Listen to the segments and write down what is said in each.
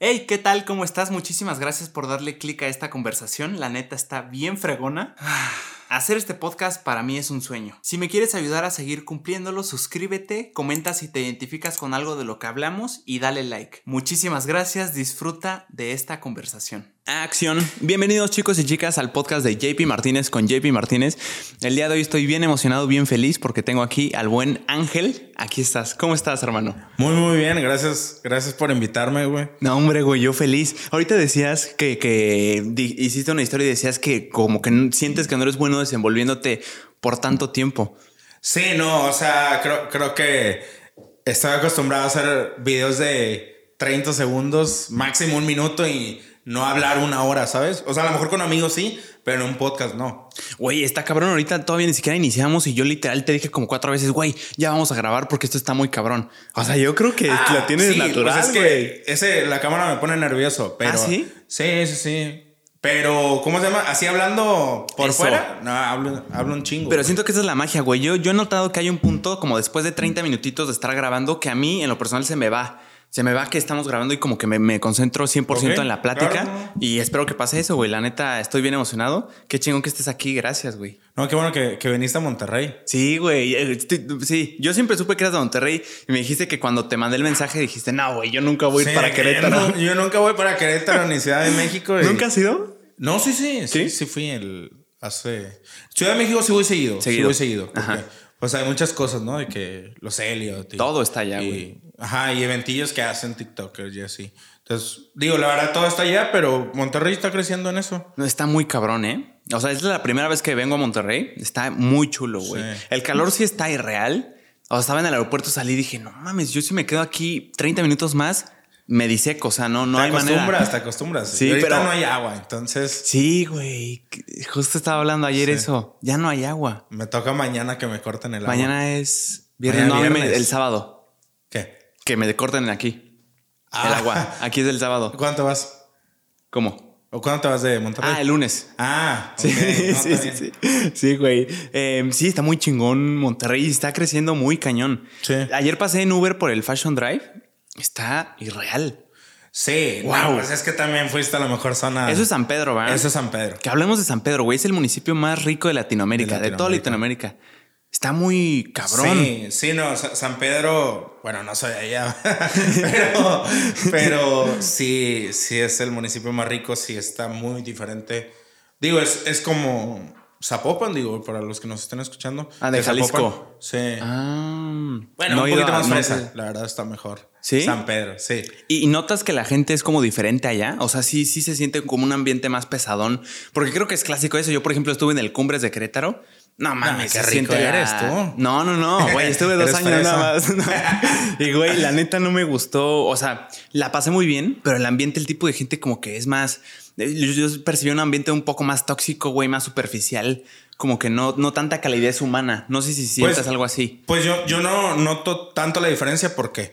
Hey, ¿qué tal? ¿Cómo estás? Muchísimas gracias por darle clic a esta conversación. La neta está bien fregona. Hacer este podcast para mí es un sueño. Si me quieres ayudar a seguir cumpliéndolo, suscríbete, comenta si te identificas con algo de lo que hablamos y dale like. Muchísimas gracias, disfruta de esta conversación. Acción. Bienvenidos chicos y chicas al podcast de JP Martínez con JP Martínez. El día de hoy estoy bien emocionado, bien feliz porque tengo aquí al buen Ángel. Aquí estás. ¿Cómo estás, hermano? Muy, muy bien. Gracias. Gracias por invitarme, güey. No, hombre, güey, yo feliz. Ahorita decías que, que hiciste una historia y decías que como que sientes que no eres bueno desenvolviéndote por tanto tiempo. Sí, no, o sea, creo, creo que estoy acostumbrado a hacer videos de 30 segundos, máximo un minuto y no hablar una hora, ¿sabes? O sea, a lo mejor con amigos sí, pero en un podcast no. Güey, está cabrón. Ahorita todavía ni siquiera iniciamos y yo literal te dije como cuatro veces, güey, ya vamos a grabar porque esto está muy cabrón. O sea, yo creo que ah, la tienes pues natural. es que ese, la cámara me pone nervioso, pero. ¿Ah, sí? Sí, sí, sí. Pero, ¿cómo se llama? Así hablando por fuera. No, hablo, hablo, un chingo. Pero siento que esa es la magia, güey. Yo, yo he notado que hay un punto, como después de 30 minutitos de estar grabando, que a mí en lo personal se me va se me va que estamos grabando y como que me, concentro 100% en la plática y espero que pase eso, güey. La neta, estoy bien emocionado. Qué chingón que estés aquí. Gracias, güey. No, qué bueno que, que viniste a Monterrey. Sí, güey. Eh, sí, yo siempre supe que eras de Monterrey y me dijiste que cuando te mandé el mensaje dijiste, no, güey, yo nunca voy a ir para Querétaro. yo nunca voy para Querétaro ni Ciudad de México. ¿Nunca has ido? No, sí, sí, sí, sí, fui el hace Ciudad de México sí voy seguido, seguido. sí voy seguido. Ajá. Pues hay muchas cosas, ¿no? De que los Elliot. todo está allá, güey. Ajá, y eventillos que hacen TikTokers y así. Entonces, digo, la verdad, todo está allá, pero Monterrey está creciendo en eso. No, está muy cabrón, ¿eh? O sea, es la primera vez que vengo a Monterrey. Está muy chulo, güey. El calor sí está irreal. O sea, estaba en el aeropuerto, salí y dije, no mames, yo si me quedo aquí 30 minutos más, me diseco, o sea, no, no te hay manera. Te acostumbras, te acostumbras. Sí, pero no hay agua, entonces. Sí, güey. Justo estaba hablando ayer eso. Ya no hay agua. Me toca mañana que me corten el agua. Mañana es viernes, no, el sábado. ¿Qué? Que me corten aquí. El ah. agua. Aquí es el sábado. ¿Cuánto vas? ¿Cómo? ¿O cuándo te vas de Monterrey? Ah, el lunes. Ah, sí, sí, sí, sí, güey. Em, sí, está muy chingón Monterrey está creciendo muy cañón. Sí. Ayer pasé en Uber por el Fashion Drive está irreal. Sí, wow. pues es que también fuiste a la mejor zona. Eso es San Pedro, ¿verdad? Eso es San Pedro. Que hablemos de San Pedro, güey. Es el municipio más rico de Latinoamérica, de, toda Latinoamérica. Está muy cabrón. Sí, sí, no, San Pedro, bueno, no soy allá, pero, pero sí, sí es el municipio más rico, sí está muy diferente. Digo, es, es como, Zapopan, digo, para los que nos estén escuchando. Ah, de, Jalisco. Sí. Ah. Bueno, un poquito más fresa. La verdad está mejor. Sí. San Pedro, sí. ¿Y notas que la gente es como diferente allá? O sea, sí, sí se siente como un ambiente más pesadón. Porque creo que es clásico eso. Yo, por ejemplo, estuve en el Cumbres de Querétaro. No mames, qué rico eres tú. No, no, no, güey, estuve dos años nada más. Y güey, la neta no me gustó. O sea, la pasé muy bien, pero el ambiente, el tipo de gente como que es más yo percibí un ambiente un poco más tóxico, güey, más superficial. Como que no, no tanta calidez humana. No sé si sientas pues, algo así. Pues yo, yo no noto tanto la diferencia porque,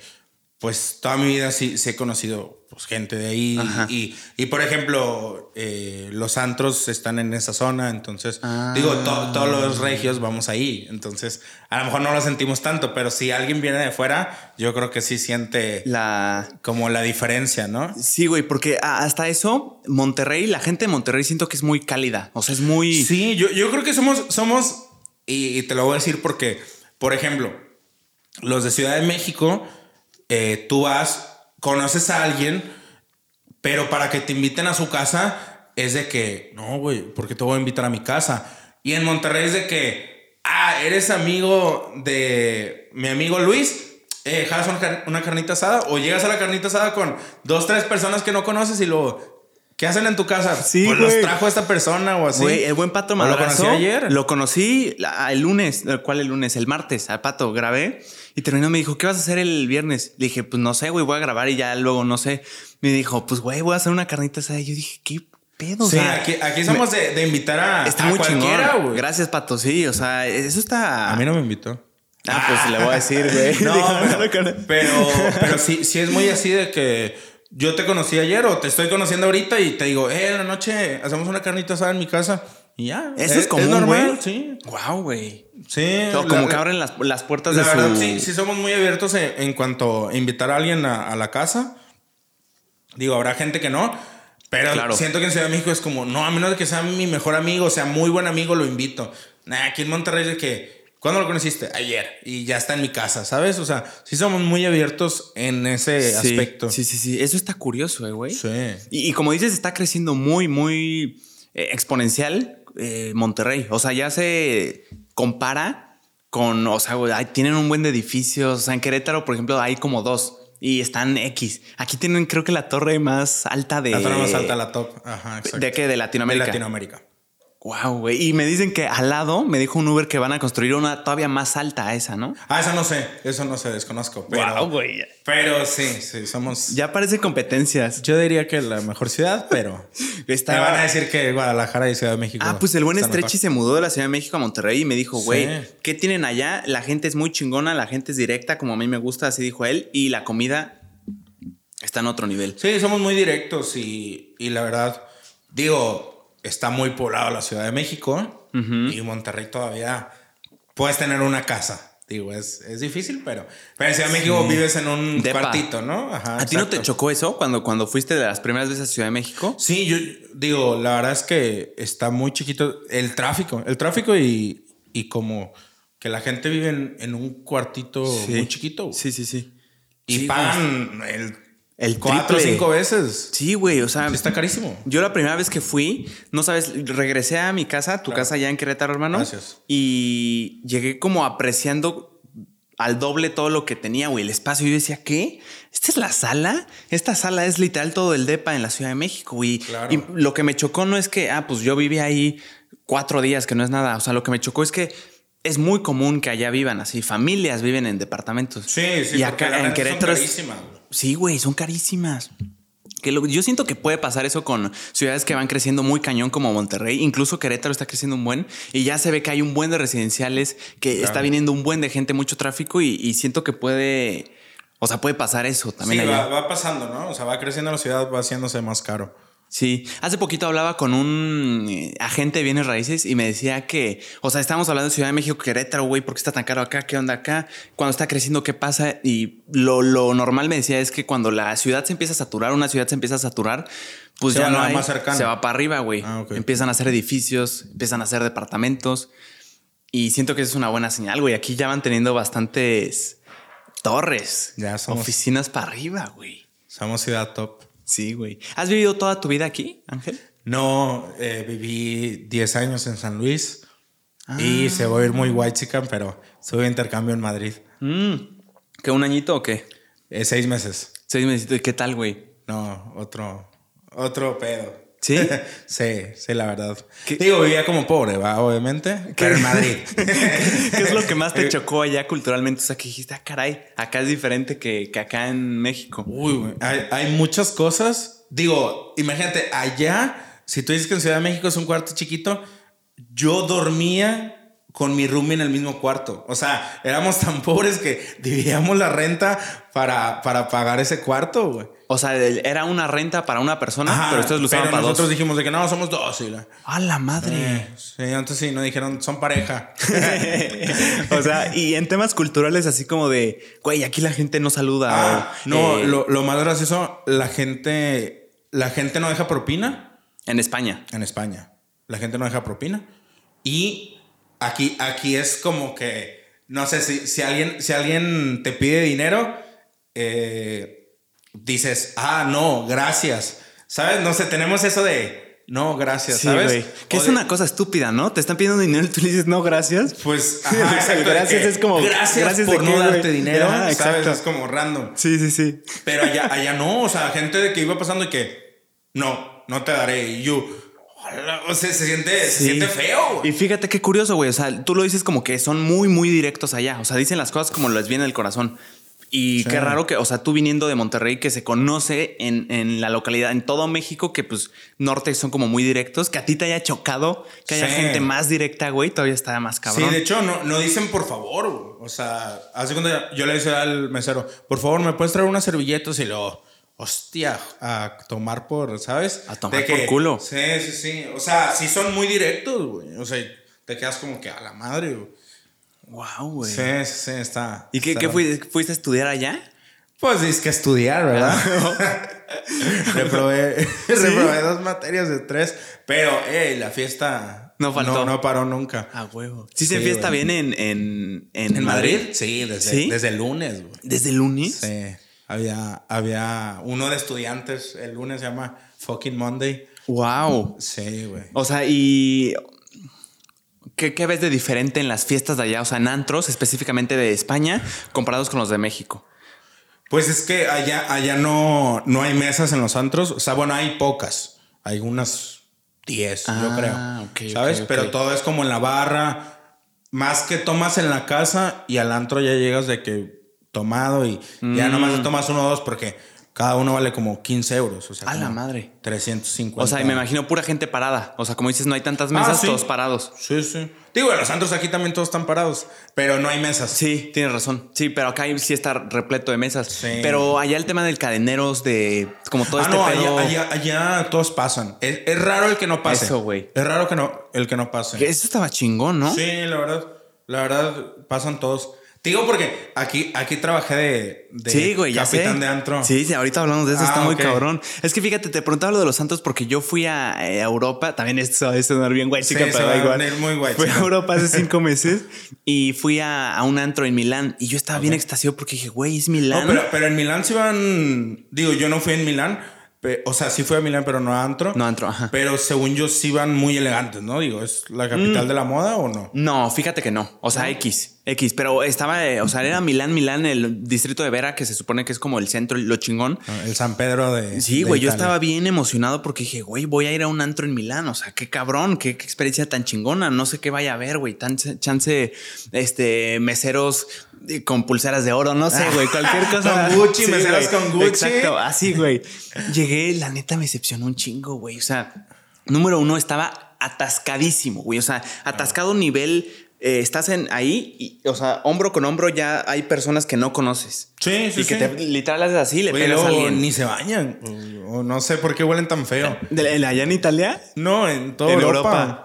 pues, toda mi vida sí, sí he conocido pues, gente de ahí. Y, y, por ejemplo, eh, los antros están en esa zona, entonces, digo, ah. todos los regios vamos ahí. Entonces, a lo mejor no lo sentimos tanto, pero si alguien viene de fuera, yo creo que sí siente la... como la diferencia, ¿no? Sí, güey, porque hasta eso, Monterrey, la gente de Monterrey siento que es muy cálida. O sea, es muy... Sí, yo, yo creo que somos, somos, y, te lo voy a decir porque, por ejemplo, los de Ciudad de México, eh, tú vas conoces a alguien, pero para que te inviten a su casa es de que, no, güey, ¿por qué te voy a invitar a mi casa? Y en Monterrey es de que, ah, eres amigo de mi amigo Luis, eh, jalas una, carnita asada o llegas a la carnita asada con dos, tres personas que no conoces y luego, ¿Qué hacen en tu casa? Sí, pues los trajo esta persona o así. Güey, el buen Pato Madrazo. ¿Lo conocí ayer? Lo conocí el lunes. ¿Cuál el lunes? El martes. Al Pato grabé y terminó. Me dijo, ¿qué vas a hacer el viernes? Le dije, pues no sé, güey, voy a grabar y ya luego no sé. Me dijo, pues güey, voy a hacer una carnita asada. Y yo dije, ¿qué pedo? Sí, aquí, aquí somos de, invitar a, está muy cualquiera, güey. Gracias, Pato. Sí, o sea, eso está. A mí no me invitó. Ah, pues le voy a decir, güey. no, pero, pero sí, sí es muy así de que yo te conocí ayer o te estoy conociendo ahorita y te digo, eh, en la noche hacemos una carnita asada en mi casa. Y ya. Eso es, como normal, sí. Wow, güey. Sí. como que abren las, las puertas la de verdad, Sí, sí, somos muy abiertos en, cuanto a invitar a alguien a, la casa. Digo, habrá gente que no, pero Claro. siento que en Ciudad de México es como, no, a menos de que sea mi mejor amigo, o sea, muy buen amigo, lo invito. Nah, aquí en Monterrey es de que, ¿cuándo lo conociste? Ayer. Y ya está en mi casa, ¿sabes? O sea, sí somos muy abiertos en ese Sí, aspecto. Sí, sí, sí. Eso está curioso, eh, güey. Sí. Y, y como dices, está creciendo muy, muy eh, exponencial eh, Monterrey. O sea, ya se compara con, o sea, tienen un buen de edificios. O sea, en Querétaro, por ejemplo, hay como dos y están X. Aquí tienen, creo que la torre más alta de. La torre más alta, la top. Ajá, exacto. ¿De qué? De Latinoamérica. De Latinoamérica. Wow, güey. Y me dicen que al lado me dijo un Uber que van a construir una todavía más alta a esa, ¿no? Ah, eso no sé, eso no sé, desconozco. Pero, Guau, güey. pero sí, sí, somos. Ya parece competencias. Yo diría que la mejor ciudad, pero. Está- Me van a decir que Guadalajara y Ciudad de México. Ah, pues el buen mejor. se mudó de la Ciudad de México a Monterrey y me dijo, güey, Sí. ¿qué tienen allá? La gente es muy chingona, la gente es directa, como a mí me gusta, así dijo él, y la comida está en otro nivel. Sí, somos muy directos y, y la verdad, digo, está muy poblado la Ciudad de México y Monterrey todavía puedes tener una casa. Digo, es, es difícil, pero, pero en Ciudad de México vives en un Depa. cuartito, ¿no? Ajá, ¿A ti no te chocó eso cuando, cuando fuiste de las primeras veces a Ciudad de México? Sí, yo digo, la verdad es que está muy chiquito el tráfico, el tráfico y, y como que la gente vive en, en un cuartito muy chiquito Sí, sí, sí. y Sí, pagan el, El cuatro o cinco veces. Sí, güey, o sea, está carísimo. Yo la primera vez que fui, no sabes, regresé a mi casa, tu casa allá en Querétaro, hermano. Gracias. Y llegué como apreciando al doble todo lo que tenía, güey, el espacio. Y yo decía, ¿qué? ¿Esta es la sala? Esta sala es literal todo el DEPA en la Ciudad de México. Claro. Y lo que me chocó no es que, ah, pues yo viví ahí cuatro días, que no es nada. O sea, lo que me chocó es que es muy común que allá vivan así. Familias viven en departamentos. Sí, sí, Y acá en son Querétaro es- carísimas. Sí, güey, son carísimas. Que lo- yo siento que puede pasar eso con ciudades que van creciendo muy cañón como Monterrey. Incluso Querétaro está creciendo un buen y ya se ve que hay un buen de residenciales, que está viniendo un buen de gente, mucho tráfico y, y siento que puede, o sea, puede pasar eso también sí, allá. va, va pasando, ¿no? O sea, va creciendo la ciudad, va haciéndose más caro. Sí, hace poquito hablaba con un eh, agente de bienes raíces y me decía que, o sea, estamos hablando de Ciudad de México, Querétaro, güey, ¿por qué está tan caro acá? ¿Qué onda acá? Cuando está creciendo, ¿qué pasa? Y lo, lo normal me decía es que cuando la ciudad se empieza a saturar, una ciudad se empieza a saturar, pues Se ya no hay, más cercana. se va para arriba, güey. Ah, ok. Empiezan a hacer edificios, empiezan a hacer departamentos y siento que eso es una buena señal, güey. Aquí ya van teniendo bastantes torres, Ya somos- oficinas para arriba, güey. Somos ciudad top. Sí, güey. ¿Has vivido toda tu vida aquí, Ángel? No, eh, viví 10 años en San Luis Ah. y se va a ir muy white pero estuve de intercambio en Madrid. Mm. ¿Que un añito o qué? Eh, seis meses. Seis meses. ¿Qué tal, güey? No, otro, otro pedo. ¿Sí? sí, sí, la verdad. ¿Qué- Digo, vivía como pobre, va, obviamente, pero en Madrid. ¿Qué es lo que más te chocó allá culturalmente? O sea, que dijiste, ah, caray, acá es diferente que, que acá en México. Uy, hay, hay muchas cosas. Digo, imagínate, allá, si tú dices que en Ciudad de México es un cuarto chiquito, yo dormía con mi roomie en el mismo cuarto. O sea, éramos tan pobres que dividíamos la renta para, para pagar ese cuarto, güey. O sea, era una renta para una persona, Ajá, pero ustedes lo usaban para nosotros dos. dijimos de que no, somos dos. Y la- ¡A la madre! Eh, sí, antes sí, no dijeron, son pareja. o sea, y en temas culturales así como de, güey, aquí la gente no saluda. Ah, o, no, eh, lo, lo más gracioso, la gente, la gente no deja propina. En España. en España. La gente no deja propina. Y aquí, aquí es como que, no sé, si, si, alguien, si alguien te pide dinero, eh, dices, ah, no, gracias. ¿Sabes? No sé, tenemos eso de, no, gracias, Sí, ¿sabes? Que O es de- una cosa estúpida, ¿no? Te están pidiendo dinero y tú le dices, no, gracias. Pues, ajá, exacto, de gracias que, es como, Gracias, ¿gracias de por qué, no darte dinero, ¿sabes? exacto. Es como random. Sí, sí, sí. Pero allá, allá no, o sea, gente de que iba pasando y que, no, no te daré. Y yo, o sea, se siente, se siente feo. güey. Y fíjate qué curioso, güey. O sea, tú lo dices como que son muy, muy directos allá. O sea, dicen las cosas como les viene del corazón. Y Sí. qué raro que, o sea, tú viniendo de Monterrey, que se conoce en, en la localidad, en todo México, que pues norte son como muy directos, que a ti te haya chocado, que haya gente más directa, güey, todavía está más cabrón. Sí, de hecho, no, no dicen por favor. güey. O sea, hace cuando yo le decía al mesero, por favor, ¿me puedes traer unas servilletas? Y luego, hostia, a tomar por, ¿sabes? A tomar De por culo. Sí, sí, sí. O sea, sí son muy directos, güey. O sea, te quedas como que a la madre, güey. Wow, güey. Sí, sí, sí, está. ¿Y qué, está qué fuiste, fuiste a estudiar allá? Pues es que estudiar, ¿verdad? reprobé, reprobé dos materias de tres, pero hey, la fiesta No faltó. No, no paró nunca. A huevo. ¿Sí se Sí, fiesta güey. bien en, en, en, ¿En Madrid? Madrid? Sí, desde, ¿Sí? desde el lunes, güey. ¿Desde el lunes? Sí. Había, había uno de estudiantes, el lunes se llama Fucking Monday. Wow. Sí, güey. O sea, y. ¿Qué, ¿Qué ves de diferente en las fiestas de allá? O sea, en antros, específicamente de España, comparados con los de México. Pues es que allá, allá no, no hay mesas en los antros. O sea, bueno, hay pocas. Hay unas 10, yo Ah, creo. ¿Sabes? Pero todo es como en la barra. Más que tomas en la casa y al antro ya llegas de que tomado y ya nomás Mm. tomas uno o dos porque cada uno vale como 15 euros. O sea, A la madre. 350. O sea, y me imagino pura gente parada. O sea, como dices, no hay tantas mesas, Ah, sí. todos parados. Sí, sí. Digo, en los antros aquí también todos están parados, pero no hay mesas. Sí, tienes razón. Sí, pero acá sí está repleto de mesas. Sí. Pero allá el tema del cadeneros, de como todo ah, este no, pedo. allá, allá, allá todos pasan. Es, es raro el que no pase. Eso, güey. Es raro que no, el que no pase. Eso estaba chingón, ¿no? Sí, la verdad. La verdad, pasan todos. Te digo porque aquí, aquí trabajé de, de Sí, güey, ya capitán sé. de antro. Sí, sí, ahorita hablamos de eso, Ah, está muy ok. cabrón. Es que fíjate, te preguntaba lo de los santos porque yo fui a, eh, a Europa, también esto es sonar bien guay, Sí, chica, se pero va da a igual. muy guay, Fui a chica. Europa hace cinco meses y fui a, a un antro en Milán y yo estaba bien extasiado porque dije, güey, es Milán. No, pero, pero en Milán sí van. Digo, yo no fui en Milán. O sea, sí fui a Milán, pero no a antro. No antro, ajá. Pero según yo, sí van muy elegantes, ¿no? Digo, ¿es la capital de la moda o no? No, fíjate que no. O sea, X, X, pero estaba, eh, o sea, era Milán, Milán, el distrito de Vera, que se supone que es como el centro, lo chingón. Ah, El San Pedro de. Sí, güey, yo estaba bien emocionado porque dije, güey, voy a ir a un antro en Milán. O sea, qué cabrón, qué, qué experiencia tan chingona. No sé qué vaya a ver, güey. Tan chance, este, meseros con pulseras de oro, no sé, güey, cualquier cosa. Con Gucci, meseros güey. con Gucci. Exacto, así, güey. Llegué, la neta me decepcionó un chingo, güey. O sea, número uno, estaba atascadísimo, güey. O sea, atascado nivel. eh, estás en ahí y, o sea, hombro con hombro ya hay personas que no conoces. Sí, sí, y que sí. te literal haces así, le Oye, pegas a alguien. ni se bañan. O, o no sé por qué huelen tan feo. ¿De la- allá en Italia? No, en toda en Europa. Europa.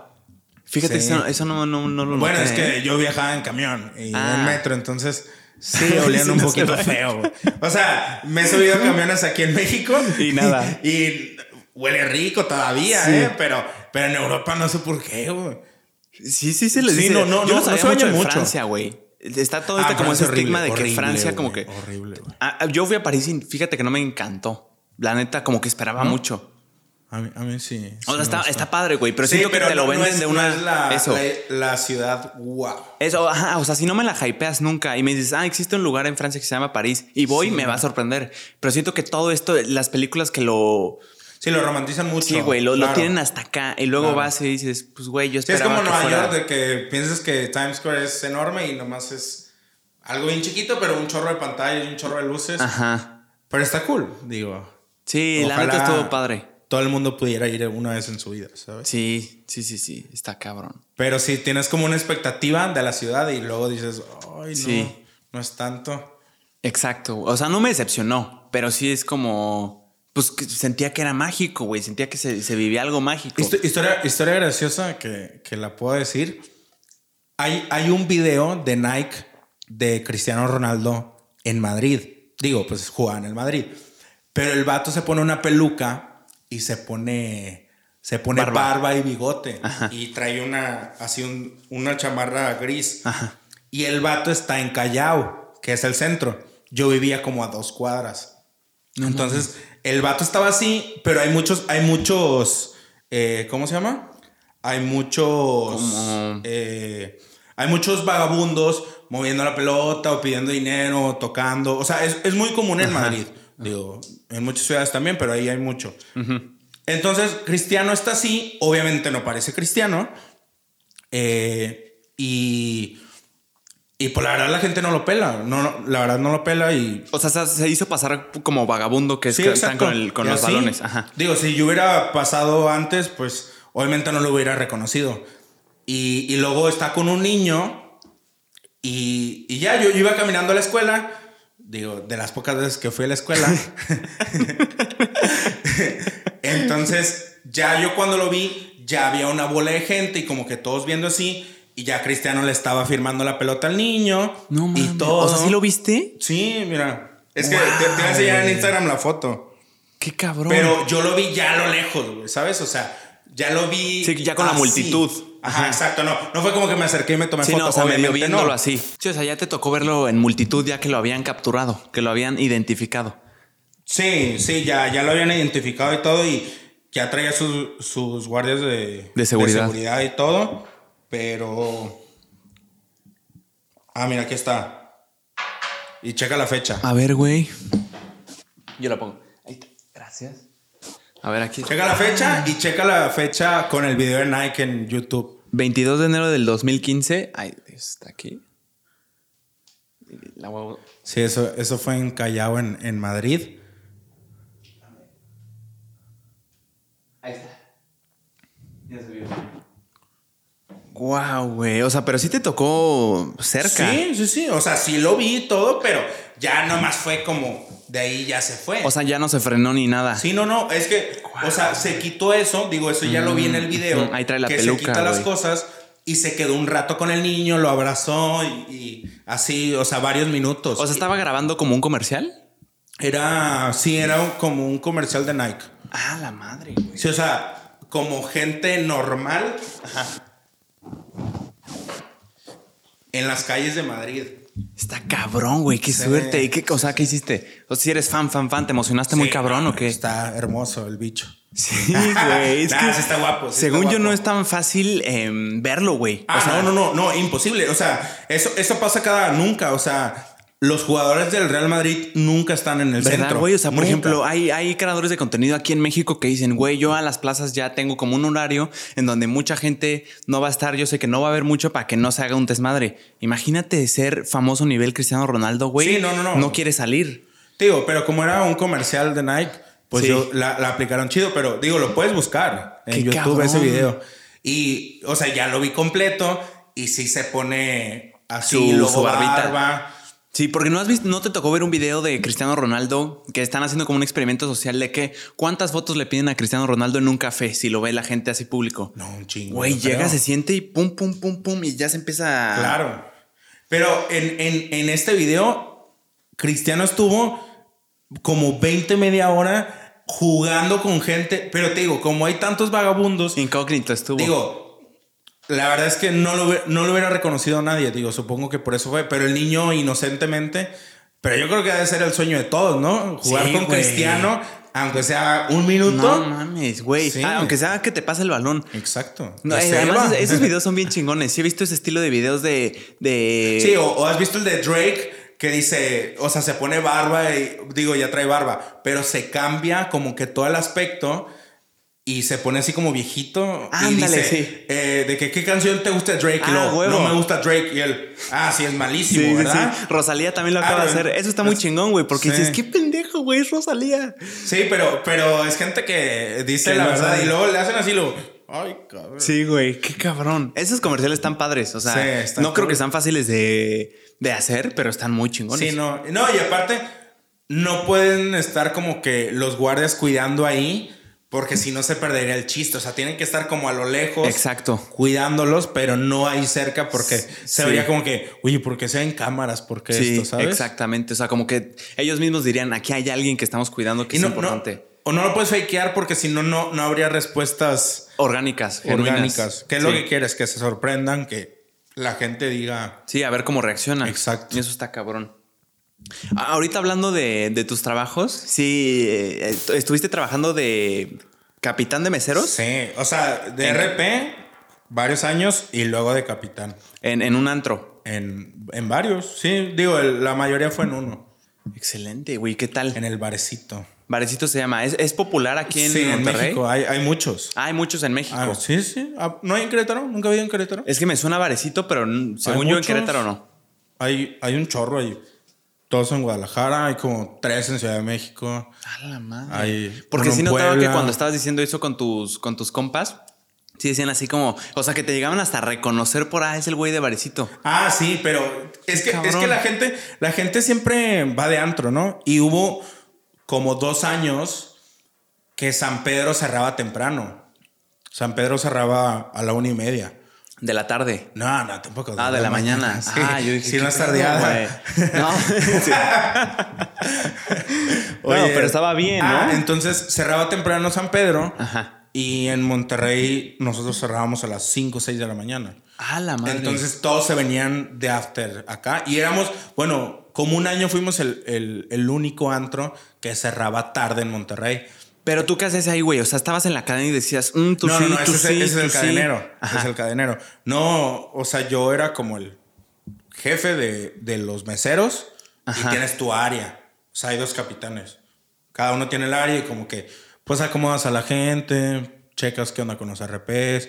Fíjate, Sí. eso, eso no, no, no lo Bueno, noté, es ¿eh? que yo viajaba en camión y Ah. en metro, entonces sí olían Sí, un no poquito feo. O sea, me he subido a camiones aquí en México Y nada. Y huele rico todavía, Sí. ¿eh? Pero, pero en Europa no sé por qué, güey. Sí, sí, se les Sí, dice. no, no, Yo no, no se mucho baña en mucho. Francia, güey. Está todo Ah, este como ese estigma de horrible, que Francia como que... Horrible, güey. Ah, yo fui a París y fíjate que no me encantó. La neta, como que esperaba mucho. A mí, a mí sí. O sea, sí está, está padre, güey, pero Sí, siento que te lo no- no venden es- de no una... es la, eso. La, la ciudad, wow. Eso, ajá, o sea, si no me la hypeas nunca y me dices, ah, existe un lugar en Francia que se llama París y voy, me va a sorprender. Pero siento que todo esto, las películas que lo... Sí, lo romantizan mucho. Sí, güey, lo, lo claro. tienen hasta acá y luego Claro. vas y dices, pues, güey, yo Sí, es esperaba como Nueva York, de que piensas que Times Square es enorme y nomás es algo bien chiquito, pero un chorro de pantalla y un chorro de luces. Ajá. Pero está cool, digo. Sí, la Ojalá neta estuvo padre. Todo el mundo pudiera ir una vez en su vida, ¿sabes? Sí, sí, sí, sí, está cabrón. Pero si tienes como una expectativa de la ciudad y luego dices, ay, no, Sí. no es tanto. Exacto. O sea, no me decepcionó, pero sí es como. Pues sentía que era mágico, güey. Sentía que se, se vivía algo mágico. Histo- historia, historia graciosa que, que la puedo decir. Hay, hay un video de Nike de Cristiano Ronaldo en Madrid. Digo, pues jugaba en el Madrid. Pero el vato se pone una peluca y se pone, se pone Barba. barba, y bigote. Y trae una, así un- una chamarra gris. Ajá. Y el vato está en Callao, que es el centro. Yo vivía como a dos cuadras. Entonces, el vato estaba así, pero hay muchos, hay muchos, eh, ¿cómo se llama? Hay muchos, eh, hay muchos vagabundos moviendo la pelota o pidiendo dinero, tocando. O sea, es, es muy común en Madrid. Digo, en muchas ciudades también, pero ahí hay mucho. Entonces, Cristiano está así, obviamente no parece cristiano. eh, y, y pues la verdad la gente no lo pela. No, no, la verdad no lo pela y O sea, se- hizo pasar como vagabundo que es Sí, que están con, el- con los así, balones. Ajá. Digo, si yo hubiera pasado antes, pues obviamente no lo hubiera reconocido. Y, y luego está con un niño y, y ya, yo, yo iba caminando a la escuela. Digo, de las pocas veces que fui a la escuela. Entonces, ya yo cuando lo vi, ya había una bola de gente y como que todos viendo así. Y ya Cristiano le estaba firmando la pelota al niño. No y mames. todo. O sea, ¿sí lo viste? Sí, mira. Es que te, te voy a enseñar en. Instagram la foto. Qué cabrón. Pero yo lo vi ya a lo lejos, güey, ¿sabes? O sea, ya lo vi. Sí, ya con la multitud. Ajá, exacto. No, no fue como que me acerqué y me tomé Sí, no, fotos. o sea, medio viéndolo no. así. Sí, o sea, ya te tocó verlo en multitud ya que lo habían capturado, que lo habían identificado. Sí, sí, ya, ya lo habían identificado y todo. Y ya traía sus, sus guardias de, De seguridad. seguridad y todo. Pero. Ah, mira, aquí está. Y checa la fecha. A ver, güey. Yo la pongo. Ahí está. Gracias. A ver, aquí. Checa la fecha y checa la fecha con el video de Nike en YouTube. 22 de enero del 2015. Ay, está aquí. La a- Sí, eso, eso fue en Callao, en, en Madrid. Ahí está. Ya se vio. Wow, güey. O sea, pero sí te tocó cerca. Sí, sí, sí. O sea, sí lo vi y todo, pero ya nomás fue como de ahí ya se fue. O sea, ya no se frenó ni nada. sí, no, no. Es que, o sea, se quitó eso. Digo, eso ya lo vi en el video. Mm, ahí trae la que peluca, se quita las cosas y se quedó un rato con el niño, lo abrazó y, y así, o sea, varios minutos. O sea, estaba grabando como un comercial. Era, sí, era un- como un comercial de Nike. Ah, la madre, güey. Sí, o sea, como gente normal. En las calles de Madrid. Está cabrón, güey. Qué Sí. suerte. ¿Y qué cosa qué hiciste? O sea, si eres fan, fan, fan, ¿te emocionaste muy cabrón o qué? Está hermoso el bicho. Sí, güey. Es Nah, que sí está guapo, sí según está yo, no es tan fácil em, verlo, güey. Ah, o sea, no, no, no, no, imposible. O sea, eso, eso pasa cada nunca. O sea, los jugadores del Real Madrid nunca están en el ¿Verdad, centro. güey? O sea, por Nunca. ejemplo, hay, hay creadores de contenido aquí en México que dicen, güey, yo a las plazas ya tengo como un horario en donde mucha gente no va a estar, yo sé que no va a haber mucho para que no se haga un desmadre. Imagínate ser famoso nivel Cristiano Ronaldo, güey. Sí, no, no, no. No quiere salir. Digo, pero como era un comercial de Nike, pues Sí. yo la, la aplicaron chido, pero digo, lo puedes buscar en Qué YouTube cabrón. ese video. Y, o sea, ya lo vi completo y sí se pone así, Su- su barbita. barba. Sí, porque no has visto, no te tocó ver un video de Cristiano Ronaldo que están haciendo como un experimento social de que cuántas fotos le piden a Cristiano Ronaldo en un café si lo ve la gente así público. No, un chingo. Güey, llega, se siente y pum, pum, pum, pum, y ya se empieza. a- Claro. Pero en, en- en este video, Cristiano estuvo como 20 media hora jugando con gente. Pero te digo, como hay tantos vagabundos, Incógnito estuvo. digo, la verdad es que no lo, no lo hubiera reconocido a nadie. Digo, supongo que por eso fue. Pero el niño inocentemente. Pero yo creo que debe ser el sueño de todos, ¿no? Jugar Sí, con güey. Cristiano, aunque sea un minuto. no mames, güey. Sí. Ah, aunque sea que te pase el balón. Exacto. No, eh, además, esos videos son bien chingones. Sí, he visto ese estilo de videos de. de... Sí, o, o has visto el de Drake que dice, o sea, se pone barba y digo, ya trae barba, pero se cambia como que todo el aspecto y se pone así como viejito y Ándale, dice, sí. eh, de que qué canción te gusta Drake y Ah, luego, huevo. no me gusta Drake y él, ah, sí, es malísimo, Sí, ¿verdad? sí. Rosalía también lo Ah, acaba de no, hacer. Eso está muy chingón, güey, porque dices, qué pendejo, güey, es Rosalía. Sí, pero, pero es gente que dice Que la no verdad sabe. y luego le hacen así lo, ay, cabrón. Sí, güey, qué cabrón. Esos comerciales están padres. O sea, no creo cool. que sean fáciles de, de hacer, pero están muy chingones. Sí, no, no, y aparte, no pueden estar como que los guardias cuidando ahí, porque si no se perdería el chiste. O sea, tienen que estar como a lo lejos. Exacto. Cuidándolos, pero no ahí cerca, porque se vería como que, oye, ¿por qué se ven cámaras? ¿Por qué Sí, esto? ¿Sabes? exactamente. O sea, como que ellos mismos dirían, aquí hay alguien que estamos cuidando que Y es no, no- importante. o no lo puedes fakear porque si no, no, no habría respuestas Orgánicas, genuinas. orgánicas. ¿Qué es lo que quieres? Que se sorprendan, que la gente diga. Sí, a ver cómo reaccionan. Exacto. Y eso está cabrón. A- Ahorita hablando de, de tus trabajos, sí, eh, estuviste trabajando de capitán de meseros Sí, o sea, de En- RP, varios años y luego de capitán. en, en un antro. En, en varios, sí. Digo, el- la mayoría fue en uno. Excelente, güey. ¿Qué tal? En el barecito. Barecito se llama. ¿Es, es popular aquí en sí, en Monterrey? México. Hay, hay muchos. Ah, hay muchos en México. Ah, sí, sí. Ah, ¿No hay en Querétaro? ¿Nunca había en Querétaro? Es que me suena Barecito, pero según yo en. Querétaro no. Hay, hay un chorro ahí. Todos en Guadalajara. Hay como tres en Ciudad de México. A la madre. Hay Porque sí notaba que cuando estabas diciendo eso con tus, con tus compas, sí decían así como, o sea, que te llegaban hasta a reconocer por, ah, es el güey de Barecito. Ah, sí, pero es que, es que la gente, la gente siempre va de antro, ¿no? Y hubo como dos años que San Pedro cerraba temprano. San Pedro cerraba a la una y media. De la tarde. No, no, tampoco. Ah, de la mañana. Sí, Ah, yo dije, sí, ¿qué no es tardeada. No. Sí. Pero estaba bien, ¿no? Ah, entonces cerraba temprano San Pedro. Ajá. Y en Monterrey nosotros cerrábamos a las 5 o 6 de la mañana. Ah, la madre. Entonces todos se venían de after acá. Y éramos, bueno, como un año fuimos el, el- el único antro que cerraba tarde en Monterrey. Pero tú qué haces ahí, güey. O sea, estabas en la cadena y decías, mm, tú no, sí, no, no, tú ese, es- sí, ese es tú el sí. cadenero. Es el cadenero. No, o sea, yo era como el jefe de, de los meseros Ajá. y tienes tu área. O sea, hay dos capitanes. Cada uno tiene el área y como que, pues acomodas a la gente, checas qué onda con los RPs.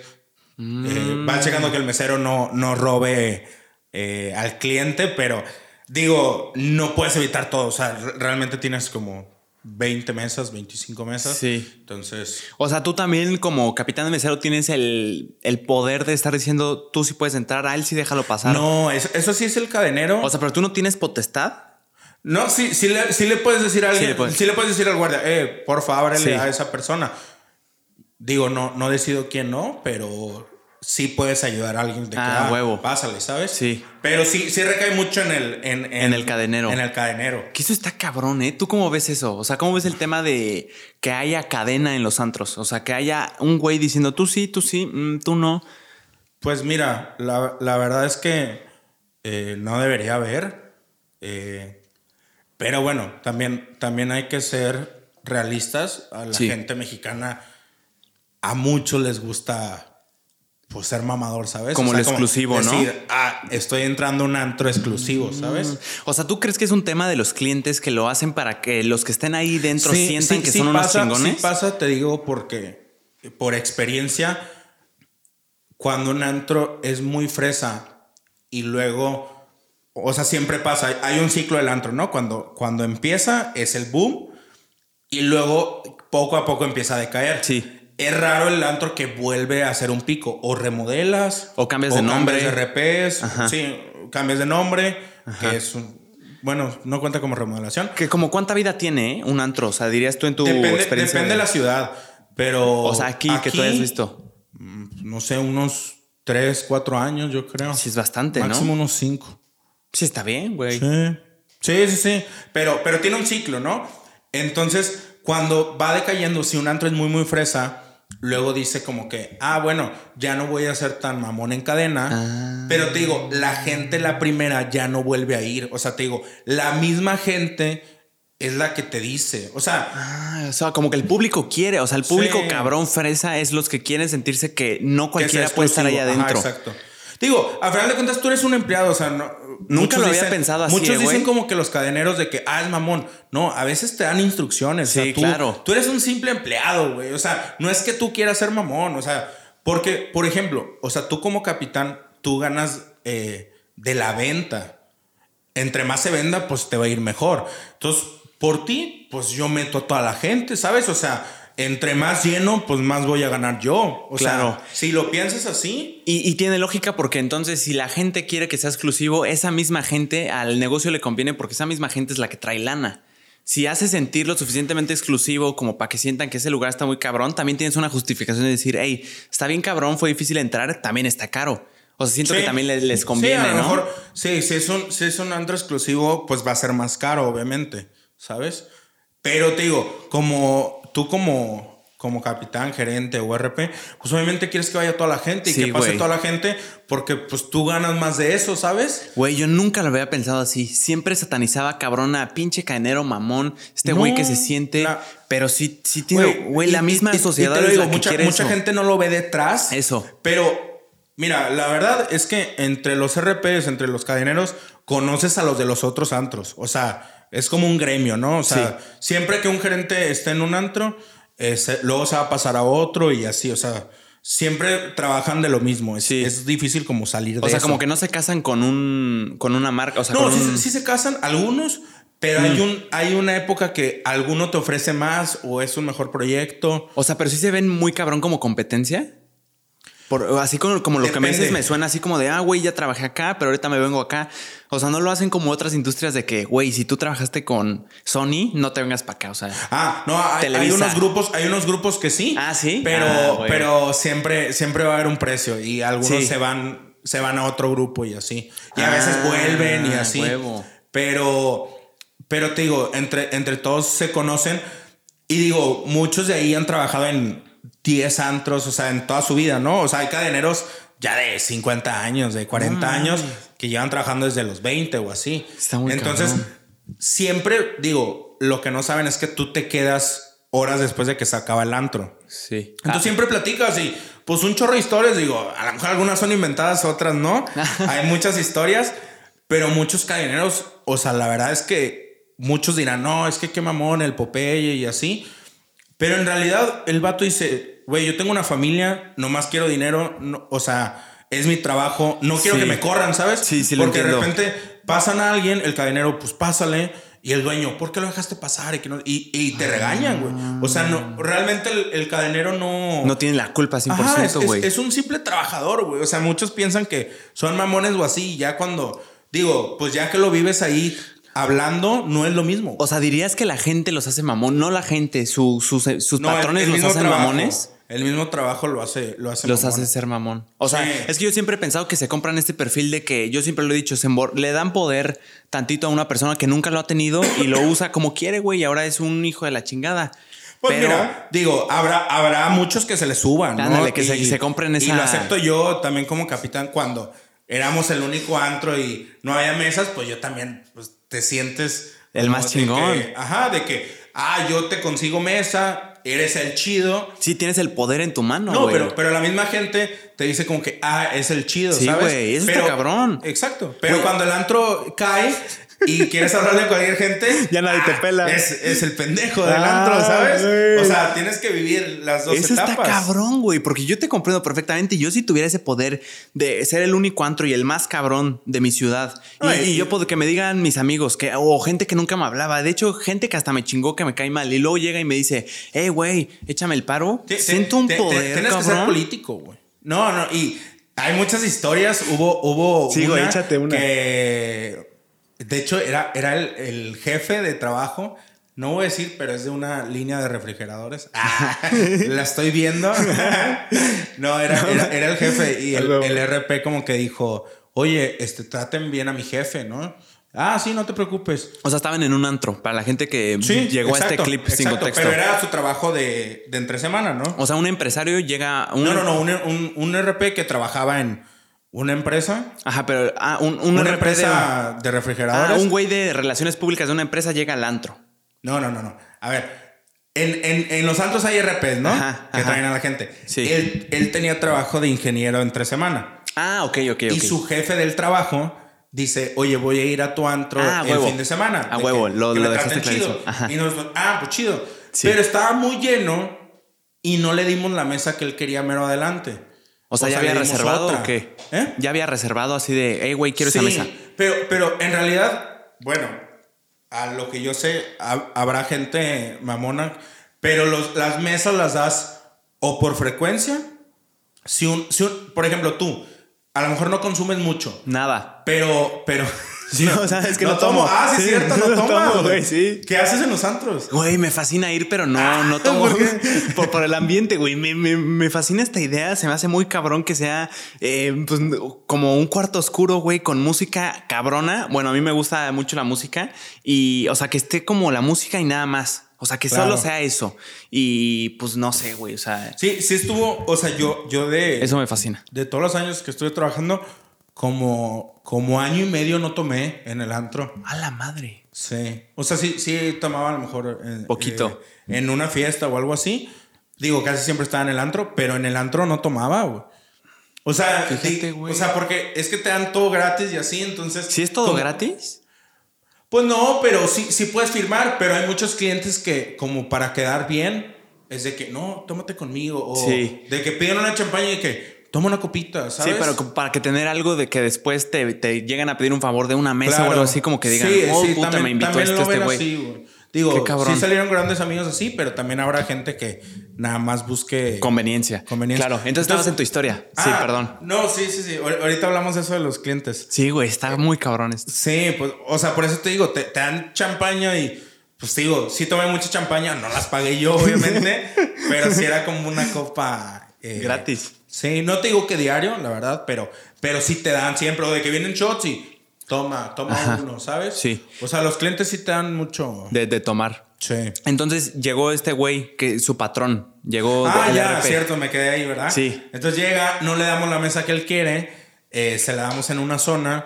Mm. eh, vas checando que el mesero no, no robe eh, al cliente, pero digo, no puedes evitar todo. O sea, re- realmente tienes como 20 mesas, 25 mesas. Sí. Entonces, O sea, tú también como capitán de mesero tienes el, el poder de estar diciendo, tú sí puedes entrar, a él sí déjalo pasar. no, eso, eso sí es el cadenero. O sea, pero tú no tienes potestad. No, sí, sí le, sí le puedes decir a alguien, le puedes. sí le puedes decir al guardia, eh, por favor, ábrele Sí. a esa persona. Digo, no, no decido quién no, pero sí puedes ayudar a alguien de que, Ah, huevo. pásale, ¿sabes? Sí. Pero sí, sí recae mucho en el, en, En el cadenero. En el cadenero. Que eso está cabrón, ¿eh? ¿Tú cómo ves eso? O sea, ¿cómo ves el tema de que haya cadena en los antros? O sea, que haya un güey diciendo, tú sí, tú sí, mm, tú no. Pues mira, la, la verdad es que eh, no debería haber. eh, pero bueno, también, también hay que ser realistas. A la Sí. gente mexicana, a muchos les gusta pues, ser mamador, ¿sabes? Como el exclusivo, ¿no? decir, ah, estoy entrando a un antro exclusivo, ¿sabes? O sea, ¿tú crees que es un tema de los clientes que lo hacen para que los que estén ahí dentro Sí, sientan sí, que sí son unos chingones? Sí pasa, te digo, porque por experiencia, cuando un antro es muy fresa y luego, o sea, siempre pasa, hay- hay un ciclo del antro, ¿no? Cuando, cuando empieza es el boom y luego poco a poco empieza a decaer. Sí. Es raro el antro que vuelve a hacer un pico. O remodelas. O cambias de nombre. Cambias de RPs. Ajá. Sí, cambias de nombre. Que es un- bueno, no cuenta como remodelación. Que como cuánta vida tiene eh, un antro, o sea, dirías tú en tu Depende, experiencia. depende de la ciudad. Pero. O sea, aquí, que tú hayas visto. No sé, unos 3, 4 años, yo creo. Sí, es bastante, Máximo ¿no? unos 5. Sí, está bien, güey. Sí. Sí, sí, sí. Pero, pero tiene un ciclo, ¿no? Entonces, cuando va decayendo, si un antro es muy, muy fresa, luego dice como que, ah, bueno, ya no voy a ser tan mamón en cadena. Ah. Pero te digo, la gente la primera ya no vuelve a ir. O sea, te digo, la misma gente es la que te dice. O sea, Ah, o sea, como que el público quiere, o sea, el público Sí. cabrón fresa es los que quieren sentirse que no cualquiera puede estar ahí exclusivo. Ajá, adentro. exacto. Digo, a final de cuentas tú eres un empleado, o sea, no, muchos lo había pensado así, Muchos eh, dicen como que los cadeneros de que, ah, es mamón. No, a veces te dan instrucciones. o sea, Sí, tú, claro. Tú eres un simple empleado, güey. O sea, no es que tú quieras ser mamón, o sea, porque, por ejemplo, o sea, tú como capitán, tú ganas eh, de la venta. Entre más se venda, pues te va a ir mejor. Entonces, por ti, pues yo meto a toda la gente, ¿sabes? O sea, entre más lleno, pues más voy a ganar yo. O Claro. sea, si lo piensas así, Y, y tiene lógica porque entonces si la gente quiere que sea exclusivo, esa misma gente al negocio le conviene porque esa misma gente es la que trae lana. Si hace sentir lo suficientemente exclusivo como para que sientan que ese lugar está muy cabrón, también tienes una justificación de decir, hey, está bien cabrón, fue difícil entrar, también está caro. O sea, siento Sí. que también les, les conviene, sí, a lo ¿no? mejor, sí, si es, un, si es un antro exclusivo, pues va a ser más caro, obviamente, ¿sabes? Pero te digo, como tú como, como capitán, gerente o RP, pues obviamente quieres que vaya toda la gente y Sí, que pase güey. toda la gente porque pues tú ganas más de eso, ¿sabes? Güey, yo nunca lo había pensado así. Siempre satanizaba cabrona, pinche cadenero mamón, este güey No, que se siente. la- pero sí, sí tiene, güey, la misma y- y sociedad te lo es digo, la mucha, mucha eso. gente no lo ve detrás. Eso. Pero, mira, la verdad es que entre los RPs, entre los cadeneros, conoces a los de los otros antros. O sea, es como un gremio, ¿no? O sea, siempre que un gerente esté en un antro, eh, se- luego se va a pasar a otro y así, o sea, siempre trabajan de lo mismo. Es, Sí. es difícil como salir de O sea, eso. como que no se casan con un con una marca, o sea, No, con sí, un- sí se casan algunos, pero hay, un, hay una época que alguno te ofrece más o es un mejor proyecto. O sea, pero sí se ven muy cabrón como competencia. Por, así como, como lo que me Depende. dices me suena así como de, ah, güey, ya trabajé acá, pero ahorita me vengo acá. O sea, no lo hacen como otras industrias de que, güey, si tú trabajaste con Sony, no te vengas para acá. O sea, Ah, no, hay, hay unos grupos, hay unos grupos que sí. Ah, ¿sí? Pero, Ah, pero siempre, siempre va a haber un precio y algunos Sí. se van, se van a otro grupo y así. Y a Ah, veces vuelven y así. huevo. Pero, pero te digo, entre, entre todos se conocen y digo, muchos de ahí han trabajado en 10 antros, o sea, en toda su vida, ¿no? O sea, hay cadeneros ya de 50 años, de 40 años, que llevan trabajando desde los 20 o así. Está muy Entonces, cabrón. siempre digo, lo que no saben es que tú te quedas horas después de que se acaba el antro. sí. Entonces siempre platicas y pues un chorro de historias, digo, a lo mejor algunas son inventadas, otras no. Hay muchas historias, pero muchos cadeneros, o sea, la verdad es que muchos dirán, no, es que qué mamón el Popeye y así. Pero en realidad el vato dice, güey, yo tengo una familia, nomás quiero dinero, no- o sea, es mi trabajo, no quiero Sí. que me corran, ¿sabes? Sí, sí lo Porque entiendo. de repente pasan a alguien, el cadenero, pues pásale. Y el dueño, ¿por qué lo dejaste pasar? Y, que no- y, y te regañan, güey. O sea, no, realmente el, el cadenero no... No tienen la culpa 100%, Ajá, es, es- güey. es un simple trabajador, güey. O sea, muchos piensan que son mamones o así. Y ya cuando, digo, pues ya que lo vives ahí hablando, no es lo mismo. O sea, dirías que la gente los hace mamón, no la gente, su- sus, sus No, patrones el los hacen trabajo, mamones. El mismo trabajo lo hace, lo hace Los mamón. hace ser mamón. O sea, Sí. es que yo siempre he pensado que se compran este perfil de que yo siempre lo he dicho, se le dan poder tantito a una persona que nunca lo ha tenido y lo usa como quiere, güey, y ahora es un hijo de la chingada. Pues Pero mira, digo, habrá, habrá muchos que se le suban, ¿no? Ándale, que se- se compren Y esa- lo acepto yo también como capitán cuando éramos el único antro y no había mesas, pues yo también pues, te sientes... El más chingón. que- ajá, de que, ah, yo te consigo mesa, eres el chido. sí tienes el poder en tu mano, No, güey. pero, pero la misma gente te dice como que, ah, es el chido, Sí, ¿sabes? güey, está Pero- cabrón. Exacto. Pero cuando el antro cae y quieres hablarle a cualquier gente, Ya nadie te ah, pela. Es, es el pendejo del Ah, antro, ¿sabes? güey. O sea, tienes que vivir las dos Eso etapas. está cabrón, güey, porque yo te comprendo perfectamente. Yo si tuviera ese poder de ser el único antro y el más cabrón de mi ciudad. Y, yo puedo que me digan mis amigos que, o gente que nunca me hablaba. De hecho, gente que hasta me chingó que me cae mal. Y luego llega y me dice, hey, güey, échame el paro. Te- te- Siento un te- poder, Tienes que ser cabrón. político, güey. No, no, y hay muchas historias. Hubo, hubo Sí, güey, échate una. que de hecho era, era el, el jefe de trabajo. No voy a decir, pero es de una línea de refrigeradores. Ah, la estoy viendo. no, era, era, era el jefe y el, el RP como que dijo, oye, este, traten bien a mi jefe, ¿no? Ah, sí, no te preocupes. O sea, estaban en un antro. Para la gente que Sí, llegó a este exacto, clip sin contexto. Pero era su trabajo de, de entre semana, ¿no? O sea, un empresario llega a un. No, no, no, un, un, un RP que trabajaba en una empresa, Ajá, pero ah, un, un una de- empresa de, Ah, refrigeradores. un güey de relaciones públicas de una empresa llega al antro. No, no, no, no. A ver, en, en, en los santos hay RPs, ¿no? Ajá, que ajá. traen a la gente. Sí. Él, él tenía trabajo de ingeniero entre semana. Ah, ok, ok, ok. Y su jefe del trabajo dice, oye, voy a ir a tu antro Ah, el huevo. fin de semana. A De huevo, que- lo- que lo me dejaste chido. Y ah, pues chido. Sí. Pero estaba muy lleno y no le dimos la mesa que él quería mero adelante. O sea, ¿ya había reservado otra. o qué? ¿Eh? Ya había reservado así de, hey, güey, quiero esa mesa. Pero, pero en realidad, bueno, a lo que yo sé, ha- habrá gente mamona, pero los- las mesas las das o por frecuencia. Si un, si un- por ejemplo, tú, a lo mejor no consumes mucho, Nada. pero, pero. Sí, o sea, es que no tomo. Ah, sí, cierto, no, no tomo, güey. güey, sí. ¿Qué haces en los antros? Güey, me fascina ir, pero no, no tomo. ¿por qué? por, por el ambiente, güey. Me, me- me fascina esta idea. Se me hace muy cabrón que sea eh, pues, como un cuarto oscuro, güey, con música cabrona. Bueno, a mí me gusta mucho la música y, o sea, que esté como la música y nada más. O sea, que Claro. solo sea eso. Y pues no sé, güey. O sea, Sí, sí estuvo, o sea, yo, yo de, eso me fascina. de todos los años que estuve trabajando, como, como año y medio no tomé en el antro. A la madre. Sí. O sea, sí, sí tomaba a lo mejor. eh, Poquito. eh, en una fiesta o algo así. Digo, casi siempre estaba en el antro, pero en el antro no tomaba, güey. O sea, Fíjate, sí, güey. o sea, porque es que te dan todo gratis y así, entonces. Si es todo como- gratis. Pues no, pero sí, sí puedes firmar, pero hay muchos clientes que, como para quedar bien, es de que no, tómate conmigo. O Sí. de que piden una champaña y que toma una copita, ¿sabes? Sí, pero para que tener algo de que después te, te llegan a pedir un favor de una mesa o algo así como que digan, Sí, oh, sí, puta, también- me invitó este, este güey. güey. Digo, sí salieron grandes amigos así, pero también habrá gente que nada más busque Conveniencia. Conveniencia. Claro, entonces estabas en tu historia. Sí, Ah, perdón. No, sí, sí, sí. Ahor- Ahorita hablamos de eso de los clientes. Sí, güey, está muy cabrón esto. Sí, pues, o sea, por eso te digo, te, te dan champaña y, pues digo, sí tomé mucha champaña, no las pagué yo, obviamente, pero sí era como una copa. eh, Gratis. Sí, no te digo que diario, la verdad, pero, pero sí te dan siempre, o de que vienen shots y toma, toma Ajá. uno, ¿sabes? Sí. O sea, los clientes sí te dan mucho. De, de tomar. Sí. Entonces llegó este güey, que su patrón, llegó Ah, ya, RP. cierto, me quedé ahí, ¿verdad? Sí. Entonces llega, no le damos la mesa que él quiere, eh, se la damos en una zona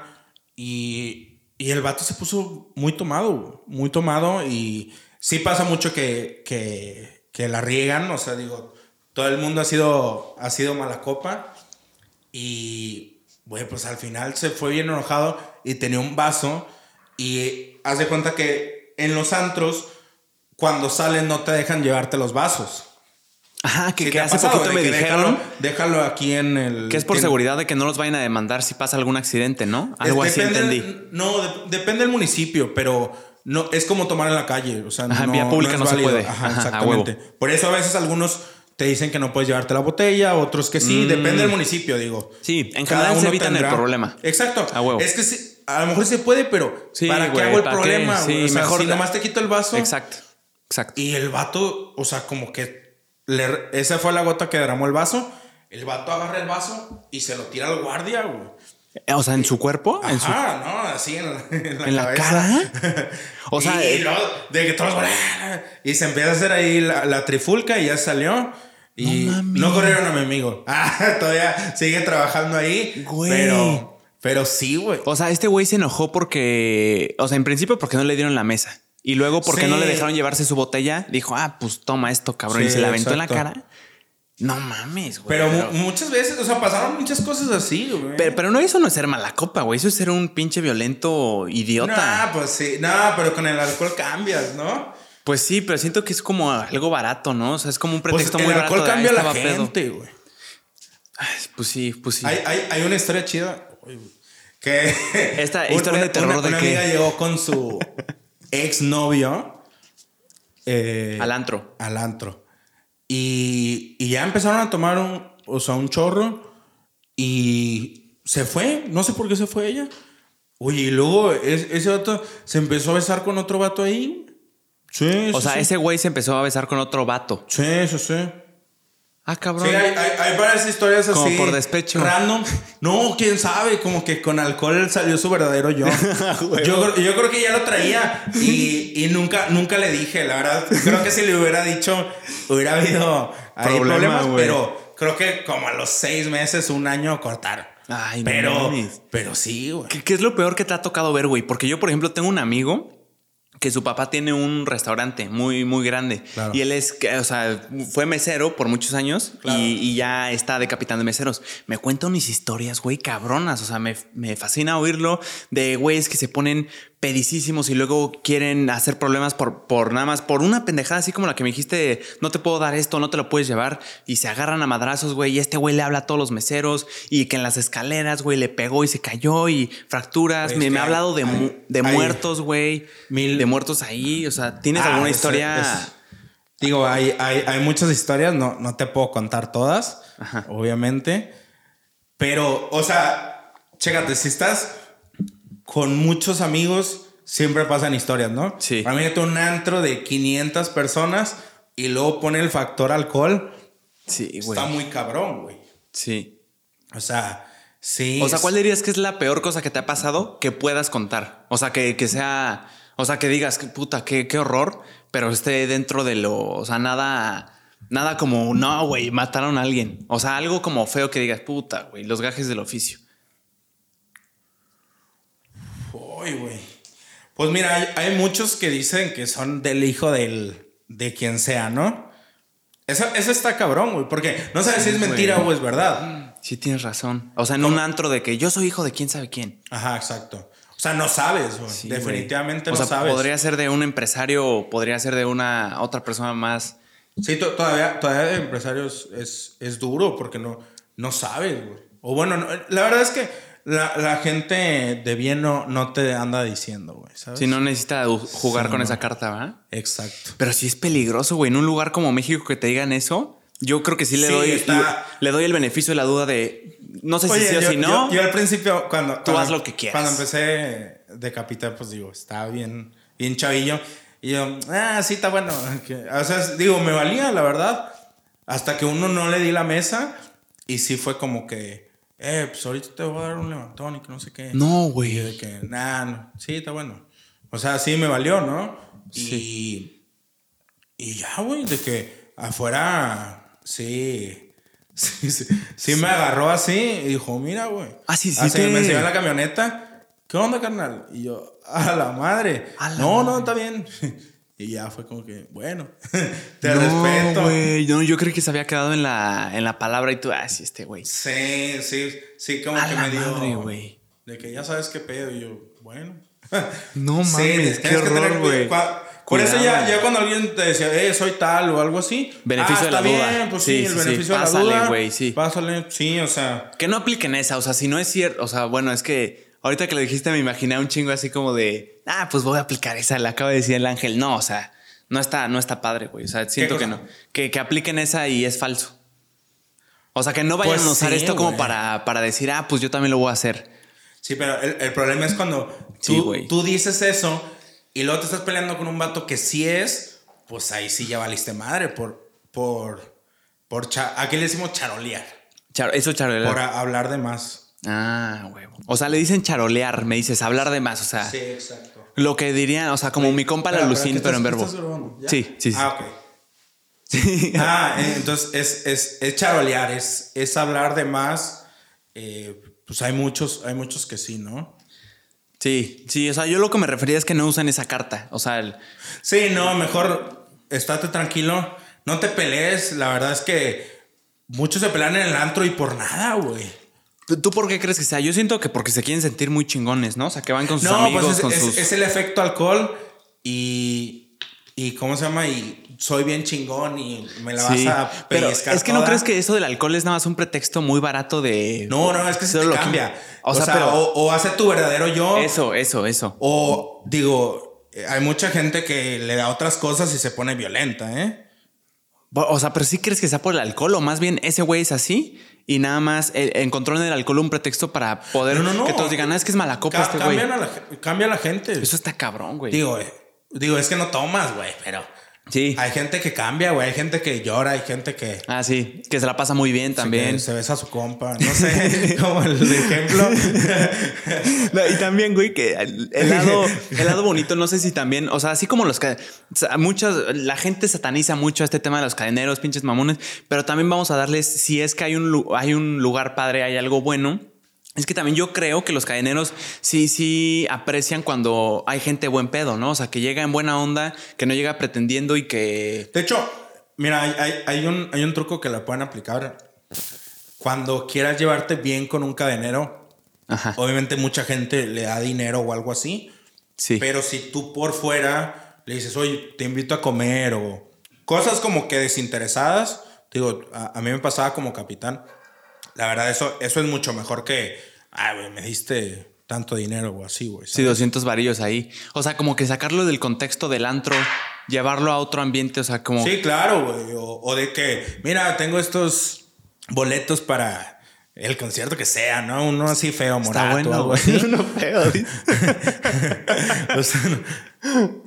y, y el vato se puso muy tomado, muy tomado y sí pasa mucho que, que, que la riegan, o sea, digo, todo el mundo ha sido, ha sido mala copa y, güey, pues al final se fue bien enojado y tenía un vaso y haz de cuenta que en los antros, cuando salen no te dejan llevarte los vasos. Ajá, que, Sí que hace pasado, poquito me dijeron Déjalo, déjalo aquí en el. que es por en- seguridad de que no los vayan a demandar si pasa algún accidente, ¿no? es- Algo así depende- entendí. No, de- depende del municipio, pero no es como tomar en la calle. O sea, Ajá, no, vía pública es no se puede. Ajá, exactamente. Por eso a veces algunos te dicen que no puedes llevarte la botella, otros que sí. Depende del municipio, digo. Mm. Sí, en Cada general se uno evitan el problema. Exacto. A huevo. Es que sí, a lo mejor se puede, pero Sí, ¿para güey, qué hago el problema? Sí, güey? O sea, mejor si nomás te quito el vaso. Exacto. Exacto. Y el vato, o sea, como que le- esa fue la gota que derramó el vaso. El vato agarra el vaso y se lo tira al guardia, güey. O sea, en su cuerpo, en su Ajá, no, así en la, en la ¿En la cabeza. cara? O sea, y, eh, luego de que todos y se empieza a hacer ahí la, la trifulca y ya salió. Y No corrieron a mi amigo. Ah, todavía sigue trabajando ahí. Güey. Pero, pero sí, güey. O sea, este güey se enojó porque, o sea, en principio porque no le dieron la mesa. Y luego porque Sí. no le dejaron llevarse su botella, dijo, ah, pues toma esto, cabrón. y se la aventó en la cara. No mames, güey. Pero, mu- muchas veces, o sea, pasaron muchas cosas así, güey. Pero, pero no, eso no es ser mala copa, güey. Eso es ser un pinche violento idiota. No, pues sí. No, pero con el alcohol cambias, ¿no? Pues sí, pero siento que es como algo barato, ¿no? O sea, es como un Pues pretexto el muy alcohol barato. de, cambia "Ahí a la estaba pedo". gente, güey. Pues sí, pues sí. Hay, hay, hay una historia chida. Que. Esta historia de terror una, de una qué? amiga llegó con su exnovio. eh, Al antro. al antro. Y, y ya empezaron a tomar un, o sea, un chorro. Y se fue. No sé por qué se fue ella. Oye, y luego es- ese vato se empezó a besar con otro vato ahí. Sí, O sí, sea, sí. ese güey se empezó a besar con otro vato. Sí, sí, sí. Ah, cabrón. Sí, hay, hay, hay varias historias así. Como por despecho. Random. No, quién sabe, como que con alcohol salió su verdadero yo. yo, creo- yo creo que ya lo traía y, y nunca, nunca le dije, la verdad. Creo que si le hubiera dicho, hubiera habido Problema, problemas, güey. pero creo que como a los seis meses, un año cortaron. Ay, no pero, sí, güey. ¿Qué, qué es lo peor que te ha tocado ver, güey? Porque yo, por ejemplo, tengo un amigo que su papá tiene un restaurante muy, muy grande. Claro. Y él es, que, o sea, fue mesero por muchos años Claro. y, y ya está de capitán de meseros. Me cuenta unas historias, güey, cabronas. O sea, me, me fascina oírlo de güeyes que se ponen pedicísimos y luego quieren hacer problemas por, por nada más, por una pendejada así como la que me dijiste, no te puedo dar esto, no te lo puedes llevar y se agarran a madrazos, güey, y este güey le habla a todos los meseros y que en las escaleras, güey, le pegó y se cayó y fracturas. Es me, me ha hablado de, mu- de muertos, güey, mil- de muertos ahí, o sea, ¿tienes Ah, alguna es- historia? es- digo, hay, hay, hay muchas historias, no, no te puedo contar todas, Ajá. obviamente. Pero, o sea, chécate, si estás con muchos amigos, siempre pasan historias, ¿no? Sí. Para mí, un antro de 500 personas y luego pone el factor alcohol, Sí, güey. está muy cabrón, güey. Sí. O sea, sí. O sea, ¿cuál dirías que es la peor cosa que te ha pasado que puedas contar? O sea, que, que sea, o sea, que digas, "Qué puta, qué, qué horror, pero esté dentro de lo, o sea, nada, nada como, no, güey, mataron a alguien. O sea, algo como feo que digas, puta, güey, los gajes del oficio. Uy, güey. Pues mira, hay, hay muchos que dicen que son del hijo del, de quien sea, ¿no? Eso, eso está cabrón, güey, porque no sabes si es güey. mentira o es verdad. Sí, tienes razón. O sea, en un antro de que yo soy hijo de quién sabe quién. Ajá, exacto. O sea, no sabes, güey. Sí, Definitivamente güey. no sea, sabes. podría ser de un empresario o podría ser de una otra persona más. Sí, to- todavía, todavía de empresarios es, es duro porque no, no sabes, güey. O bueno, no- la verdad es que la, la gente de bien no, no te anda diciendo, güey, ¿sabes? Si no necesita jugar Sí, con no. esa carta, ¿va? Exacto. Pero sí es peligroso, güey. En un lugar como México que te digan eso, yo creo que sí le Sí, doy está- le doy el beneficio de la duda de no sé si sí o yo, si no. yo- yo al principio, cuando. Tú cuando- haz lo que quieras. Cuando empecé de capital, pues digo, estaba bien, bien chavillo. Y yo, ah, sí, está bueno. O sea, digo, me valía, la verdad. Hasta que uno no le di la mesa. Y sí fue como que, eh, pues ahorita te voy a dar un levantón y que no sé qué. No, Y güey. de que, nah, no. sí, está bueno. O sea, sí me valió, ¿no? Y, y ya, güey, de que afuera, sí. Sí, sí, sí me agarró así y dijo, mira, güey. Ah, sí, sí Así te- me enseñó en la camioneta. ¿Qué onda, carnal? Y yo, a la madre. A la no, no, madre. está bien. Y ya fue como que, bueno, te no, respeto. güey. No, yo creí que se había quedado en la, en la palabra y tú, ah, sí, este güey. Sí, sí, sí, como A que me dio. madre. De que ya sabes qué pedo. Y yo, bueno. No Sí, mames, qué horror, güey. Por eso ya, ya cuando alguien te decía, eh, soy tal o algo así. Beneficio ah, de la está duda. bien, pues Sí, sí, sí, el sí. beneficio de la Pásale, güey, sí. Pásale, sí, o sea. Que no apliquen esa, o sea, si no es cierto, o sea, bueno, es que ahorita que lo dijiste me imaginé un chingo así como de, ah, pues voy a aplicar esa, le acaba de decir el ángel. No, o sea, no está, no está padre, güey. O sea, siento que no. Que, que apliquen esa y es falso. O sea, que no vayan Pues a usar sí, esto como para, para decir, ah, pues yo también lo voy a hacer. Sí, pero el, el problema es cuando tú, tú dices eso y luego te estás peleando con un vato que sí es, pues ahí sí ya valiste madre por. por. por. aquí le decimos charolear. Charo- eso charolear. Por hablar de más. Ah, huevo. O sea, le dicen charolear, me dices, hablar de más, o sea, Sí, exacto. lo que dirían, o sea, como mi compa la Lucín, ¿qué pero en verbo. Sí, sí, sí. Ah, ok. Sí. Ah, eh, entonces es, es, es charolear, es, es hablar de más. Eh, pues hay muchos, hay muchos que sí, ¿no? Sí, sí, o sea, yo lo que me refería es que no usan esa carta. O sea, el- Sí, no, mejor estate tranquilo, no te pelees. La verdad es que muchos se pelean en el antro y por nada, güey. ¿Tú- ¿tú por qué crees que sea? Yo siento que porque se quieren sentir muy chingones, ¿no? O sea, que van con sus No, amigos, pues es, con es- sus... es el efecto alcohol y, y ¿cómo se llama? Y soy bien chingón y me la Sí, vas a pero es que no crees que eso del alcohol es nada más un pretexto muy barato de... No, no, es que se te lo que- cambia. O sea, pero- o, o hace tu verdadero yo. Eso, eso, eso. O digo, hay mucha gente que le da otras cosas y se pone violenta, ¿eh? O sea, pero sí crees que sea por el alcohol o más bien ese güey es así y nada más eh, encontró en el alcohol un pretexto para poder No, no, no. que todos digan, "Ah, es que es mala copa Ca- este güey. cambia a la gente. Eso está cabrón, güey. Digo, eh, digo, es que no tomas, güey, pero sí. hay gente que cambia, güey. Hay gente que llora, hay gente que Ah, sí, que se la pasa muy bien también. se besa a su compa. No sé, como el ejemplo. No, y también, güey, que el lado, el lado bonito, no sé si también, o sea, así como los que muchas, la gente sataniza mucho este tema de los cadeneros, pinches mamones, pero también vamos a darles, si es que hay un, hay un lugar padre, hay algo bueno. Es que también yo creo que los cadeneros sí, sí aprecian cuando hay gente buen pedo, ¿no? O sea, que llega en buena onda, que no llega pretendiendo y que. De hecho, mira, hay, hay- hay un, hay un truco que la pueden aplicar. Cuando quieras llevarte bien con un cadenero, Ajá. obviamente mucha gente le da dinero o algo así. Sí. Pero si tú por fuera le dices, oye, te invito a comer o cosas como que desinteresadas, digo, a, a mí me pasaba como capitán. La verdad, eso, eso es mucho mejor que, ay, güey, me diste tanto dinero o así, güey. Sí, ¿sabes? 200 varillos ahí. O sea, como que sacarlo del contexto del antro, llevarlo a otro ambiente, o sea, como. Sí, claro, güey. O, o de que, mira, tengo estos boletos para el concierto que sea, ¿no? Uno así feo, Está morato, bueno, algo güey. Uno feo. O sea, no.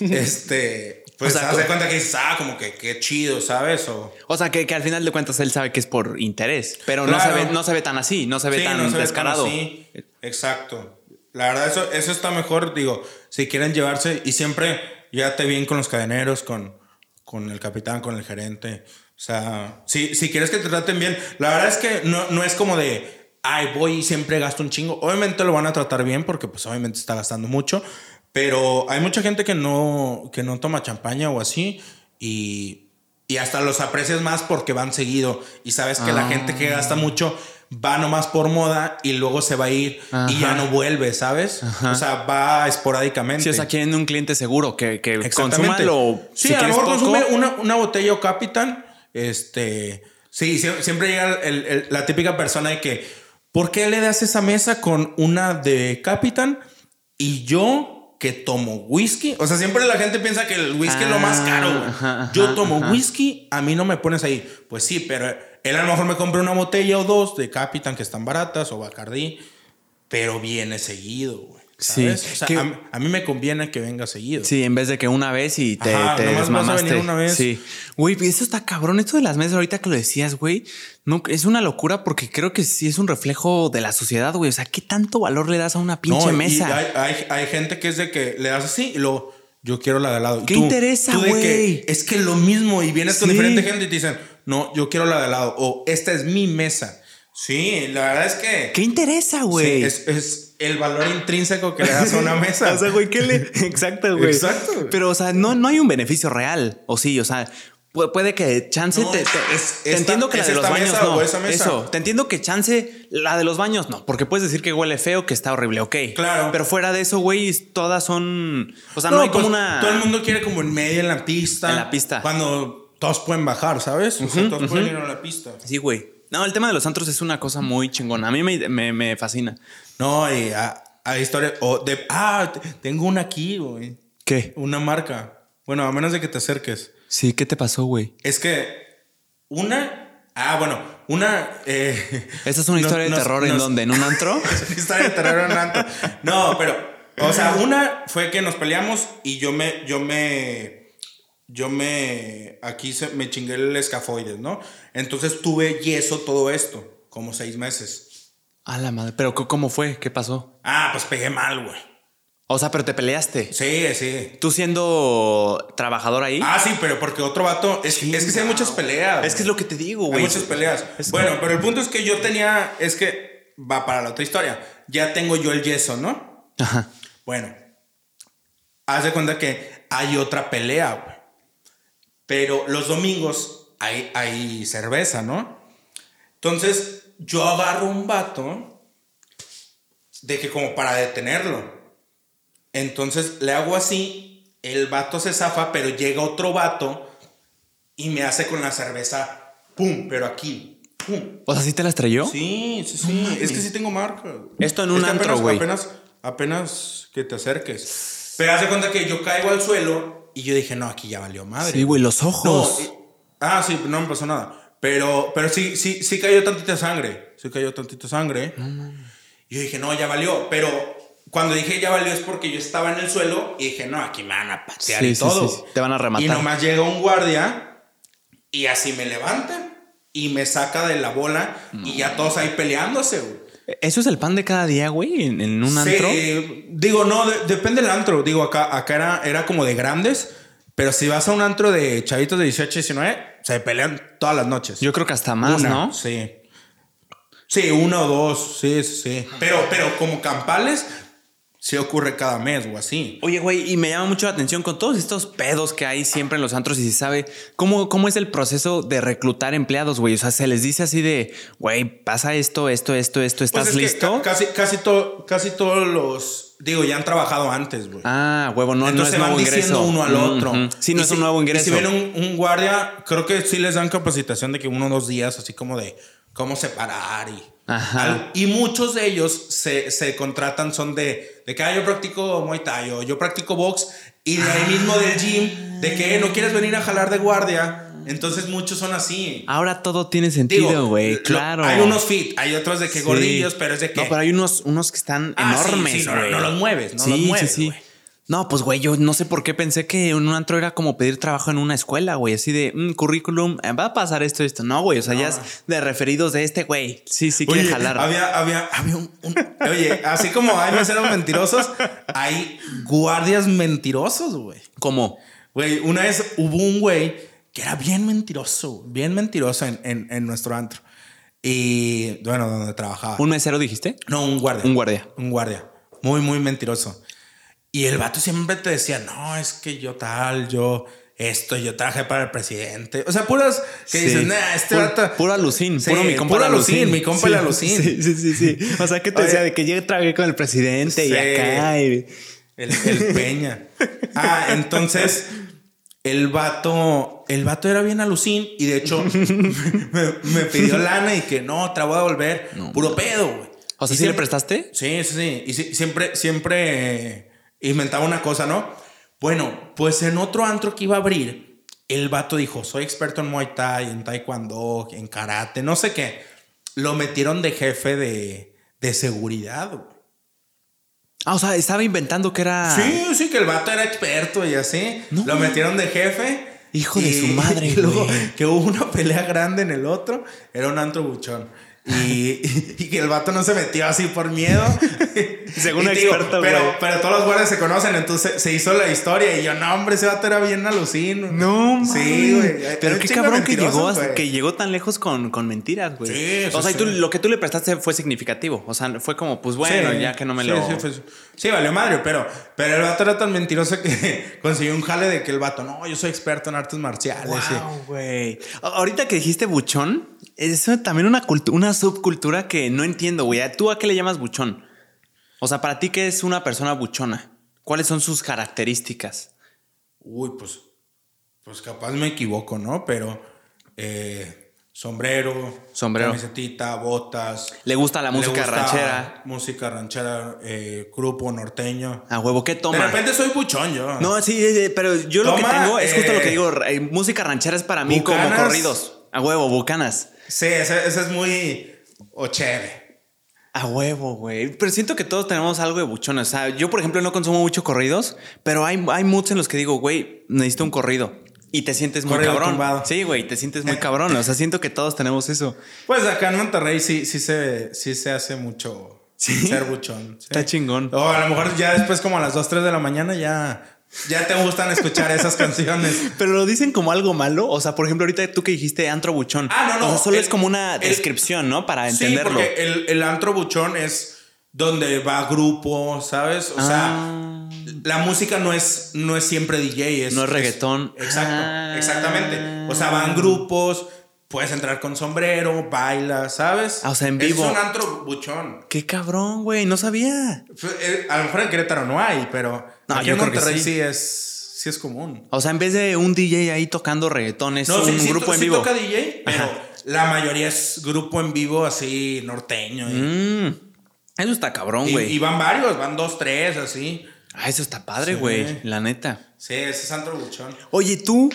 este, pues O sea, de co- cuenta que dices, ah, como que qué chido, ¿sabes? O, O sea, que, que al final de cuentas él sabe que es por interés, pero no, se Claro. ve, no se ve tan así, no se ve Sí, tan no se ve tan descarado. así. Exacto. La verdad, eso, eso está mejor. Digo, si quieren llevarse y siempre llévate bien con los cadeneros, con, con el capitán, con el gerente. O sea, si, si quieres que te traten bien, la verdad es que no, no es como de, ay, voy y siempre gasto un chingo. Obviamente lo van a tratar bien porque pues obviamente está gastando mucho. Pero hay mucha gente que no, que no toma champaña o así y, y hasta los aprecias más porque van seguido y sabes que la Ah. gente que gasta mucho va nomás por moda y luego se va a ir y ya no vuelve, ¿sabes? O sea, va esporádicamente. Sí, o sea, quieren un cliente seguro que, que consuma lo. Sí, si a lo mejor poco, consume una, una botella o Capitan. Este. Sí, sie- siempre llega el- el- la típica persona de que, ¿por qué le das esa mesa con una de Capitán y yo que tomo whisky? O sea, siempre la gente piensa que el whisky es lo más caro. güey. Ah, ajá, ajá, yo tomo ajá. whisky, a mí no me pones ahí. Pues sí, pero él a lo mejor me compra una botella o dos de Capitán que están baratas o Bacardí, pero viene seguido, güey. Sí, ¿sabes? O sea, que- a, mí- a mí me conviene que venga seguido. Sí, en vez de que una vez y te, Ajá, te nomás vas a desmamaste. venir una vez. Sí. Güey, eso está cabrón. Esto de las mesas, ahorita que lo decías, güey, no, es una locura porque creo que sí es un reflejo de la sociedad, güey. O sea, ¿qué tanto valor le das a una pinche No, mesa? Hay, hay, hay gente que es de que le das así y luego yo quiero la de al lado. ¿Qué interesa, tú de güey? Es que lo mismo y vienes con Sí. diferente gente y te dicen, no, yo quiero la de al lado o esta es mi mesa. Sí, la verdad es que ¿Qué interesa, güey? sí, es, es el valor intrínseco que le das a una mesa. o sea, güey, ¿qué le...? Exacto, güey. Exacto. Pero, o sea, no, no hay un beneficio real. O sí, o sea... pu- Puede que chance No, te, te- es- te esta- entiendo que la de los baños mesa no. o esa mesa. Eso, te entiendo que chance la de los baños no, porque puedes decir que huele feo, que está horrible, ok. Claro. Pero fuera de eso, güey, todas son, o sea, no, hay pues, como una Todo el mundo quiere como en medio en la pista. En la pista. Cuando todos pueden bajar, ¿sabes? O sea, todos pueden ir a la pista. Sí, güey. No, el tema de los antros es una cosa muy chingona. A mí me, me- me fascina. No, y hay historias. O de, ah, te- tengo una aquí, güey. ¿Qué? Una marca. Bueno, a menos de que te acerques. Sí, ¿qué te pasó, güey? Es que una. Ah, bueno, una. eh, ¿Esta es una nos- historia de nos- terror en nos- donde? ¿En un antro? Es una historia de terror en un antro. No, pero. O sea, una fue que nos peleamos y yo me. Yo me. Yo me. Aquí se, me chingué el escafoides, ¿no? Entonces tuve yeso todo esto. Como seis meses. A la madre. ¿Pero cómo fue? ¿Qué pasó? Ah, pues pegué mal, güey. O sea, pero te peleaste. Sí, sí. ¿Tú siendo trabajador ahí? Ah, sí, pero porque otro vato. Es, es que sí hay muchas peleas. es que es lo que te digo, Hay güey. muchas peleas. Es- Bueno, pero el punto es que yo tenía. Es que va para la otra historia. Ya tengo yo el yeso, ¿no? Ajá. Bueno, haz de cuenta que hay otra pelea, güey. Pero los domingos hay, hay cerveza, ¿no? Entonces, yo agarro un vato de que como para detenerlo. Entonces le hago así, el vato se zafa, pero llega otro vato y me hace con la cerveza, ¡pum! Pero aquí, ¡pum! O sea, ¿sí te la estrelló? Sí, sí, sí. es que sí tengo marca. Esto en Es un que antro, apenas- güey. Apenas, apenas que te acerques. Pero haz de cuenta que yo caigo al suelo y yo dije, no, aquí ya valió madre. Sí, güey, los No, ojos. y- ah, sí, no me pasó nada. Pero, pero sí, sí, sí cayó tantita sangre. Sí cayó tantita sangre. Y yo dije, no, ya valió. Pero cuando dije ya valió es porque yo estaba en el suelo y dije, no, aquí me van a patear Sí, y sí, todo. sí. Te van a rematar. Y nomás llega un guardia y así me levantan y me saca de la bola y ya todos ahí peleándose, güey. ¿Eso es el pan de cada día, güey? ¿En, en un Sí, antro? digo, no, de- depende del antro. Digo, acá, acá era, era como de grandes, pero si vas a un antro de chavitos de 18, 19, se pelean todas las noches. Yo creo que hasta más, Una, ¿no? Sí. Sí, uno o dos, sí, sí, sí. Pero, pero como campales, sí ocurre cada mes o así. Oye, güey, y me llama mucho la atención con todos estos pedos que hay siempre en los antros y se sabe cómo, cómo es el proceso de reclutar empleados, güey. O sea, se les dice así de, güey, pasa esto, esto, esto, esto, Pues ¿estás es listo? ca- casi, casi, to- casi todos los, digo, ya han trabajado antes, güey. Ah, huevo, no, no Entonces es se van nuevo diciendo ingreso. uno al otro. Ujú. Sí, no Y es si- un nuevo Y ingreso. si ven un, un guardia, creo que sí les dan capacitación de que uno o dos días, así como de cómo separar y. Ajá. y muchos de ellos se, se contratan, son de, de que ah, yo practico Muay Thai o yo practico box y de ahí mismo del gym, de que no quieres venir a jalar de guardia. Entonces muchos son así. Ahora todo tiene sentido, güey. Claro. Hay unos fit, hay otros de que Sí. gordillos, pero es de que. No, pero hay unos, unos que están Ah, enormes, sí, no, los mueves, no los mueves, Sí, sí. No, pues, güey, yo no sé por qué pensé que en un antro era como pedir trabajo en una escuela, güey. Así de, mm, currículum, eh, va a pasar esto, esto. No, güey, o sea, ya es de referidos de este, güey. Sí, sí, quiere Oye, jalar. Había, había, había un, un- Oye, así como hay meseros mentirosos, hay guardias mentirosos, güey. ¿Cómo? Güey, una vez hubo un güey que era bien mentiroso, bien mentiroso en, en, en nuestro antro. Y bueno, donde trabajaba. ¿Un mesero dijiste? no, un guardia. Un guardia. Un guardia. Muy, muy mentiroso. Y el vato siempre te decía, no, es que yo tal, yo esto, yo trabajé para el presidente. O sea, puras que Sí. dices, nah, este Puro- vato. Puro alucín, Sí, puro mi compa puro alucín, mi compa Sí, el alucín. Sí, sí, sí, sí. O sea, ¿qué te Oye. decía? De que yo trabajé con el presidente y acá. y- El, el Peña. Ah, entonces, el vato, el vato era bien alucín y de hecho me, me pidió lana y que no, te la voy a devolver. Puro pedo, güey. O sea, ¿sí le prestaste? Sí, sí, sí. Y sí- siempre, siempre eh, inventaba una cosa, ¿no? Bueno, pues en otro antro que iba a abrir, el vato dijo, soy experto en Muay Thai, en Taekwondo, en Karate, no sé qué. Lo metieron de jefe de, de seguridad. güey. Ah, o sea, estaba inventando que era. Sí, sí, que el vato era experto y así. No. Lo metieron de jefe. Hijo de su madre, y luego güey. que hubo una pelea grande en el otro. Era un antro buchón. Y, y que el vato no se metió así por miedo. Según Y te digo, experto, pero, pero todos los guardias se conocen, entonces se hizo la historia. Y yo, no, hombre, ese vato era bien alucino. No, Sí, güey. Pero qué cabrón que llegó, que llegó tan lejos con, con mentiras, güey. Sí, sí, o sea, y tú, sí. lo que tú le prestaste fue significativo. O sea, fue como, pues bueno, Sí, ya que no me sí, lo. Sí, fue- sí, valió madre, pero, pero el vato era tan mentiroso que consiguió un jale de que el vato, no, yo soy experto en artes marciales. Wow, güey. Ahorita que dijiste buchón, es también una, una subcultura que no entiendo, güey. ¿Tú a qué le llamas buchón? O sea, para ti, ¿qué es una persona buchona? ¿Cuáles son sus características? Uy, pues, pues capaz me equivoco, ¿no? Pero eh, sombrero, Sombrero. camisetita, botas. ¿Le gusta la música gusta ranchera? Música ranchera, eh, grupo norteño. A huevo, ¿qué De toma? repente soy buchón yo. No, sí, pero yo lo que tengo es justo eh, lo que digo. eh, música ranchera es para mí como corridos. A huevo, bucanas. Sí, ese, ese es muy o chévere. A huevo, güey. Pero siento que todos tenemos algo de buchón. O sea, yo, por ejemplo, no consumo mucho corridos, pero hay, hay moods en los que digo, güey, necesito un corrido. Y te sientes muy cabrón. tumbado. Sí, güey, te sientes muy cabrón. O sea, siento que todos tenemos eso. Pues acá en Monterrey sí, sí, se, sí se hace mucho ¿Sí? ser buchón. sí. Está chingón. O a lo mejor ya después como a las 2, 3 de la mañana ya, ya te gustan escuchar esas canciones. Pero lo dicen como algo malo. O sea, por ejemplo, ahorita tú que dijiste antro buchón. Ah, no, no, O sea, solo el- es como una el- descripción, ¿no? Para Sí, entenderlo. porque el, el antro buchón es donde va grupo, ¿sabes? O Ah. sea, la música no es, no es siempre DJ. Es, No es reggaetón. exacto, Ah. exactamente. O sea, van grupos, puedes entrar con sombrero, baila, ¿sabes? Ah, o sea, en Es vivo. un antro buchón. Qué cabrón, güey. No sabía. Eh, A lo mejor en Querétaro no hay, pero No, aquí yo en creo que Monterrey sí. sí. es, sí es común. O sea, en vez de un DJ ahí tocando reggaetón, es No, un sí, sí, grupo en sí vivo. toca DJ, pero Ajá. la mayoría es grupo en vivo así norteño. y- Mm, eso está cabrón, güey. y van varios, van dos, tres, así. Ah, eso está padre, Sí. güey. La neta. Sí, ese es antro buchón. Oye, tú,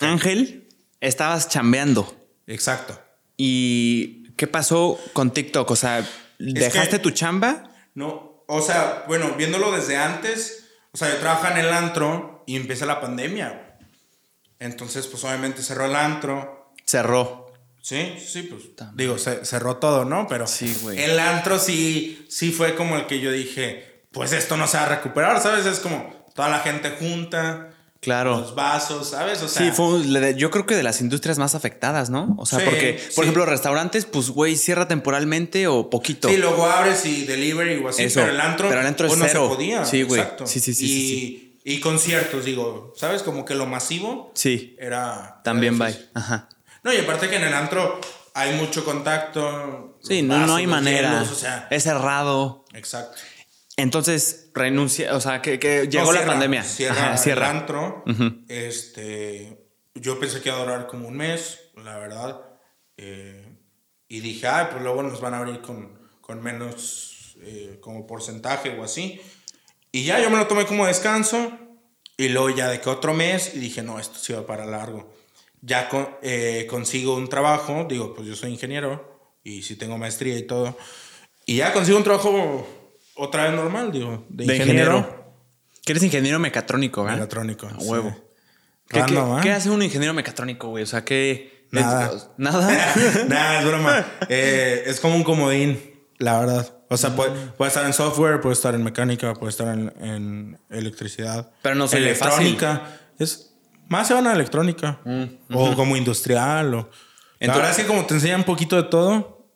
Ángel, estabas chambeando. Exacto. ¿Y qué pasó con TikTok? O sea, ¿dejaste que- tu chamba? No, o sea, bueno, viéndolo desde antes, o sea, yo trabajaba en el antro y empieza la pandemia. Entonces, pues obviamente cerró el antro. Cerró. Sí, sí, pues digo, se, cerró todo, ¿no? Pero Sí, güey. el antro sí, sí fue como el que yo dije, pues esto no se va a recuperar, ¿sabes? Es como toda la gente junta, Claro. los vasos, ¿sabes? O sea, Sí, fue yo creo que de las industrias más afectadas, ¿no? O sea, Sí, porque, por sí. ejemplo, restaurantes, pues, güey, cierra temporalmente o poquito. Sí, luego abres y delivery o así, Eso, pero el antro, pero el antro es pues, no cero. se podía. Sí, güey. Exacto. Sí, sí, sí, Y, sí, y conciertos, digo, ¿sabes? Como que lo masivo Sí. era... También era difícil. Ajá. No, y aparte que en el antro hay mucho contacto. Sí, no, no hay manera. hielos, o sea, es cerrado. exacto. Entonces, renuncia, o sea, que, que llegó No, la pandemia. Cierra, Ajá, cierra. el antro. Este, yo pensé que iba a durar como un mes, la verdad. Eh, y dije, ay, pues luego nos van a abrir con, con menos eh, como porcentaje o así. Y ya yo me lo tomé como descanso. Y luego ya de que otro mes y dije, no, esto sí va para largo. Ya con- eh, consigo un trabajo, digo, pues yo soy ingeniero y sí tengo maestría y todo. Y ya consigo un trabajo otra vez normal, digo, de, De ingeniero. ingeniero. Que eres ingeniero mecatrónico, ¿verdad? Mecatrónico. A sí. huevo. ¿Qué, Random, qué- ¿ah? qué hace un ingeniero mecatrónico, güey? O sea, ¿qué? Nada. ¿Nada? Nada, es broma. Eh, es como un comodín, la verdad. O sea, puede, puede estar en software, puede estar en mecánica, puede estar en, en electricidad. Pero no se le Electrónica. Es, más se van a electrónica. O como industrial. O, la Entonces- verdad es que como te enseñan un poquito de todo,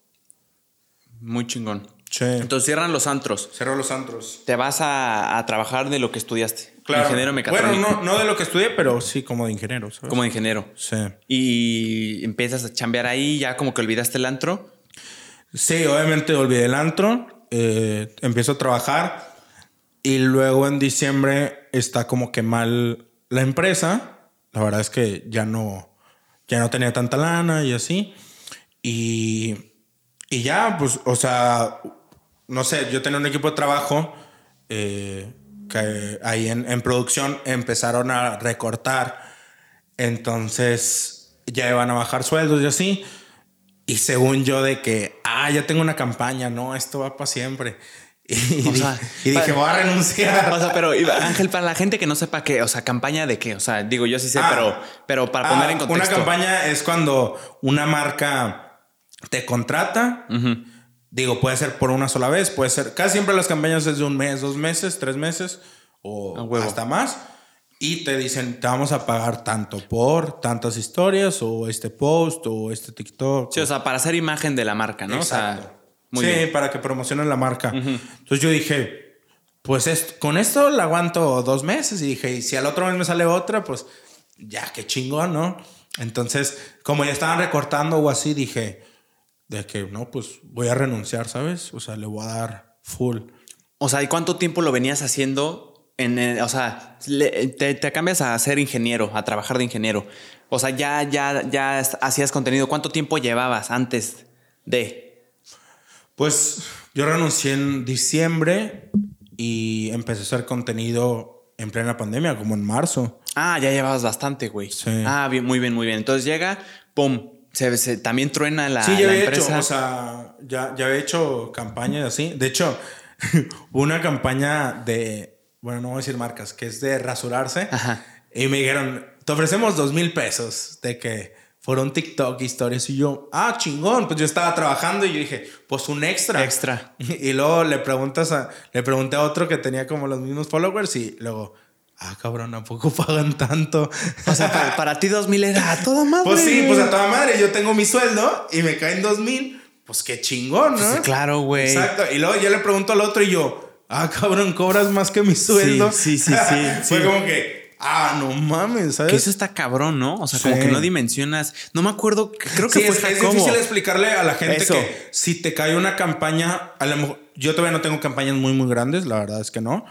Muy chingón. che, Entonces cierran los antros. cerró los antros. Te vas a, a trabajar de lo que estudiaste. Claro. Ingeniero mecatrónico. Bueno, no, no de lo que estudié, pero sí como de ingeniero, ¿sabes? Como de ingeniero. Sí. Y empiezas a chambear ahí, ya como que olvidaste el antro. Sí, obviamente olvidé el antro, eh, empiezo a trabajar y luego en diciembre está como que mal la empresa La verdad es que ya no, ya no tenía tanta lana y así. Y, y ya, pues, o sea, no sé, yo tenía un equipo de trabajo eh, que ahí en, en, producción empezaron a recortar. Entonces ya iban a bajar sueldos y así. Y según yo de que, ah, ya tengo una campaña, no, esto va para siempre. Y, O sea, y dije, voy a renunciar. O sea, pero Ángel, para la gente que no sepa qué, o sea, campaña de qué, o sea, digo, yo sí sé, Ah. pero, pero para poner Ah, en contexto. Una campaña es cuando una marca te contrata. Digo, puede ser por una sola vez, puede ser. Casi siempre las campañas es de un mes, dos meses, tres meses o hasta más. Y te dicen, te vamos a pagar tanto por tantas historias o este post o este TikTok. Sí, o sea, para hacer imagen de la marca, ¿no? O Exacto. sea, muy sí, bien. para que promocionen la marca. Entonces yo dije, pues est- con esto la aguanto dos meses. Y dije, y si al otro mes me sale otra, pues ya, qué chingón, ¿no? Entonces, como ya estaban recortando o así, dije, de que no, pues voy a renunciar, ¿sabes? O sea, le voy a dar full. O sea, ¿y cuánto tiempo lo venías haciendo? En, el- o sea, le- te, te cambias a ser ingeniero, a trabajar de ingeniero. O sea, ya, ya, ya hacías contenido. ¿Cuánto tiempo llevabas antes de? Pues yo renuncié en diciembre y empecé a hacer contenido en plena pandemia, como en marzo. Ah, ya llevabas bastante, güey. Sí. Ah, bien, muy bien, muy bien. Entonces llega, pum, se, se- también truena la, Sí, ya la había empresa. hecho, o sea, ya, ya había hecho campañas así. De hecho, una campaña de, bueno, no voy a decir marcas, que es de rasurarse. Ajá. Y me dijeron, te ofrecemos dos mil pesos de que fueron TikTok historias. Y yo, ah, chingón. Pues yo estaba trabajando y yo dije, pues un extra. Extra. Y luego le preguntas a, le pregunté a otro que tenía como los mismos followers y luego, ah, cabrón, ¿a poco pagan tanto? O sea, para, para ti 2000 era a toda madre. Pues sí, pues a toda madre, yo tengo mi sueldo y me caen dos mil, pues qué chingón, ¿no? Pues, claro, güey. Exacto. Y luego yo le pregunto al otro y yo, ah, cabrón, cobras más que mi sueldo. Sí, sí, sí, sí, Fue sí. como que, ah, no mames, ¿sabes? Que eso está cabrón, ¿no? O sea, como que no dimensionas. No me acuerdo, creo que Sí, fue es, es difícil explicarle a la gente Eso. que si te cae una campaña, a lo mejor, yo todavía no tengo campañas muy, muy grandes, la verdad es que no,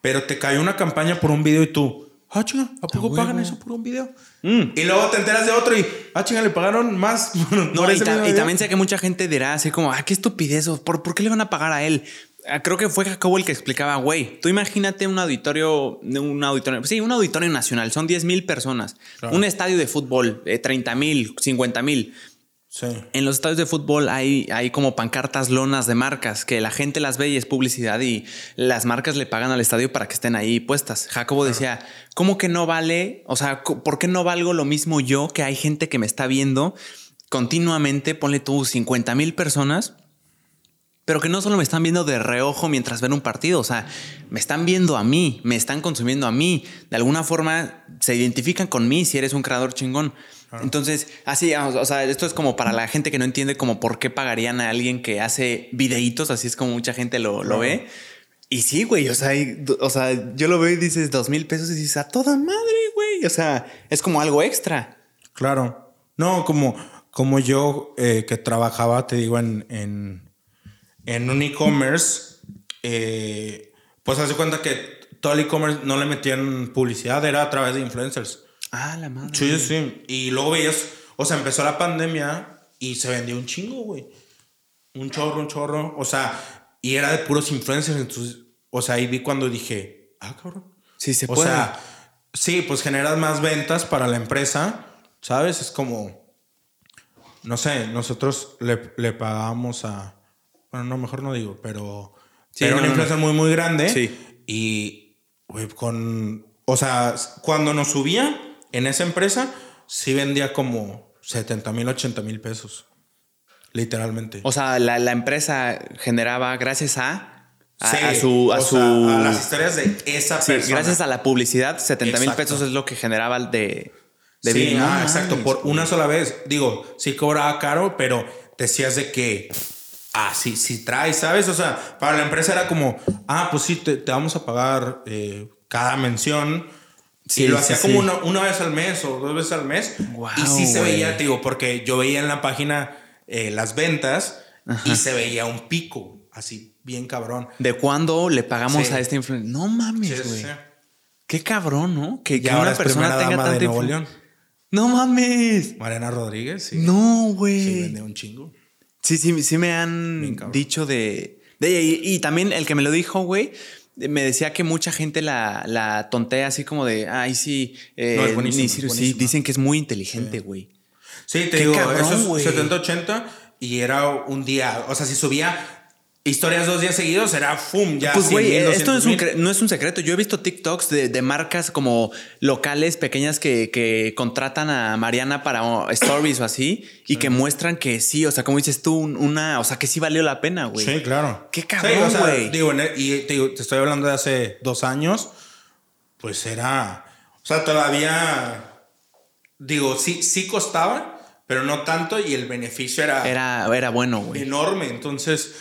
pero te cae una campaña por un video y tú, ah, chinga, ¿a poco huevo. pagan eso por un video? Mm. Y luego te enteras de otro y, ah, chinga, le pagaron más. No, y, ta- y video". también sé que mucha gente dirá así como, ah, qué estupidez, ¿por, ¿por qué le van a pagar a él? Ah, Creo que fue Jacobo el que explicaba, güey, tú imagínate un auditorio, un auditorio, sí, un auditorio nacional, son 10 mil personas, Claro. un estadio de fútbol, eh, 30 mil, 50 mil. Sí. En los estadios de fútbol hay, hay como pancartas, lonas de marcas que la gente las ve y es publicidad y las marcas le pagan al estadio para que estén ahí puestas. Jacobo decía, ¿cómo que no vale? O sea, ¿por qué no valgo lo mismo yo que hay gente que me está viendo continuamente? Ponle tú 50 mil personas. Pero que no solo me están viendo de reojo mientras ven un partido, o sea, me están viendo a mí, me están consumiendo a mí. De alguna forma se identifican con mí si eres un creador chingón. Entonces, así, o sea, esto es como para la gente que no entiende como por qué pagarían a alguien que hace videitos, así es como mucha gente lo, lo ve. Y sí, güey, o sea, y- o sea, yo lo veo y dices dos mil pesos y dices, a toda madre, güey. O sea, es como algo extra. Claro. No, como, como yo eh, que trabajaba, te digo, en, en, en un e-commerce, eh, pues hace cuenta que todo el e-commerce no le metían publicidad, era a través de influencers. Ah, la madre. Sí, sí. Y luego veías, o sea, empezó la pandemia y se vendió un chingo, güey. Un chorro, un chorro. O sea, y era de puros influencers. Entonces, o sea, ahí vi cuando dije, ah, cabrón. Sí, se o puede. sea, sí, pues generas más ventas para la empresa, ¿sabes? Es como, no sé, nosotros le, le pagamos a, bueno, no, mejor no digo, pero, Sí, pero no, una no, no. empresa muy, muy grande. Sí. Y, güey, con, o sea, cuando nos subía en esa empresa, sí vendía como 70 mil, 80 mil pesos. Literalmente. O sea, la, la empresa generaba gracias a, a, Sí, a su... A, su sea, a las historias de esa Sí, persona. gracias a la publicidad, 70 mil pesos es lo que generaba de... de sí, ah, exacto, por güey. una sola vez. Digo, sí cobraba caro, pero decías de que, ah, sí, sí traes, ¿sabes? O sea, para la empresa era como, ah, pues sí, te, te vamos a pagar eh, cada mención. Sí, y lo sí, hacía sí. como una, una vez al mes o dos veces al mes. Guau, y sí se güey. veía, te digo, porque yo veía en la página eh, las ventas y se veía un pico, así, bien cabrón. ¿De cuándo le pagamos Sí. a este influencer? No mames, Sí, sí, güey. sí. Qué cabrón, ¿no? Que, que una persona tenga dama de tanta Nuevo León. No mames. Mariana Rodríguez, sí. No, Sí, güey. vende un chingo. Sí, sí, sí me han dicho de... de y, y también el que me lo dijo, güey, me decía que mucha gente la, la tontea así como de, ay, sí, eh, No, es buenísima, ni sirve". sí, dicen que es muy inteligente, güey. Sí, te Qué digo, cabrón, eso güey. es 70-80 y era un día. O sea, si subía historias dos días seguidos, era ¡fum! Ya Pues, 100 güey, esto no es, un 200 cre- no es un secreto. Yo he visto TikToks de, de marcas como locales pequeñas que, que contratan a Mariana para oh, stories o así y que muestran que sí, o sea, como dices tú, un- una, o sea, que sí valió la pena, güey. Sí, claro. Qué Sí, cabrón, o sea, güey. digo, el- y te, digo, te estoy hablando de hace dos años, pues era. O sea, todavía. Digo, sí, sí costaba, pero no tanto y el beneficio era, Era, era bueno, güey. enorme. Entonces,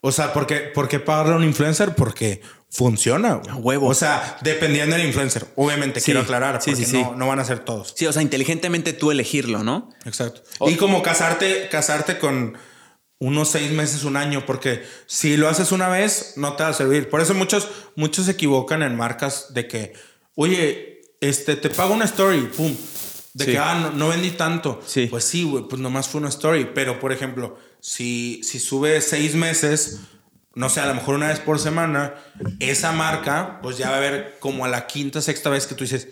o sea, ¿por qué, por qué pagarle a un influencer? Porque funciona. güey. A huevo. O sea, dependiendo del influencer. Obviamente, Sí, quiero aclarar, sí, porque sí. No, no van a ser todos. Sí, o sea, inteligentemente tú elegirlo, ¿no? Exacto. O- y como casarte, casarte con unos seis meses, un año, porque si lo haces una vez, no te va a servir. Por eso muchos, muchos se equivocan en marcas de que, oye, este, te pago una story, pum. De Sí. que, ah, no, no vendí tanto. Sí. Pues sí, güey, pues nomás fue una story. Pero, por ejemplo, si, si sube seis meses, no sé, a lo mejor una vez por semana, esa marca, pues ya va a ver como a la quinta, sexta vez que tú dices,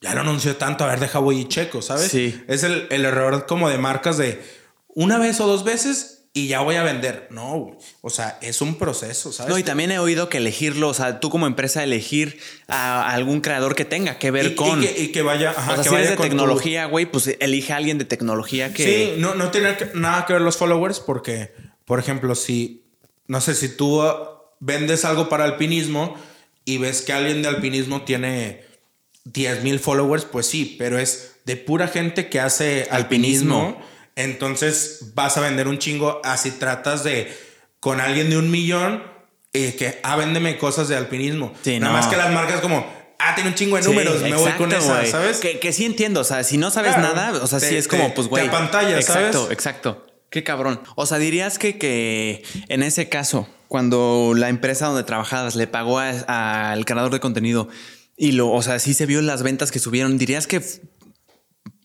ya lo anunció tanto, a ver, deja voy y checo, ¿sabes? Sí. Es el, el error como de marcas de una vez o dos veces y ya voy a vender. No, o sea, es un proceso, ¿sabes? No, y también he oído que elegirlo, o sea, tú como empresa elegir a algún creador que tenga que ver Y- y con. que, y que vaya, ajá, o sea, que si vaya de tecnología, güey, pues elige a alguien de tecnología que. Sí, no, no tiene nada que ver los followers porque, por ejemplo, si, no sé, si tú vendes algo para alpinismo y ves que alguien de alpinismo tiene 10 mil followers, pues sí, pero es de pura gente que hace Alpinismo. alpinismo. Entonces vas a vender un chingo así tratas de con alguien de un millón eh, que, ah, véndeme cosas de alpinismo. Sí, Nada no. más que las marcas como, ah, tiene un chingo de Sí, números, me voy con exacto, esa. ¿sabes? Que, que sí entiendo, o sea, si no sabes Claro. nada, o sea, sí Te- es como, pues, güey. apantallas, Exacto, ¿sabes? exacto. Qué cabrón. O sea, dirías que, que en ese caso, cuando la empresa donde trabajabas le pagó a- al creador de contenido y lo, o sea, sí se vio las ventas que subieron, dirías que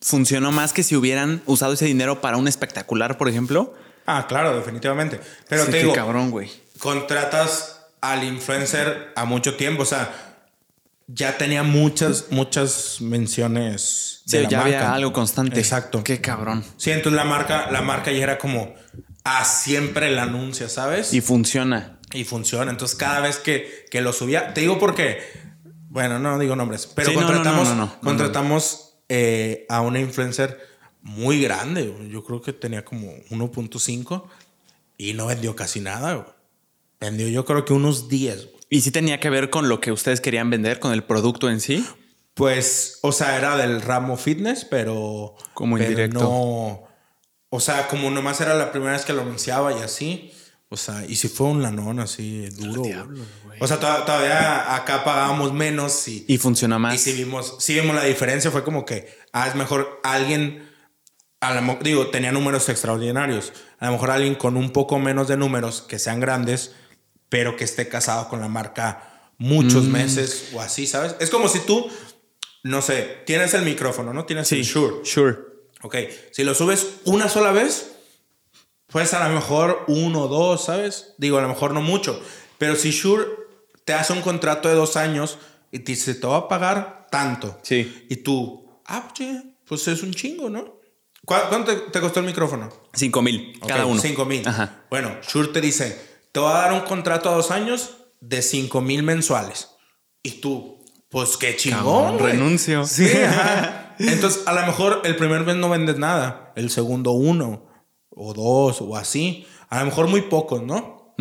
funcionó más que si hubieran usado ese dinero para un espectacular, por ejemplo. Ah, claro, definitivamente. Pero Sí, te qué digo, cabrón, güey. contratas al influencer a mucho tiempo. O sea, ya tenía muchas, muchas menciones. Sí, de la ya marca. había algo constante. Exacto. Qué cabrón. Sí, entonces la marca, la marca ya era como a siempre la anuncia, ¿sabes? Y Y, funciona. funciona. Entonces, cada vez que, que lo subía, te digo porque, bueno, no digo nombres, pero Sí, no, no, contratamos, no, no, no, no, contratamos eh, a una influencer muy grande. Yo creo que tenía como 1.5 y no vendió casi nada. güey. Vendió yo creo que unos 10. güey. Y sí tenía que ver con lo que ustedes querían vender, con el producto en sí. Pues, o sea, era del ramo fitness, pero. Como pero indirecto. No. O sea, como nomás era la primera vez que lo anunciaba y así. O sea, y si fue un lanón así duro. güey. O sea, to- todavía acá pagábamos menos y, Y funciona y más. sí vimos, sí vimos la diferencia. Fue como que, ah, es mejor alguien. A lo digo, tenía números extraordinarios. A lo mejor alguien con un poco menos de números, que sean grandes, pero que esté casado con la marca muchos Mm. meses o así, ¿sabes? Es como si tú, no sé, tienes el micrófono, ¿no? Tienes el Shure. Sure. Ok, si lo subes una sola vez, pues a lo mejor uno o dos, ¿sabes? Digo, a lo mejor no mucho. Pero si Shure te hace un contrato de dos años y te dice, te va a pagar tanto. Sí. Y tú, ah, pues, pues es un chingo, ¿no? ¿Cuá- ¿Cuánto te, costó el micrófono? Cinco mil cada Ok, uno. Cinco mil. Ajá. Bueno, Shure te dice, te va a dar un contrato a dos años de cinco mil mensuales. Y tú, pues qué chingón. Cabrón, renuncio. Sí, ajá. Entonces, a lo mejor el primer mes no vendes nada, el segundo uno, o dos, o así. A lo mejor muy pocos, ¿no?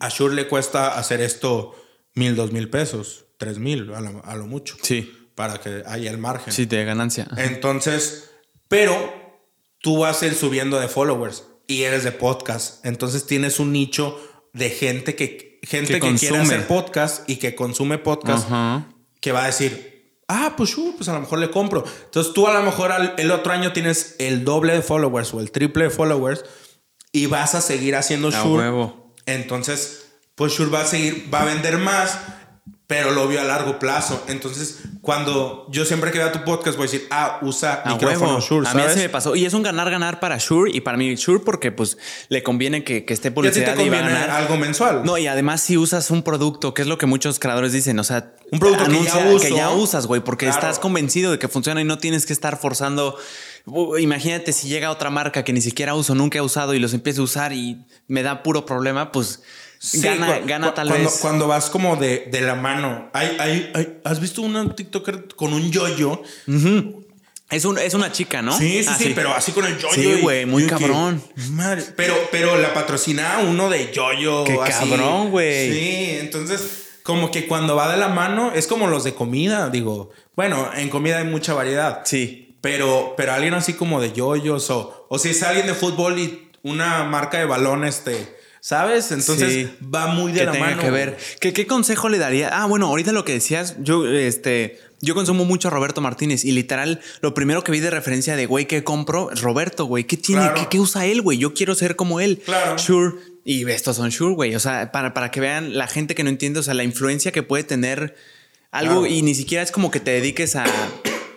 A Shure le cuesta hacer esto mil, dos mil pesos, tres mil, a lo, a lo mucho. Sí. Para que haya el margen. Sí, de ganancia. Entonces, pero tú vas a ir subiendo de followers y eres de podcast. Entonces tienes un nicho de gente que, gente Que que, quiere hacer podcast y que consume podcast que va a decir, ah, pues, sure, pues a lo mejor le compro. Entonces tú a lo mejor al- el otro año tienes el doble de followers o el triple de followers y vas a seguir haciendo A Shure. huevo. Entonces, pues Shure va a seguir, va a vender más, pero lo vio a largo plazo. Entonces, cuando yo siempre que vea tu podcast voy a decir, ah, usa A micrófono huevo. Shure, A mí ¿sabes? así me pasó. Y es un ganar-ganar para Shure y para mí Shure porque pues le conviene que, que esté Y a ti publicidad y va a conviene ganar. algo mensual. No, y además si usas un producto, que es lo que muchos creadores dicen, o sea, Un producto que ya anuncia uso. que ya usas, güey, porque Claro. estás convencido de que funciona y no tienes que estar forzando. Imagínate si llega otra marca que ni siquiera uso, nunca he usado y los empiezo a usar y me da puro problema, pues Sí, gana, cu- gana tal cuando, vez. Cuando vas como de, de la mano. Hay, hay, hay- ¿Has visto una TikToker con un yoyo? Es, un, es una chica, ¿no? Sí, sí, Ah, sí, pero así con el yoyo. Sí, y- güey, muy que- cabrón. madre, pero, pero la patrocina uno de yoyo. Qué así. cabrón, güey. Sí, entonces, como que cuando va de la mano, es como los de comida, digo. Bueno, en comida hay mucha variedad. Sí. Pero, pero alguien así como de yoyos o, o si es alguien de fútbol y una marca de balón, este, ¿sabes? Entonces Sí. va muy de que la tenga mano. que ver. ¿Qué, ¿Qué consejo le daría? Ah, bueno, ahorita lo que decías, yo, este, yo consumo mucho a Roberto Martínez y literal, lo primero que vi de referencia de güey que compro Roberto, güey. ¿Qué tiene? Claro. ¿Qué, qué usa él, güey? Yo quiero ser como él. Claro. Sure. Y estos son Sure, güey. O sea, para, para que vean la gente que no entiende, o sea, la influencia que puede tener algo Claro. y ni siquiera es como que te dediques a.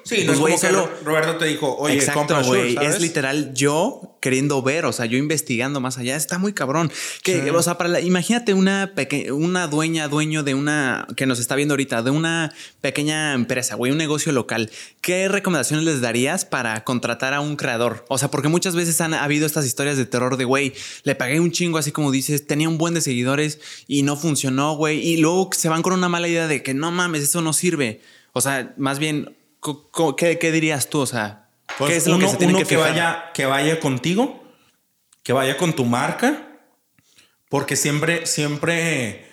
Sí, no Pues, es güey, como que solo- Roberto te dijo, oye, Exacto, compra güey. Es literal yo queriendo ver, o sea, yo investigando más allá. Está muy cabrón. Que, Sí. O sea, para la- imagínate una pequeña, una dueña, dueño de una que nos está viendo ahorita, de una pequeña empresa, güey, un negocio local. ¿Qué recomendaciones les darías para contratar a un creador? O sea, porque muchas veces han habido estas historias de terror de güey, le pagué un chingo, así como dices, tenía un buen de seguidores y no funcionó, güey. Y luego se van con una mala idea de que no mames, eso no sirve. O sea, más bien, ¿qué, qué dirías tú? O sea, Pues ¿qué es lo uno, que se tiene uno que, vaya, que vaya contigo, que vaya con tu marca, porque siempre, siempre,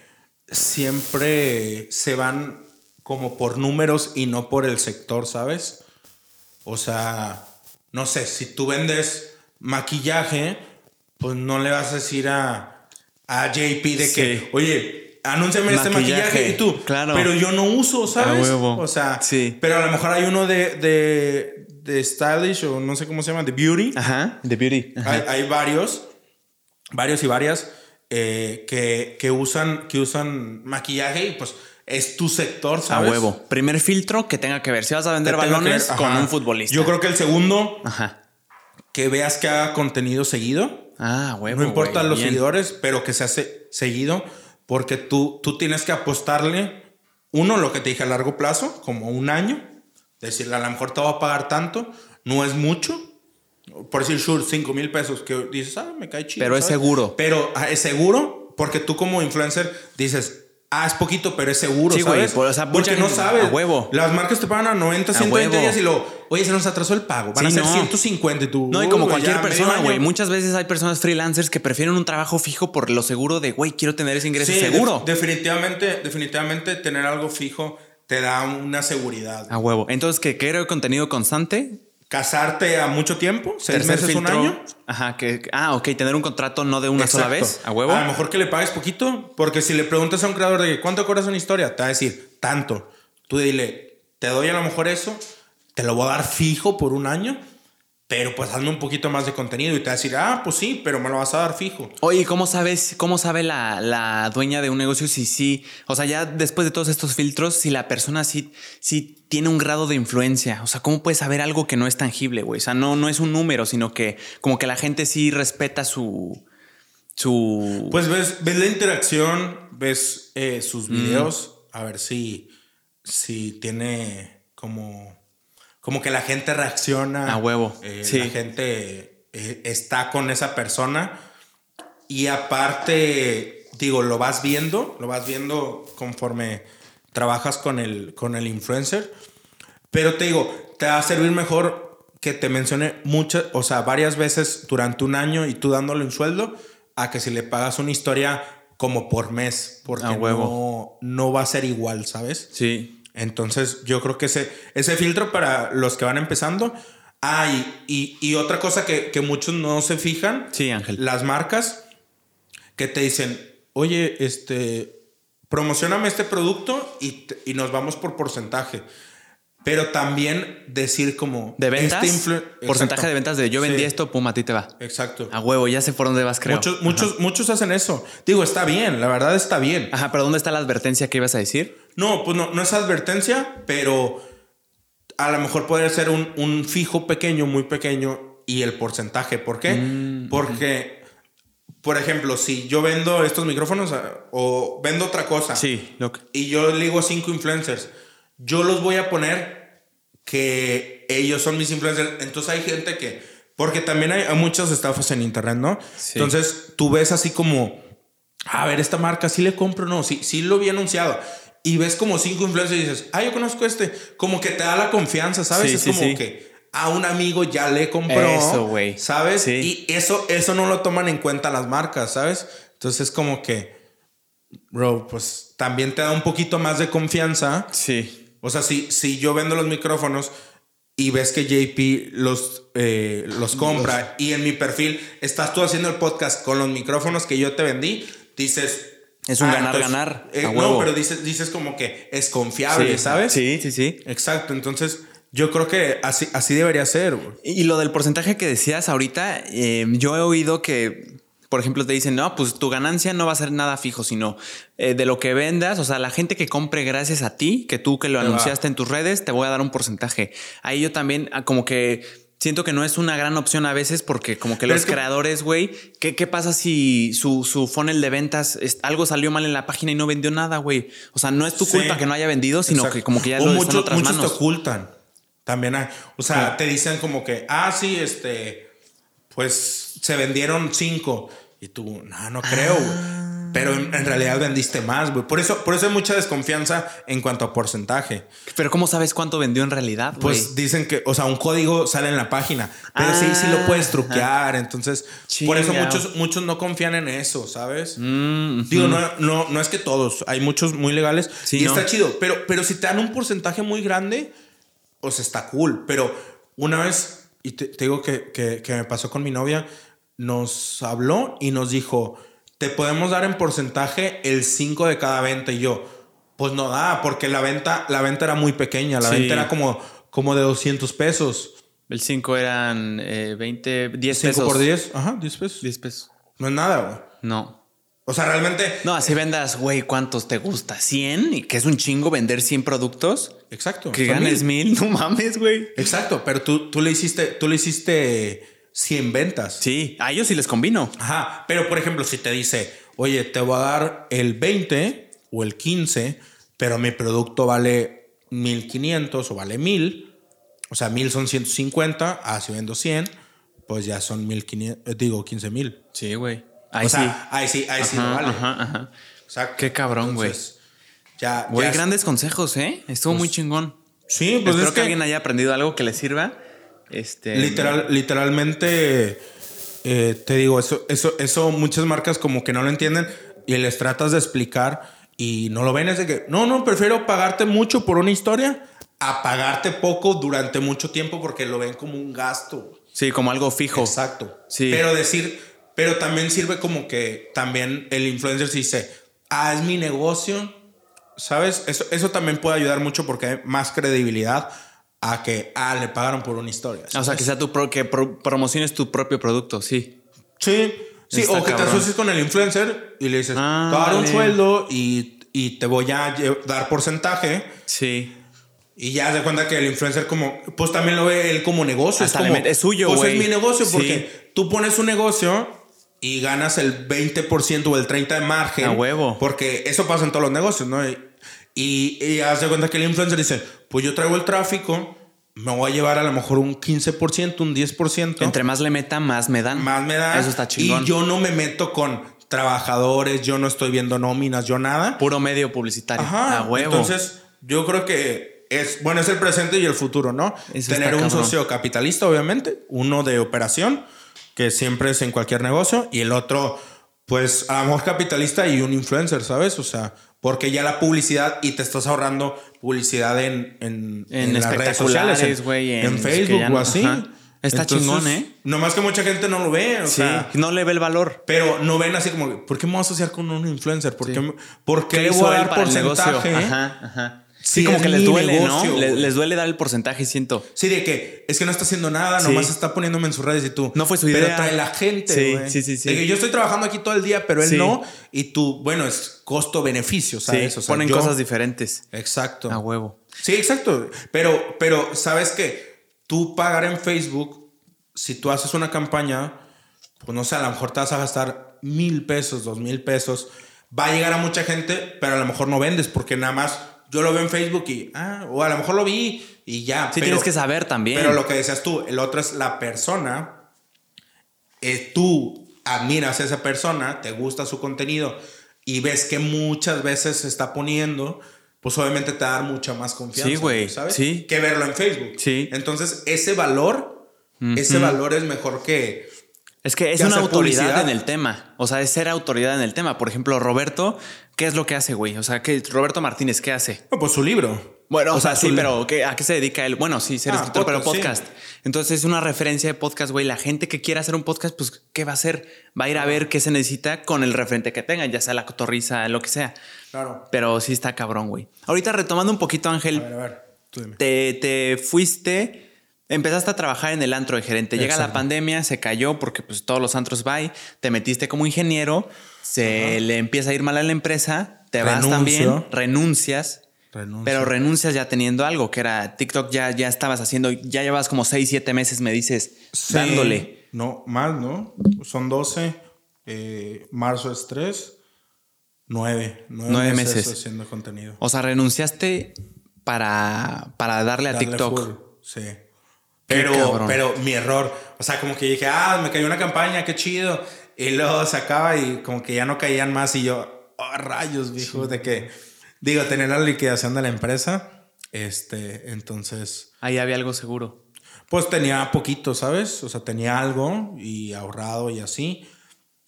siempre se van como por números y no por el sector, ¿sabes? O sea, no sé, si tú vendes maquillaje, pues no le vas a decir a, a JP de que, oye, anúnciame este Maquillaje, y tú, claro. pero yo no uso, ¿sabes? huevo. O sea, Sí. pero a lo mejor hay uno de, de, de stylish o no sé cómo se llama, de beauty. Ajá, The Beauty. Ajá. Hay, hay varios, varios y varias eh, que, que, usan, que usan maquillaje y pues es tu sector, A ¿sabes? huevo. Primer filtro que tenga que ver. Si vas a vender balones ver, con un futbolista. Yo creo que el segundo, Ajá. que veas que haga contenido seguido. Ah, huevo. No importa güey, los bien. seguidores, pero que se hace seguido, porque tú, tú tienes que apostarle, uno, lo que te dije a largo plazo, como un año, decirle a lo mejor te va a pagar tanto, no es mucho. Por decir, sure, 5 mil pesos, que dices, ah, me cae chido. Pero es seguro. Pero ah, es seguro, porque tú como influencer dices, ah, es poquito, pero es seguro, Sí, güey, ¿sabes? por- o sea, porque no sabes. a huevo. Las marcas te pagan a 90, 120 huevo. días y luego, oye, se nos atrasó el pago, van Sí, a ser no. 150 y tú. No, y como cualquier persona, güey. Muchas veces hay personas freelancers que prefieren un trabajo fijo por lo seguro de, güey, quiero tener ese ingreso Sí, seguro. def- definitivamente, definitivamente tener algo fijo te da una seguridad. A huevo. Entonces, que quiero contenido constante. Casarte a mucho tiempo, seis Tercer meses, un filtro. año. Ajá, que. Ah, ok, tener un contrato no de una sola vez. A huevo. A lo mejor que le pagues poquito, porque si le preguntas a un creador de cuánto cobras una historia, te va a decir tanto. Tú dile, te doy a lo mejor eso, te lo voy a dar fijo por un año, pero pues hazme un poquito más de contenido y te va a decir, ah, pues sí, pero me lo vas a dar fijo. Oye, ¿cómo sabes, cómo sabe la, la dueña de un negocio si sí, o sea, ya después de todos estos filtros, si la persona sí, sí tiene un grado de influencia? O sea, ¿cómo puedes saber algo que no es tangible, güey? O sea, no, no es un número, sino que como que la gente sí respeta su, su... Pues ves, ves la interacción, ves eh, sus videos, a ver si, si tiene como, como que la gente reacciona. A huevo, eh, sí. La gente eh, está con esa persona. Y aparte, digo, lo vas viendo, lo vas viendo conforme trabajas con el, con el influencer. Pero te digo, te va a servir mejor que te mencione muchas, o sea, varias veces durante un año y tú dándole un sueldo, a que si le pagas una historia como por mes, porque A huevo. No, no va a ser igual, ¿sabes? Sí. Entonces, yo creo que ese, ese filtro para los que van empezando. Ah, y, y- y otra cosa que, que muchos no se fijan, Sí, Ángel. las marcas que te dicen, oye, este, promocioname este producto y, y nos vamos por porcentaje. Pero también decir como... ¿De ventas? este influ- Porcentaje de ventas de yo vendí Sí, esto, pum, a ti te va. Exacto. A huevo, ya sé por dónde vas, creo. Muchos, muchos, muchos hacen eso. Digo, está bien, la verdad está bien. Ajá, pero ¿dónde está la advertencia que ibas a decir? No, pues no, no es advertencia, pero a lo mejor podría ser un, un fijo pequeño, muy pequeño, y el porcentaje. ¿Por qué? Mm, Porque, por ejemplo, si yo vendo estos micrófonos ah, o vendo otra cosa Sí, lo que- y yo le digo a cinco influencers, yo los voy a poner que ellos son mis influencers. Entonces hay gente que, porque también hay, hay muchas estafas en internet, ¿no? Sí. Entonces tú ves así como, a ver, esta marca sí le compro, no, sí, sí lo vi anunciado. Y ves como cinco influencers y dices, ah, yo conozco este. Como que te da la confianza, ¿sabes? Sí, es sí, como que a un amigo ya le compró. Eso, güey. ¿Sabes? Y eso, eso no lo toman en cuenta las marcas, ¿sabes? Entonces es como que, bro, pues también te da un poquito más de confianza. Sí. O sea, si, si yo vendo los micrófonos y ves que JP los, eh, los compra y en mi perfil estás tú haciendo el podcast con los micrófonos que yo te vendí, dices... Es un ah, ganar-ganar, eh, a no, pero dices, dices como que es confiable, Sí, ¿sabes? Sí, sí, sí. Exacto, entonces yo creo que así, así debería ser. Y lo del porcentaje que decías ahorita, eh, yo he oído que, por ejemplo, te dicen, no, pues tu ganancia no va a ser nada fijo, sino eh, de lo que vendas, o sea, la gente que compre gracias a ti, que tú que lo anunciaste en tus redes, te voy a dar un porcentaje. Ahí yo también, ah, como que siento que no es una gran opción a veces porque como que Pero los que- creadores, güey, ¿qué, ¿qué pasa si su, su funnel de ventas, es- algo salió mal en la página y no vendió nada, güey? O sea, no es tu Sí. culpa que no haya vendido, sino Exacto. que como que ya O lo muchos, están otras muchos manos. te ocultan. También hay. O sea, te dicen como que, ah, sí, este, pues se vendieron cinco. Y tú, no, no creo, güey. Ah. Pero en, en realidad vendiste más, güey. Por eso, por eso hay mucha desconfianza en cuanto a porcentaje. Pero ¿cómo sabes cuánto vendió en realidad? Pues dicen que, o sea, un código sale en la página, pero sí, sí Ah, lo puedes truquear. Entonces, por eso muchos, muchos no confían en eso, ¿sabes? Mm. Digo, no, no, no es que todos, hay muchos muy legales Sí, y no. está chido, pero, pero si te dan un porcentaje muy grande, o sea, está cool. Pero una vez, y te, te digo que, que, que me pasó con mi novia, nos habló y nos dijo, te podemos dar en porcentaje el 5 de cada venta. Y yo, pues no da, porque la venta, la venta era muy pequeña, la Sí. venta era como, como de 200 pesos. El 5 eran eh, 20, 10 5 pesos. por 10, ajá, 10 pesos. 10 pesos. No es nada, güey. No. O sea, realmente... No, así vendas, güey, ¿cuántos te gusta? ¿100? Y que es un chingo vender 100 productos. Exacto. Que ganes mil. mil, no mames, güey. Exacto, pero tú, tú le hiciste, tú le hiciste 100 ventas. Sí, a ellos sí les combino. Ajá, pero por ejemplo, si te dice, oye, te voy a dar el 20 o el 15, pero mi producto vale 1500 o vale 1000, o sea, 1000 son 150, ah, si vendo 100, pues ya son 1500, eh, digo 15 mil. Sí, güey. Ahí O sí. sea, ahí sí, ahí sí lo Ajá, vale. ajá, ajá. Exacto. Qué cabrón, güey. Ya, Güey, ya- grandes consejos, ¿eh? Estuvo muy chingón. Sí, pues Espero es que, que, alguien haya aprendido algo que le sirva. Este. Literal, literalmente, eh, te digo, eso, eso, eso muchas marcas como que no lo entienden y les tratas de explicar y no lo ven. Es de que, no, no, prefiero pagarte mucho por una historia a pagarte poco durante mucho tiempo porque lo ven como un gasto. Sí, como algo fijo. Exacto. Sí. Pero decir, pero también sirve como que también el influencer se dice, ah, es mi negocio. ¿Sabes? Eso, eso también puede ayudar mucho porque hay más credibilidad a que, ah, le pagaron por una historia. O sea, que sea tu pro- que pro- promociones tu propio producto, sí. Sí, sí, Está o que te cabrón. asocies con el influencer y le dices, Ah, te voy a dar un vale. sueldo y, y te voy a dar porcentaje. Sí. Y ya se cuenta que el influencer como, pues también lo ve él como negocio. Hasta es, como, es suyo, Pues güey. es mi negocio Sí. porque tú pones un negocio y ganas el 20% o el 30% de margen. A huevo. Porque eso pasa en todos los negocios, ¿no? Y, y, y haz de cuenta que el influencer dice, pues yo traigo el tráfico, me voy a llevar a lo mejor un 15%, un 10%. Entre más le meta, más me dan. Más me da. Eso está chingón. Y yo no me meto con trabajadores, yo no estoy viendo nóminas, yo nada. Puro medio publicitario. Ajá. A huevo. Entonces, yo creo que es, bueno, es el presente y el futuro, ¿no? Eso Tener un socio capitalista, obviamente, uno de operación, que siempre es en cualquier negocio, y el otro, pues, a lo mejor capitalista y un influencer, ¿sabes? O sea, porque ya la publicidad y te estás ahorrando publicidad en, en, En las redes sociales, en, Facebook o así. ajá. Está chingón, ¿eh? Nomás que mucha gente no lo ve, o sí, sea, no le ve el valor. pero no ven así como, ¿por qué me voy a asociar con un influencer? ¿Por qué, me- por qué le voy a dar porcentaje? Ajá, ajá. Sí, Sí, como que les duele, negocio, ¿no? Les, duele dar el porcentaje, siento. Sí, de que es que no está haciendo nada, Sí. nomás está poniéndome en sus redes y tú. No fue su Pero idea. trae la gente, Sí, güey. sí, sí, sí. De que yo estoy trabajando aquí todo el día, pero él Sí. no. Y tú, bueno, es costo-beneficio, ¿sabes? sí, O sea, ponen yo- cosas diferentes. Exacto. A huevo. Sí, exacto. Pero, pero, ¿sabes qué? Tú pagar en Facebook, si tú haces una campaña, pues no sé, a lo mejor te vas a gastar mil pesos, dos mil pesos. Va a llegar a mucha gente, pero a lo mejor no vendes porque nada más yo lo veo en Facebook y, ah, o a lo mejor lo vi y ya. Sí, pero- tienes que saber también. Pero lo que decías tú, el otro es la persona. eh, tú admiras a esa persona, te gusta su contenido y ves que muchas veces se está poniendo, pues obviamente te da mucha más confianza. Sí, güey, ¿Sabes? sí. Que verlo en Facebook. Sí. Entonces, ese valor, ese valor es mejor que. Es que es que una autoridad publicidad. en el tema. O sea, es ser autoridad en el tema. Por ejemplo, Roberto, ¿qué es lo que hace, güey? O sea, ¿qué, Roberto Martínez, ¿qué hace? No, pues su libro. Bueno, o, sea, sí, pero ¿qué- ¿a qué se dedica él? Bueno, sí, ser Ah, escritor, pero podcast, podcast. Entonces es una referencia de podcast, güey. La gente que quiera hacer un podcast, pues, ¿qué va a hacer? Va a ir a ver qué se necesita con el referente que tenga, ya sea la cotorriza, lo que sea. Claro. Pero sí está cabrón, güey. Ahorita retomando un poquito, Ángel, A ver, a ver. Tú dime. te, te fuiste, empezaste a trabajar en el antro de gerente. Llega la pandemia, se cayó porque pues todos los antros va te metiste como ingeniero, se le empieza a ir mal a la empresa, te vas Renuncio. también, renuncias. Renuncio. Pero renuncias ya teniendo algo, que era TikTok ya, ya estabas haciendo, ya llevas como 6, 7 meses, me dices, Sí. dándole. No, más, ¿no? Son 12. eh, marzo es 3. 9. 9, Nueve meses, meses. haciendo contenido. O sea, renunciaste para, para darle a TikTok. full, Sí. Pero, pero mi error, o sea, como que dije, ah, me cayó una campaña, qué chido. Y luego se acaba y como que ya no caían más. Y yo, oh, rayos, viejo, de que, digo, tener la liquidación de la empresa. Este, entonces, Ahí había algo seguro. pues tenía poquito, ¿sabes? O sea, tenía algo y ahorrado y así.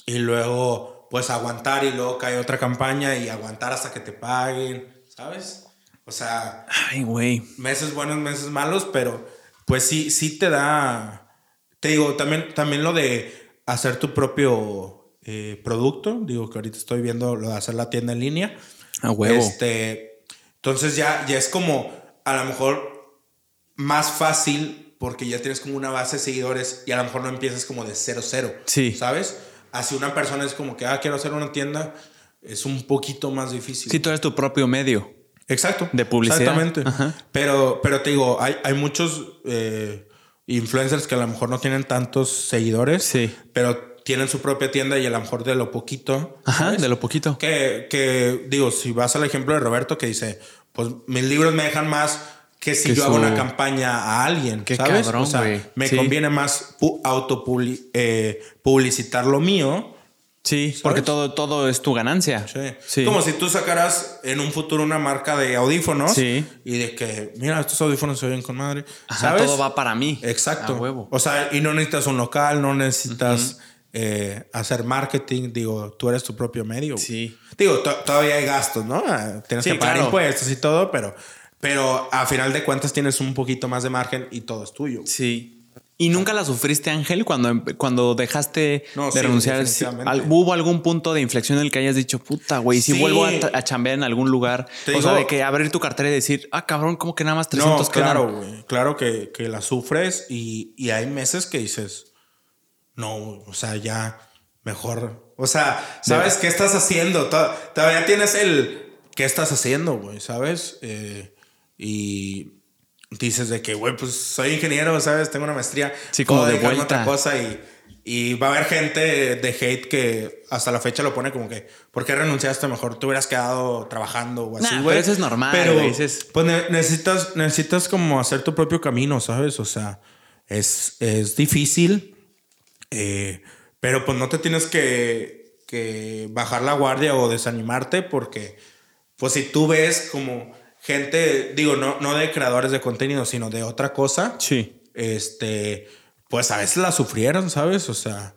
Y luego, pues aguantar y luego cae otra campaña y aguantar hasta que te paguen, ¿sabes? O sea, Ay, güey. meses buenos, meses malos, pero pues sí, sí te da. Te digo, también, también lo de hacer tu propio eh, producto. Digo que ahorita estoy viendo lo de hacer la tienda en línea. A huevo. Este, entonces ya, ya es como a lo mejor más fácil porque ya tienes como una base de seguidores y a lo mejor no empiezas como de cero cero. Sí. ¿Sabes? Así una persona es como que, ah, quiero hacer una tienda, es un poquito más difícil. Sí, tú eres tu propio medio. Exacto. De publicidad. Exactamente. Ajá. Pero, pero te digo, hay, hay muchos eh, influencers que a lo mejor no tienen tantos seguidores, Sí. pero tienen su propia tienda y a lo mejor de lo poquito. Ajá, ¿sabes? de lo poquito. Que, que, digo, si vas al ejemplo de Roberto que dice, pues mis libros me dejan más que si Que yo hago una campaña a alguien. Qué ¿sabes? cabrón, o sea, me Sí. conviene más pu- autopubli- eh, publicitar lo mío. Sí, porque todo, todo es tu ganancia. Sí. Sí. Como si tú sacaras en un futuro una marca de audífonos Sí. y de que, mira, estos audífonos se oyen con madre. Ajá, ¿Sabes? todo va para mí. Exacto. A huevo. O sea, y no necesitas un local, no necesitas eh, hacer marketing. Digo, tú eres tu propio medio. Sí. Digo, to- todavía hay gastos, ¿no? Ah, Tienes Sí, que pagar claro. impuestos y todo, pero, pero a final de cuentas tienes un poquito más de margen y todo es tuyo. Sí. ¿Y nunca la sufriste, Ángel, cuando, em- cuando dejaste No, de sí, renunciar? Al- ¿Hubo algún punto de inflexión en el que hayas dicho, puta, güey, si Sí. vuelvo a, a chambear en algún lugar? Te o sea, de que abrir tu cartera y decir, ah, cabrón, como que nada más 300 no, claro, güey. Claro que, que la sufres y, y hay meses que dices, no, o sea, ya mejor. O sea, ¿sabes qué estás haciendo? To- Todavía tienes el, ¿qué estás haciendo, güey? ¿Sabes? Eh, y dices de que, güey, pues soy ingeniero, ¿sabes? Tengo una maestría. Sí, como de vuelta. otra cosa y, y va a haber gente de hate que hasta la fecha lo pone como que, ¿por qué renunciaste? Mejor te hubieras quedado trabajando o así, Nah, pero eso es normal, Pero, güey, ese es- pues ne- necesitas, necesitas como hacer tu propio camino, ¿sabes? O sea, es, es difícil, eh, pero pues no te tienes que, que bajar la guardia o desanimarte porque, pues si tú ves como gente, digo, no, no de creadores de contenido, sino de otra cosa, Sí. este, pues a veces la sufrieron, ¿sabes? O sea,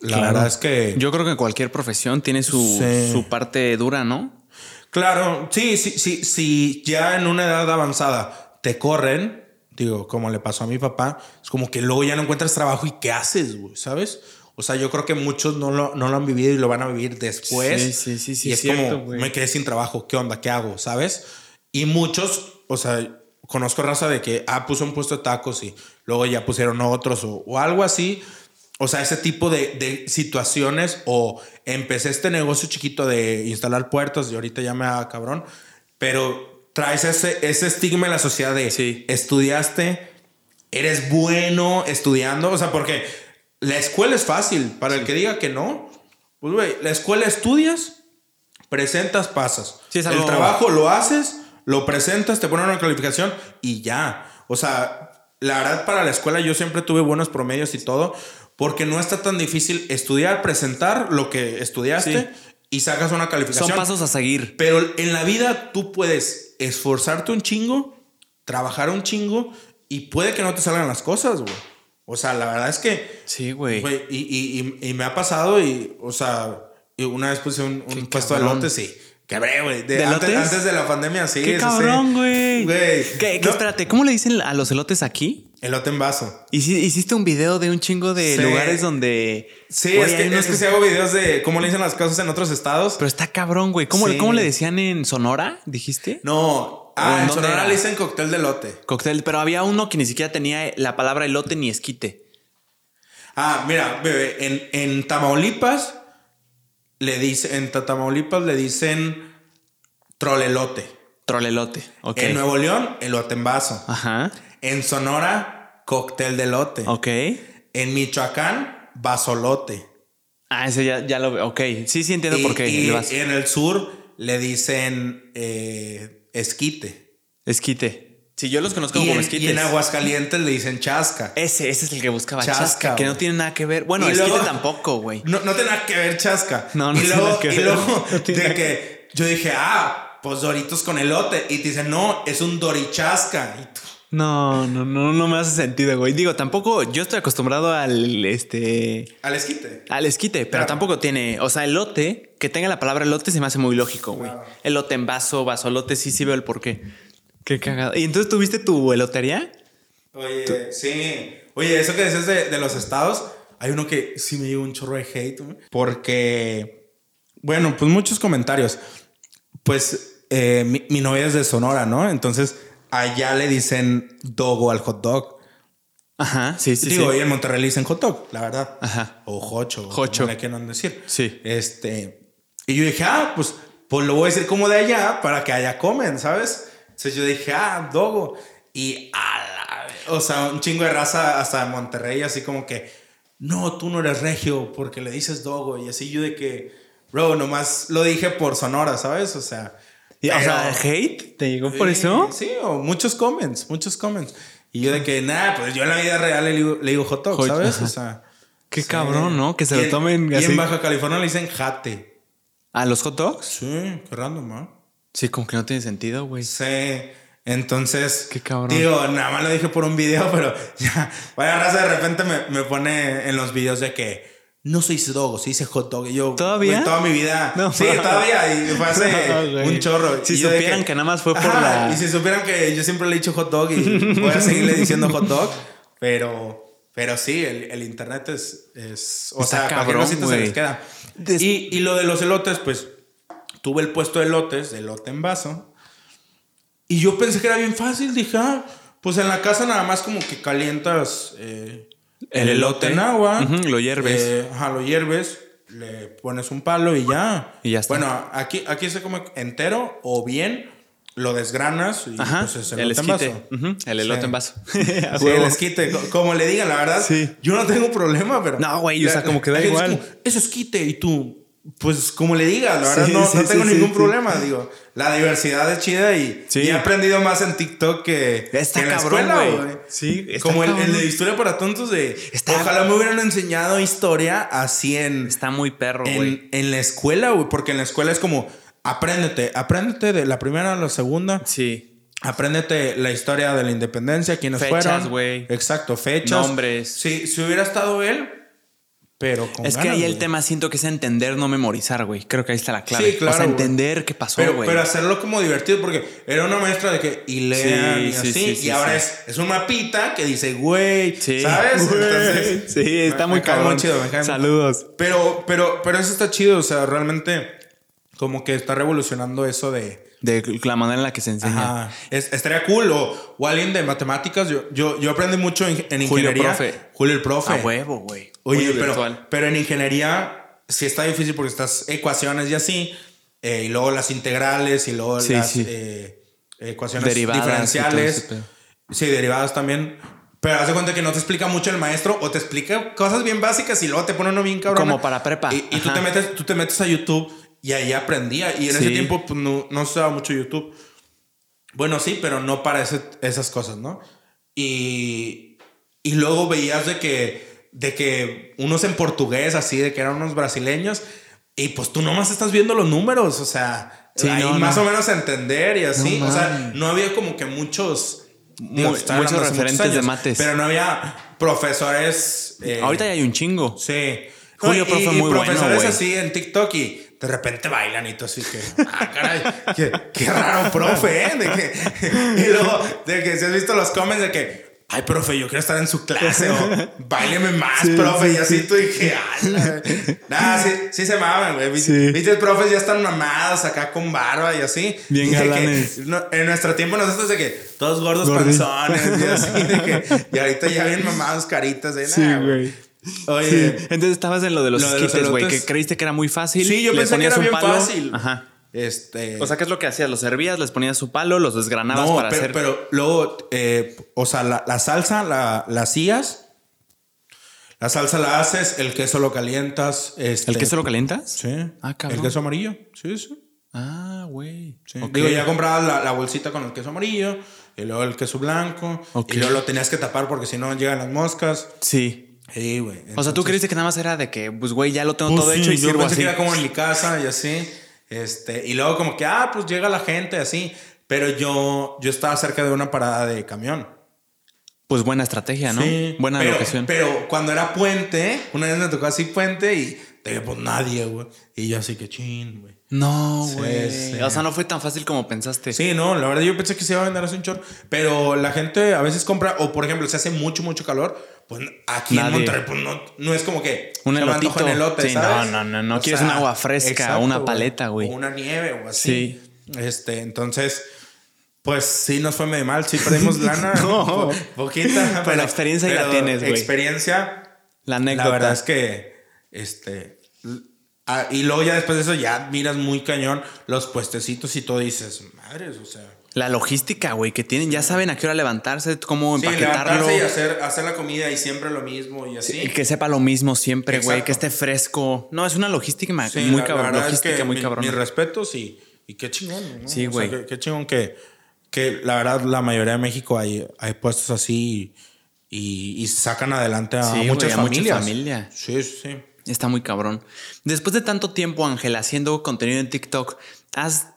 la Claro. verdad es que... Yo creo que cualquier profesión tiene su, Sí. su parte dura, ¿no? Claro, sí, sí, sí, sí, ya en una edad avanzada te corren, digo, como le pasó a mi papá, es como que luego ya no encuentras trabajo y ¿qué haces, güey? ¿Sabes? O sea, yo creo que muchos no lo, no lo han vivido y lo van a vivir después. Sí, sí, sí, sí, Y es cierto, como, güey. me quedé sin trabajo, ¿qué onda? ¿Qué hago? ¿Sabes? Y muchos, o sea, conozco raza de que, ah, puso un puesto de tacos y luego ya pusieron otros o, o algo así. O sea, ese tipo de, de, situaciones o empecé este negocio chiquito de instalar puertas y ahorita ya me haga cabrón, pero traes ese, ese estigma en la sociedad de Sí. estudiaste, eres bueno estudiando, o sea, porque la escuela es fácil, para el que diga que no, pues güey, la escuela estudias, presentas, pasas. Sí, es el algo- trabajo lo haces, lo presentas, te ponen una calificación y ya. O sea, la verdad para la escuela yo siempre tuve buenos promedios y todo, porque no está tan difícil estudiar, presentar lo que estudiaste Sí. y sacas una calificación. Son pasos a seguir. Pero en la vida tú puedes esforzarte un chingo, trabajar un chingo y puede que no te salgan las cosas, güey. O sea, la verdad es que, Sí, güey. y, y- y- y me ha pasado y, o sea, y una vez puse un, puesto de lotes y quebré, güey. De- ¿De antes, de la pandemia, sí. Qué cabrón, güey. Güey. ¿Qué, qué- No, espérate, ¿cómo le dicen a los elotes aquí? Elote en vaso. Hici- Hiciste un video de un chingo de Sí. lugares donde. Sí, Güey, es, que, unos- es que si hago videos de cómo le dicen las cosas en otros estados. Pero está cabrón, güey. ¿Cómo, Sí. ¿Cómo le decían en Sonora? ¿Dijiste? No. ¿O Ah, en Sonora era? le dicen cóctel de elote. Cóctel, pero había uno que ni siquiera tenía la palabra elote ni esquite. Ah, mira, bebé, en, en Tamaulipas le dicen, en Tamaulipas le dicen trolelote. Trolelote. Ok. En Nuevo León, elote en vaso. Ajá. En Sonora, cóctel de elote. Ok. En Michoacán, vasolote. Ah, ese ya, ya lo veo. Ok. Sí, sí entiendo y, por qué. y el en el sur le dicen eh, esquite. Esquite. Sí, yo los conozco Y como en, y en Aguascalientes le dicen chasca. Ese, ese es el que buscaba. Chasca, Chasca, que no tiene nada que ver. Bueno, luego- tampoco, güey. No, no tiene nada que ver chasca. No, no y tiene luego, nada que y ver. luego No tiene de que yo dije, ah, pues doritos con elote. Y te dicen, no, es un dorichasca. Y tú, No, no, no, no me hace sentido, güey. Digo, tampoco, yo estoy acostumbrado al este. al esquite. Al esquite, pero Claro. tampoco tiene. O sea, elote, que tenga la palabra elote se me hace muy lógico, güey. Claro. Elote en vaso, vasolote, sí, sí veo el porqué. Qué cagado. ¿Y entonces tuviste tu elotería? Oye, sí. Oye, eso que dices de, de los estados, hay uno que sí me dio un chorro de hate. Porque, bueno, pues muchos comentarios. Pues eh, mi, mi novia es de Sonora, ¿no? Entonces, allá le dicen dogo al hot dog. Ajá, sí, sí, Digo, sí. y en Monterrey le dicen hot dog, la verdad. Ajá. O. Jocho. Como le quieran decir. Sí. Este. Y yo dije, ah, pues, pues lo voy a decir como de allá para que allá comen, ¿sabes? Entonces yo dije, ah, dogo. Y a la- O sea, un chingo de raza hasta Monterrey, así como que, no, tú no eres regio porque le dices dogo. Y así yo de que, bro, nomás lo dije por Sonora, ¿sabes? O sea. Y, O sea, hate, ¿te llegó por eso? Sí, o muchos comments, muchos comments. Y yo de que, nada, pues yo en la vida real le digo, le digo hot dog, ¿sabes? ajá. O sea. Qué sí. cabrón, ¿no? Que se Y lo en- tomen Y así. en Baja California le dicen jate. ¿A los hot dogs? Sí, qué random, ¿no? Sí, como que no tiene sentido, güey. Sí. Entonces, Qué cabrón. digo, nada más lo dije por un video, pero ya, vaya raza de repente me, me pone en los videos de que no se dice dogo, se hot dog. Y yo, ¿Todavía? toda mi vida. No. sí, todavía. Y fue hace No, un chorro. Si Y supieran que nada más fue por la- Y si supieran que yo siempre le he dicho hot dog y voy a seguirle diciendo hot dog, pero, pero sí, el, el internet es, es o Está sea, cabrón, cosita se güey. les queda. Des- Y, y lo de los elotes, pues tuve el puesto de elotes, de elote en vaso. Y yo pensé que era bien fácil. Dije, ah, pues en la casa nada más como que calientas eh, el, elote en agua. Lo hierves. Eh, ajá, lo hierves. Le pones un palo y ya. Y ya está. Bueno, aquí, aquí se come entero o bien lo desgranas y Ajá. pues es el elote en vaso. Ujú, El elote Sí. en vaso. Sí, el esquite, co- como le digan, la verdad. Sí. Yo no tengo problema, pero. No, güey, o sea, como que da es igual. como, es esquite y tú. Pues como le digas, la verdad Sí, no, sí, no tengo sí, ningún sí, problema. Digo, la diversidad es chida y, Sí. y he aprendido más en TikTok que, Está que en la cabrón, escuela, güey. Sí, está Como el, el de historia para tontos de. Está- Ojalá me hubieran enseñado historia así en, Está muy perro, güey. en, en la escuela, güey. Porque en la escuela es como, apréndete, apréndete de la primera a la segunda. Sí. Apréndete la historia de la independencia, quiénes Fechas, fueron. güey. Exacto, fechas. Nombres. Sí, si hubiera estado él, pero con Es que ahí el tema siento que es entender, no memorizar, güey. Creo que ahí está la clave. Sí, claro, O sea, güey. entender qué pasó, Pero, güey. pero hacerlo como divertido, porque era una maestra de que y lean Sí, y sí, así. sí, sí, y ahora. Es, es un mapita que dice, güey, Sí. ¿sabes? Güey. Entonces, sí, está me- muy cabrón. muy chido, me cae muy- Saludos. Pero, pero, pero eso está chido, o sea, realmente como que está revolucionando eso de... De la manera en la que se enseña. Ajá. Es- estaría cool. O, o alguien de matemáticas. Yo, yo, yo aprendí mucho en, en Julio ingeniería. Profe. Julio el profe. A huevo, güey. Oye, pero, virtual. pero en ingeniería sí está difícil porque estas ecuaciones y así. eh, y luego las integrales y luego Sí, las sí. eh, ecuaciones Derivadas diferenciales. ese. Sí, derivadas también. Pero haz de cuenta que no te explica mucho el maestro o te explica cosas bien básicas y luego te pone uno bien cabrón. Como para prepa. Y, y tú, te metes, tú te metes a YouTube y ahí aprendía. Y en ese Sí. tiempo pues, no, no se usaba mucho YouTube. Bueno, sí, pero no para ese- esas cosas, ¿no? Y, y luego veías de que, de que unos en portugués, así, de que eran unos brasileños, y pues tú nomás estás viendo los números, o sea, Sí, ahí no, más no. o menos entender y así. No o sea, no había como que muchos... digo, Mu- estoy muchos hablando hace referentes de mates. Pero no había profesores... eh, Ahorita ya hay un chingo. Sí. Julio Profe y, y muy bueno, profesores güey. así en TikTok y de repente bailan y todo así que, ah, caray, qué, qué raro profe, ¿eh? De que, y luego, de que si has visto los comments de que, ay, profe, yo quiero estar en su clase o baileme más, Sí, profe, sí, y así sí. tú dije, ala. Nada, sí, sí se maman, güey. Sí. Viste, profes ya están mamados acá con barba y así. Bien Y que, galanes. no, en nuestro tiempo nosotros de que todos gordos Gordis. panzones y así, de que, y ahorita ya bien mamados caritas de Sí, güey. Oye, Sí. Entonces estabas en lo de los esquites, güey, que creíste que era muy fácil. Sí, yo pensé que era bien palo. fácil. Ajá. Este. O sea, ¿qué es lo que hacías? Los servías, les ponías su palo, los desgranabas no, para pero, hacer. pero luego, eh, o sea, la, la salsa la, la hacías. La salsa la haces, el queso lo calientas. Este, ¿El queso lo calientas? Sí. Ah, cabrón. El queso amarillo. Sí, sí. Ah, güey. Sí. Ok. Digo, ya comprabas la, la bolsita con el queso amarillo y luego el queso blanco. Y luego lo tenías que tapar porque si no llegan las moscas. Sí. Sí, güey. O sea, tú creíste que nada más era de que, pues, güey, ya lo tengo pues, todo sí, hecho y yo sirvo pensé así. que era como en mi casa y así. Este, y luego como que, ah, pues llega la gente así. Pero yo, yo estaba cerca de una parada de camión. Pues buena estrategia, ¿no? Sí, buena pero, locación. Pero cuando era puente, una vez me tocó así puente y te dije, pues nadie, güey. Y yo así que chin, güey. No, Sí, güey. sí. O sea, no fue tan fácil como pensaste. Sí, no, la verdad yo pensé que se iba a vender así un chorro. Pero la gente a veces compra, o por ejemplo, si hace mucho, mucho calor, pues aquí Nadie. en Monterrey, pues no, no es como que Un se me elotito. elote, Sí, ¿sabes? no, no, no, no. Quieres un agua fresca, una paleta, güey. O una nieve o así. Este, entonces, pues sí nos fue medio mal, sí perdimos lana. No. po- poquita. Pero la experiencia ya la tienes, güey. Experiencia. La anécdota. La verdad es que, este, ah, y luego ya después de eso ya miras muy cañón los puestecitos y todo dices, madres, o sea. La logística, güey, que tienen, ya saben a qué hora levantarse, cómo Sí, empaquetarlo. y hacer, hacer la comida y siempre lo mismo y así. Y que sepa lo mismo siempre, güey, que esté fresco. No, es una logística Sí, muy la- la cabrón. verdad es Logística que muy mi- cabrón. Mis respetos y, y qué chingón. ¿no? Sí, O sea, güey. qué, qué chingón que, que la verdad la mayoría de México hay, hay puestos así y, y sacan adelante a Sí, güey, muchas a mucha familias. familia. Sí, sí, sí. Está muy cabrón. Después de tanto tiempo, Ángel, haciendo contenido en TikTok, ¿has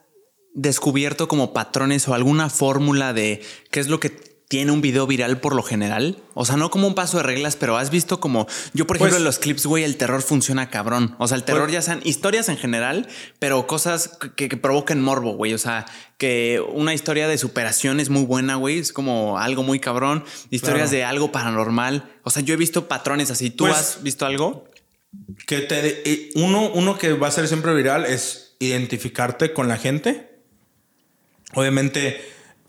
descubierto como patrones o alguna fórmula de qué es lo que tiene un video viral por lo general? O sea, no como un paso de reglas, pero has visto como yo, por ejemplo, Pues- en los clips, güey, el terror funciona cabrón. O sea, el terror Pues- ya sean historias en general, pero cosas que, que provoquen morbo, güey. O sea, que una historia de superación es muy buena, güey. Es como algo muy cabrón. Historias Claro. de algo paranormal. O sea, yo he visto patrones así. ¿Tú Pues- has visto algo? Que te eh, uno, uno que va a ser siempre viral es identificarte con la gente. Obviamente,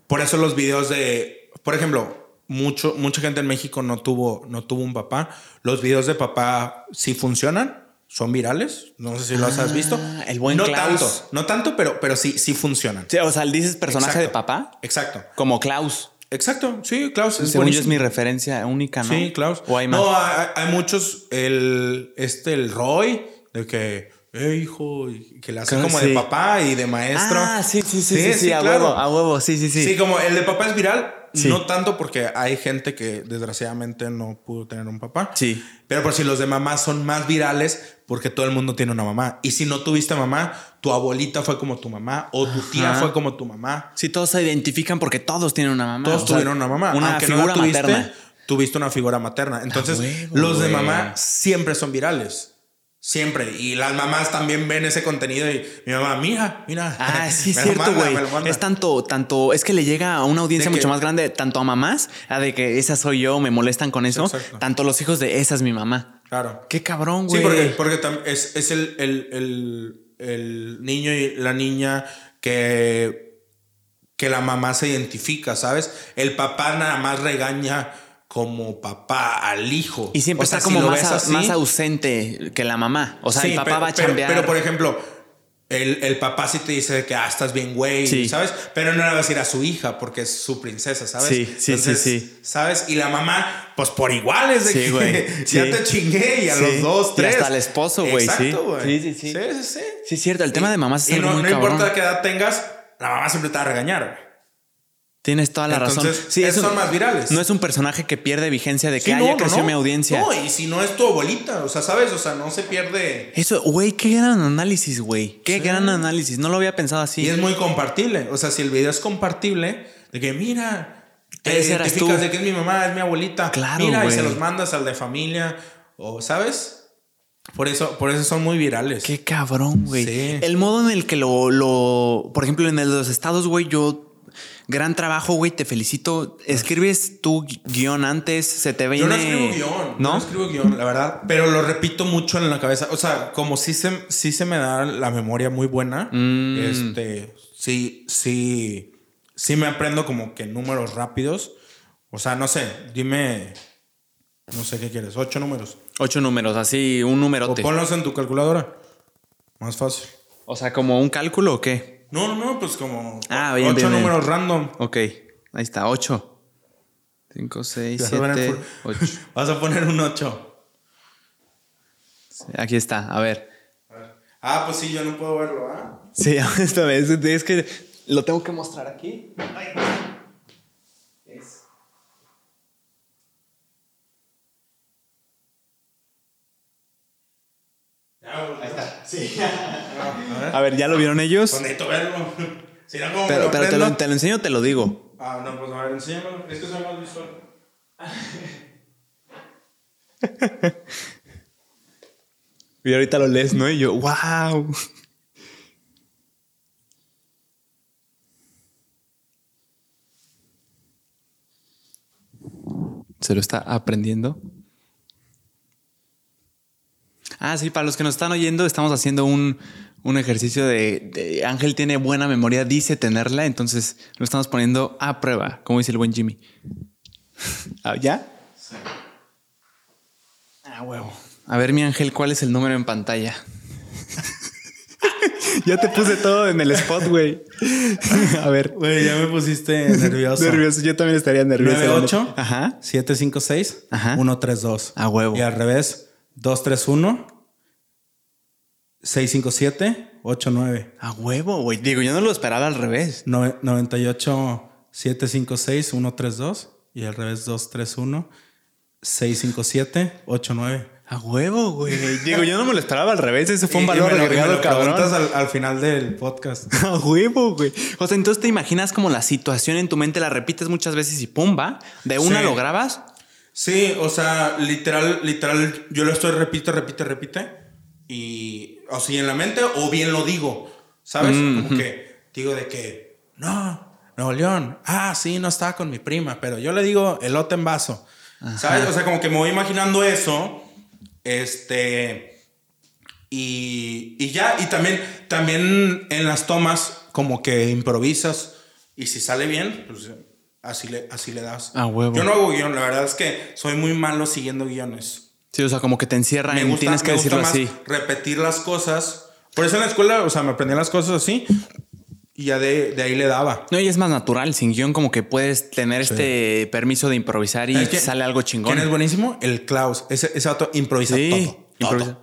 por eso los videos de, por ejemplo, mucho, mucha gente en México no tuvo, no tuvo un papá. Los videos de papá sí funcionan, son virales. No sé si los has visto. Ah, el buen no Klaus. tanto, no tanto, pero, pero sí, sí funcionan. Sí, o sea, dices personaje Exacto. de papá Exacto. como Klaus. Exacto. Sí, Klaus es Según yo es mi referencia única, ¿no? Sí, Klaus. O hay más. No, hay, hay muchos. El, este, el Roy, de que, eh, hijo, que le hace Claro, como sí. de papá y de maestro. Ah, sí, sí, sí, sí, sí, a claro. huevo, a huevo, sí, sí, sí. Sí, como el de papá es viral, Sí. no tanto porque hay gente que desgraciadamente no pudo tener un papá. Sí. Pero por si los de mamá son más virales porque todo el mundo tiene una mamá. Y si no tuviste mamá, tu abuelita fue como tu mamá o tu tía Ajá. fue como tu mamá. Sí, todos se identifican porque todos tienen una mamá. Todos o sea, tuvieron una mamá. Una Aunque figura no la tuviste, materna. tuviste una figura materna. Entonces, huevo, los de mamá siempre son virales. Siempre. Y las mamás también ven ese contenido y mi mamá, mira, mira. Ah, sí, es cierto, güey. Es tanto, tanto, es que le llega a una audiencia mucho más grande, tanto a mamás, a de que esa soy yo, me molestan con eso, exacto. tanto los hijos de esa es mi mamá. Claro. Qué cabrón, Sí, güey. porque, porque tam- es, es el, el, el, el niño y la niña que, que la mamá se identifica, ¿sabes? El papá nada más regaña como papá al hijo. Y siempre O sea, está como más, así- ausente que la mamá. O sea, Sí, el papá pero- va a chambear. Pero, por ejemplo, el, el papá sí te dice que ah, estás bien, güey, Sí. ¿sabes? Pero no le va a decir a su hija porque es su princesa, ¿sabes? Sí, sí, sí, sí. ¿Sabes? Y la mamá, pues por iguales de Sí, que güey, ya sí. te chingué y a Sí. los dos, Y tres. hasta al esposo, güey, sí. Exacto, güey. Sí, sí, sí. Sí, sí, sí. Sí, es cierto. El tema de mamás es Y no, muy no cabrón. importa qué edad tengas, la mamá siempre te va a regañar, güey. Tienes toda la Entonces, razón. Sí, esos son más virales. No es un personaje que pierde vigencia de que Sí, haya no, creció no. mi audiencia. No, y si no es tu abuelita, o sea, ¿sabes? O sea, no se pierde. Eso, güey, qué gran análisis, güey. Qué Sí. gran análisis. No lo había pensado así. Y es muy compartible. O sea, si el video es compartible, de que mira, te identificas tú. de que es mi mamá, es mi abuelita. Claro, Mira, y güey. se los mandas al de familia. O, ¿sabes? Por eso, por eso son muy virales. Qué cabrón, güey. Sí. El modo en el que lo, lo, por ejemplo, en el de los estados, güey, yo, gran trabajo, güey, te felicito. Escribes tu gui- guion antes, se te viene. Yo no escribo guion. ¿No? No escribo guion, la verdad. Pero lo repito mucho en la cabeza. O sea, como sí se, sí se me da la memoria muy buena. Mm. Este, sí, sí, sí me aprendo como que números rápidos. O sea, no sé, dime, no sé qué quieres, ocho números. Ocho números, así, un O numerote. ponlos en tu calculadora. Más fácil. O sea, como un cálculo o qué? No, no, no, pues como Ah, bien, ocho bien, bien. números random. Ok, ahí está, ocho. Cinco, seis, Vas a siete, ocho. Vas a poner un 8. Aquí está, a ver. Ah, pues sí, yo no puedo verlo, ¿ah? Sí, esta vez es que lo tengo que mostrar aquí. Es- Ahí está. Sí. A ver. ¿ya lo vieron ellos? Pues necesito verlo. Si no, ¿cómo me Pero, lo pero te, lo, te lo enseño o te lo digo. Ah, no, pues a ver, enséñamelo. Es que soy más visual. Y ahorita lo lees, ¿no? Y yo, wow. Se lo está aprendiendo. Ah, sí, para los que nos están oyendo, estamos haciendo un, un ejercicio de, de- Ángel tiene buena memoria, dice tenerla, entonces lo estamos poniendo a prueba, como dice el buen Jimmy. Ah, ¿Ya? Ah, huevo. A ver, mi Ángel, ¿cuál es el número en pantalla? ya te puse todo en el spot, güey. A ver. Güey, ya me pusiste nervioso. Nervioso, yo también estaría nervioso. 98 Ajá. 756 Ajá. 132. A huevo. Y al revés, 231 657 89. A huevo, güey. Digo, yo no lo esperaba al revés. Nove- 98 756 132. Y al revés, 231 657 89. A huevo, güey. Digo, yo no me lo esperaba al revés. Ese fue un valor agregado, cabrón. al, al final del podcast. A huevo, güey. O sea, entonces te imaginas como la situación en tu mente la repites muchas veces y pumba, de una Sí. lo grabas. Sí, o sea, literal, literal, yo lo estoy repite, repite, repite. Y, sea, en la mente, o bien lo digo, ¿sabes? Mm, Como que digo de que, no, Nuevo León, ah, sí, no estaba con mi prima, pero yo le digo elote en vaso, ¿sabes? O sea, como que me voy imaginando eso, este, y, y ya, y también, también en las tomas, como que improvisas, y si sale bien, pues así le, así le das. A huevo. Yo no hago guion, la verdad es que soy muy malo siguiendo guiones. Sí, o sea, como que te encierra Me en gusta, tienes que me gusta decirlo más así. repetir las cosas. Por eso en la escuela, o sea, me aprendí las cosas así y ya de, de ahí le daba. No, y es más natural, sin guion, como que puedes tener este permiso de improvisar y ¿Sabes quién- sale algo chingón. ¿Quién es buenísimo? El Klaus. Ese, ese auto improvisa Sí, todo. todo, improvisa.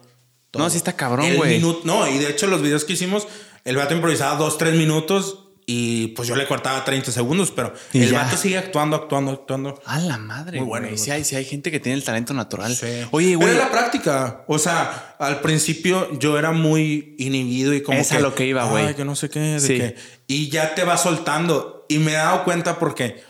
todo. No, sí está cabrón, güey. No, y de hecho los videos que hicimos, el vato improvisaba dos, tres minutos y pues yo le cortaba 30 segundos, pero Y el ya. vato sigue actuando, actuando, actuando. A la madre, Muy bueno. Sí hay, sí hay gente que tiene el talento natural. Sí. Oye, güey. es la práctica. O sea, al principio yo era muy inhibido y como Es que. a lo que iba, güey. "Ay, yo no sé qué. de Sí. qué". Y ya te va soltando. Y me he dado cuenta porque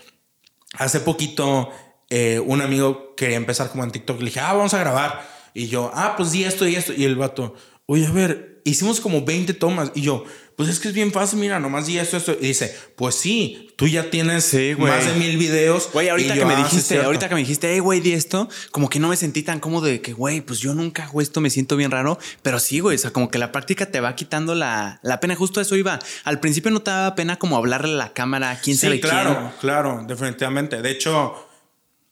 hace poquito eh, un amigo quería empezar como en TikTok. Le dije, ah, vamos a grabar. Y yo, ah, pues di esto y esto. Y el vato, oye, a ver, hicimos como 20 tomas. Y yo, pues es que es bien fácil, mira, nomás di esto, esto. Y dice, pues sí, tú ya tienes Sí, más de mil videos. Güey, ahorita que me "Ah, dijiste, cierto". ahorita que me dijiste, hey, güey, di esto, como que no me sentí tan cómodo de que, güey, pues yo nunca hago esto, me siento bien raro. Pero sí, güey, o sea, como que la práctica te va quitando la, la pena. Justo eso iba. Al principio no te daba pena como hablarle a la cámara, quién Sí, sabe claro, quién. claro, definitivamente. De hecho,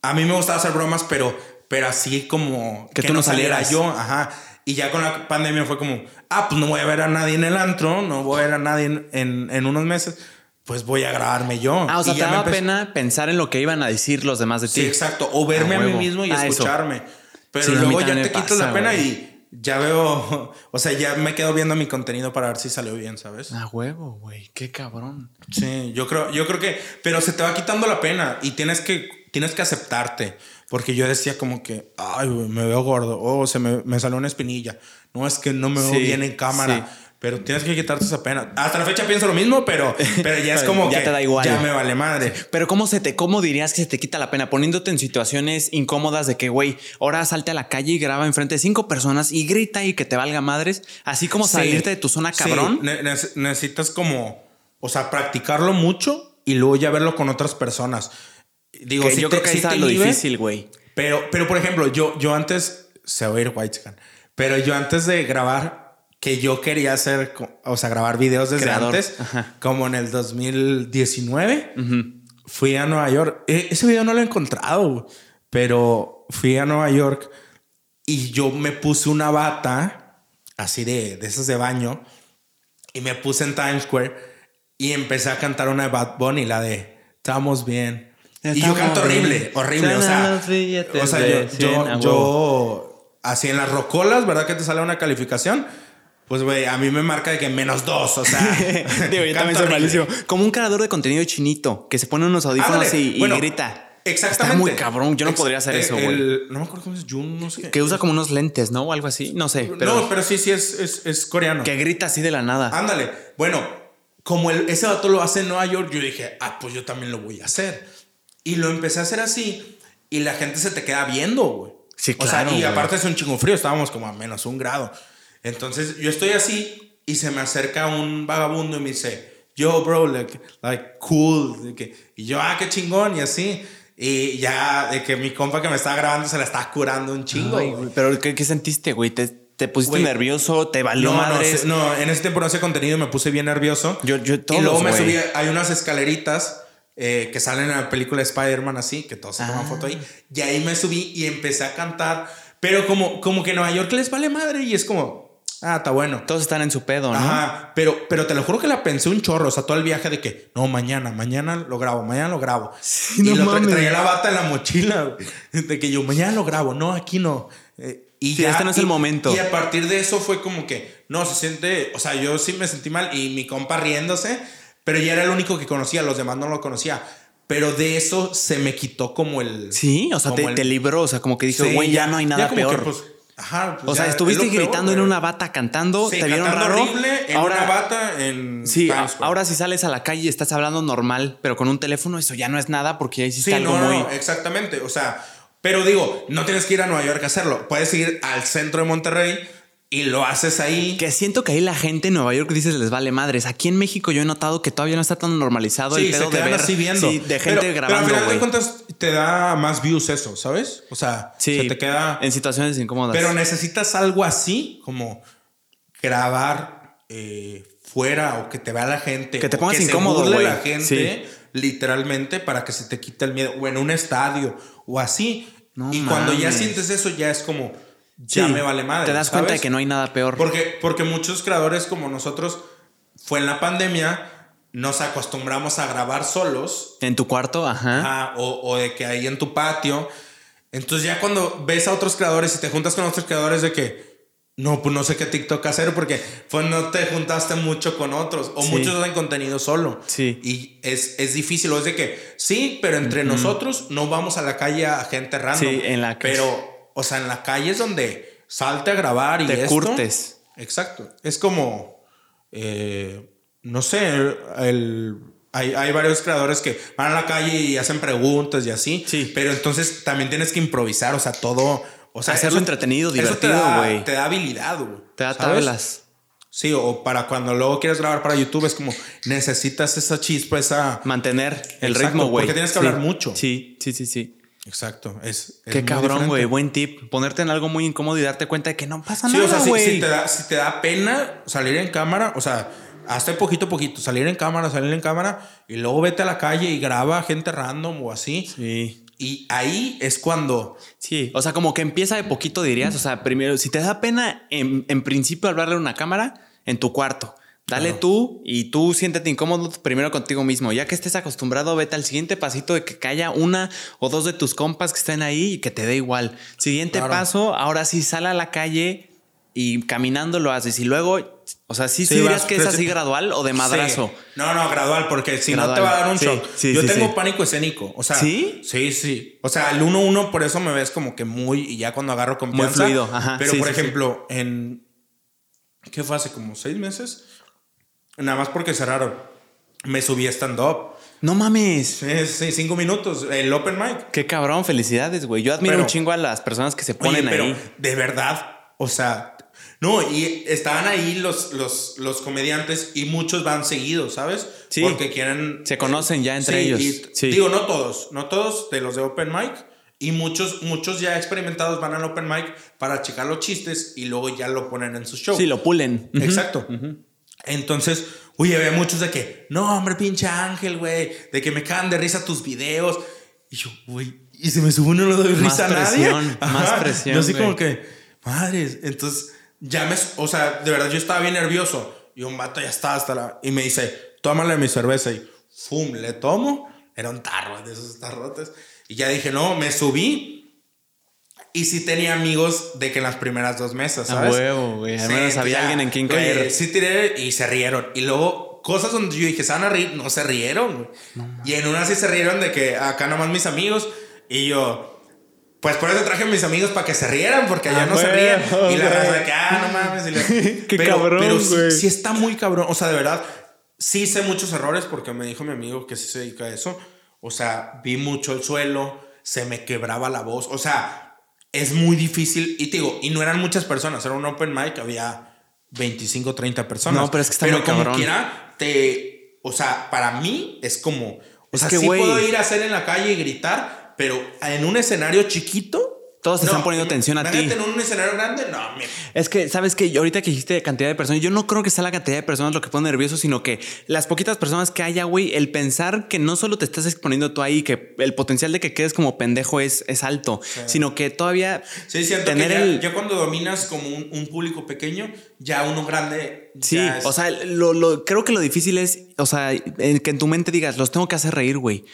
a mí me gustaba hacer bromas, pero, pero así como Que tú no saliera salieras. yo, ajá. Y ya con la pandemia fue como, ah, pues no voy a ver a nadie en el antro, no voy a ver a nadie en, en- en unos meses, pues voy a grabarme yo. Ah, o sea, Y te daba pena pensar en lo que iban a decir los demás de ti. Sí, exacto. O verme A a, mí mismo y Ah, eso. escucharme. Pero Sí, luego ya te quitas la pasa, pena güey. y ya veo, o sea, ya me quedo viendo mi contenido para ver si salió bien, ¿sabes? A huevo, güey, qué cabrón. Sí, yo creo, yo creo que, pero se te va quitando la pena y tienes que, tienes que aceptarte. Porque yo decía como que, ay, me veo gordo, oh, se me, me salió una espinilla. No es que no me veo Sí, bien en cámara. sí. Pero tienes que quitarte esa pena. Hasta la fecha pienso lo mismo, pero, pero ya es como Ya que te da igual. ya me vale madre. Pero ¿cómo se te, cómo dirías que se te quita la pena? Poniéndote en situaciones incómodas de que, güey, ahora salte a la calle y graba enfrente de cinco personas y grita y que te valga madres. Así como Sí, salirte de tu zona sí, cabrón. ne- nece- necesitas como, o sea, practicarlo mucho y luego ya verlo con otras personas. Digo, Que sí yo te- creo que ahí sí está lo difícil, güey. Pero, pero por ejemplo, yo, yo antes, se va a ir White pero yo antes de grabar, que yo quería hacer, o sea, grabar videos desde Creador. antes, Ajá. como en el 2019, fui a Nueva York. E- ese video no lo he encontrado, pero fui a Nueva York y yo me puse una bata así de, de esas de baño y me puse en Times Square y empecé a cantar una de Bad Bunny, la de Estamos bien. Y yo canto horrible, horrible. O sea, o sea yo, 100 yo, yo así en las rocolas, ¿verdad que te sale una calificación? Pues, güey, a mí me marca de que menos dos, o sea. Digo, yo también soy malísimo. Como un creador de contenido chinito que se pone unos audífonos y, y bueno, grita. Exactamente. Está muy cabrón. Yo no Ex- podría hacer eh, eso, güey. el- No me acuerdo cómo es Jun, no sé. Que usa como unos lentes, ¿no? O algo así. No sé. Pero no, pero sí, sí, es, es, es coreano. que grita así de la nada. Ándale. Bueno, como el- ese vato lo hace en Nueva York, yo dije, ah, pues yo también lo voy a hacer. Y lo empecé a hacer así y la gente se te queda viendo, güey. Sí, O sea, claro, y aparte es un chingo frío, estábamos como a menos un grado. Entonces yo estoy así y se me acerca un vagabundo y me dice, yo, bro, like, like cool. de que- y yo, ah, qué chingón, y así. Y ya, de que mi compa que me estaba grabando se la está curando un chingo. Ay, güey. pero ¿qué, qué sentiste, güey? ¿Te, te pusiste Güey. nervioso? ¿Te valió No, no, madres? sé, no, en ese tiempo no hacía contenido y me puse bien nervioso. Yo- yo y todos, luego me güey. subí, hay unas escaleritas eh, que salen en la película de Spider-Man así, que todos se toman Ah. foto ahí. Y ahí me subí y empecé a cantar. Pero como, como que Nueva York les vale madre y es como, ah, está bueno. Todos están en su pedo, ¿no? Ajá, pero, pero te lo juro que la pensé un chorro, o sea, todo el viaje de que, no, mañana, mañana lo grabo, mañana lo grabo. y no lo tra- mames. traía la bata en la mochila, de que yo, mañana lo grabo, no, aquí no. Eh, y Sí, este no es y- el momento. Y a partir de eso fue como que, no, se siente, o sea, yo sí me sentí mal y mi compa riéndose, pero ya era el único que conocía, los demás no lo conocía. Pero de eso se me quitó como el... Sí, o sea, te, el- te libró. O sea, como que dijo, Sí, güey, ya, no hay nada como que, peor. pues, ajá, pues o sea, estuviste es peor, gritando en una bata cantando, Sí, te vieron raro. horrible en ahora, una bata en sí, a- ahora si sales a la calle y estás hablando normal, pero con un teléfono, eso ya no es nada porque ya hiciste Sí, algo no, muy. no, exactamente. O sea, pero digo, no tienes que ir a Nueva York a hacerlo. Puedes ir al centro de Monterrey y lo haces ahí. Que siento que ahí la gente en Nueva York dices les vale madres. Aquí en México yo he notado que todavía no está tan normalizado Sí, el pedo se de ver así viendo. sí, de gente pero, Pero al grabando, final de cuentas te da más views eso, ¿sabes? O sea, Sí, se te queda... en situaciones incómodas. Pero necesitas algo así, como grabar eh, fuera o que te vea la gente. Que te pongas incómodo, la gente, literalmente, para que se te quite el miedo. O en un estadio o así. No y cuando ya sientes eso, ya es como, ya Sí, me vale madre. Te das cuenta de ¿sabes? que no hay nada peor. Porque, porque muchos creadores como nosotros, fue en la pandemia, nos acostumbramos a grabar solos En tu cuarto, ajá. O, o de que ahí en tu patio. Entonces ya cuando ves a otros creadores y te juntas con otros creadores de que no, pues no sé qué TikTok hacer porque pues no te juntaste mucho con otros o Sí. muchos hacen contenido solo. Sí. Y es, es difícil, o es de que sí, pero entre nosotros no vamos a la calle a gente random. Sí, en la calle. Pero, o sea, en la calle es donde salte a grabar y Te esto. curtes. Exacto. Es como, eh, no sé, el, hay, hay varios creadores que van a la calle y hacen preguntas y así. Sí. Pero entonces también tienes que improvisar, o sea, todo, O sea, Hacerlo eso- entretenido, te divertido, güey. Te da habilidad, güey. Te da ¿sabes? tablas. Sí, o para cuando luego quieres grabar para YouTube es como necesitas esa chispa, esa... Mantener el Exacto, ritmo, güey. porque tienes que Sí. hablar mucho. Sí, sí, sí, sí. Exacto, es... es Qué cabrón, güey. Buen tip. Ponerte en algo muy incómodo y darte cuenta de que no pasa Sí, o sea, nada, si, si te da, si te da pena salir en cámara, o sea, hasta poquito a poquito, salir en cámara, salir en cámara, y luego vete a la calle y graba gente random o así. Sí. Y ahí es cuando... Sí, o sea, como que empieza de poquito, dirías. O sea, primero, si te da pena en, en principio hablarle a una cámara, en tu cuarto. Dale Claro. tú y tú siéntete incómodo primero contigo mismo. Ya que estés acostumbrado, vete al siguiente pasito de que haya una o dos de tus compas que estén ahí y que te dé igual. Siguiente Claro. paso, ahora sí sal a la calle y caminando lo haces. Y luego, o sea, sí, sí, Sí, dirías vas que es así gradual o de madrazo. Sí. No, no, gradual, porque si no te va a dar un shock. Yo tengo pánico escénico. O sea, ¿Sí? Sí, sí. O sea, el 1-1, por eso me ves como que muy. Y ya cuando agarro confianza. fluido, ajá. Pero por ejemplo, en. ¿Qué fue hace como seis meses? Nada más porque cerraron. Me subí a stand-up. No mames. Sí, sí, cinco minutos. El open mic. Qué cabrón, felicidades, güey. Yo admiro Pero- un chingo a las personas que se Oye, ponen pero ahí. de verdad, o sea, no, y estaban ahí los, los, los comediantes y muchos van seguidos, ¿sabes? Sí. Porque quieren... Se conocen ya entre Sí, ellos. y- Sí. Digo, no todos, no todos de los de Open Mic. Y muchos, muchos ya experimentados van al Open Mic para checar los chistes y luego ya lo ponen en su show. Sí, lo pulen. Exacto. Entonces, oye, había muchos de que, no, hombre, pinche ángel, güey, de que me cagan de risa tus videos. Y yo, güey, y si me subo no le doy Más risa a nadie. presión, más presión, Yo así como que, madres, entonces ya me, o sea, de verdad yo estaba bien nervioso. Y un vato ya estaba hasta la, y me dice, tómale mi cerveza y, fum, le tomo. Era un tarro de esos tarrotes. Y ya dije, no, me subí. Y sí tenía amigos de que en las primeras dos mesas, A ¿sabes? huevo, güey. Al menos entonces había ya, alguien en quien oye, caer. sí tiré y se rieron. Y luego cosas donde yo dije, se van a reír, no se rieron. güey. y en una sí se rieron de que acá nomás mis amigos. Y yo, pues por eso traje a mis amigos para que se rieran, porque allá Ah, no se güey, ríen. Y la raza de que, ah, no mames. y Qué pero, cabrón, Pero sí, sí está muy cabrón. O sea, de verdad, sí hice muchos errores porque me dijo mi amigo que sí se dedica a eso. O sea, vi mucho el suelo, se me quebraba la voz. O sea, es muy difícil. Y te digo, y no eran muchas personas, era un open mic, había 25, 30 personas. No, pero es que está pero muy como cabrón. quiera, te. O sea, para mí es como. O Es sea, que, sí puedo ir a hacer en la calle y gritar, pero en un escenario chiquito. Todos te están poniendo atención a ti. en un escenario grande, no, mira. Es que, ¿sabes que Ahorita que dijiste cantidad de personas, yo no creo que sea la cantidad de personas lo que pone nervioso, sino que las poquitas personas que haya, güey, el pensar que no solo te estás exponiendo tú ahí, que el potencial de que quedes como pendejo es, es alto, sino que todavía Sí, siento tener que ya, el... ya cuando dominas como un, un público pequeño, ya uno grande. Sí, es- o sea, lo, lo- creo que lo difícil es, o sea, que en tu mente digas, los tengo que hacer reír, güey.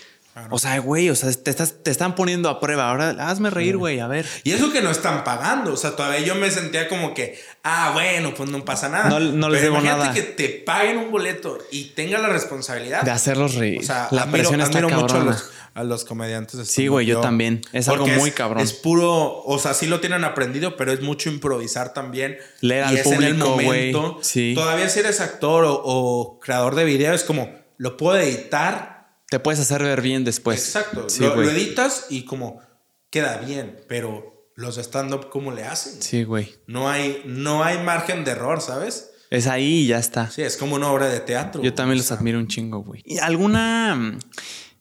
O sea, güey, o sea, te, estás, te están poniendo a prueba. Ahora hazme reír, güey, a ver. Y eso que no están pagando. O sea, todavía yo me sentía como que, ah, bueno, pues no pasa nada. No- no les Pero debo imagínate nada. que te paguen un boleto y tenga la responsabilidad. De hacerlos reír. O sea, la admiro, presión está admiro mucho a los, a los comediantes. Sí, güey, yo también. Es algo muy cabrón. Es puro, o sea, sí lo tienen aprendido, pero es mucho improvisar también. Leer al y es en el público, güey. momento. Sí. Todavía si eres actor o, o creador de video, es como, lo puedo editar. Te puedes hacer ver bien después. Exacto. Sí, lo, lo editas y como queda bien, pero los stand-up, ¿cómo le hacen? Sí, güey. No hay, no hay margen de error, ¿sabes? Es ahí y ya está. Sí, es como una obra de teatro. Yo también los admiro un chingo, güey. ¿Y ¿Alguna mm,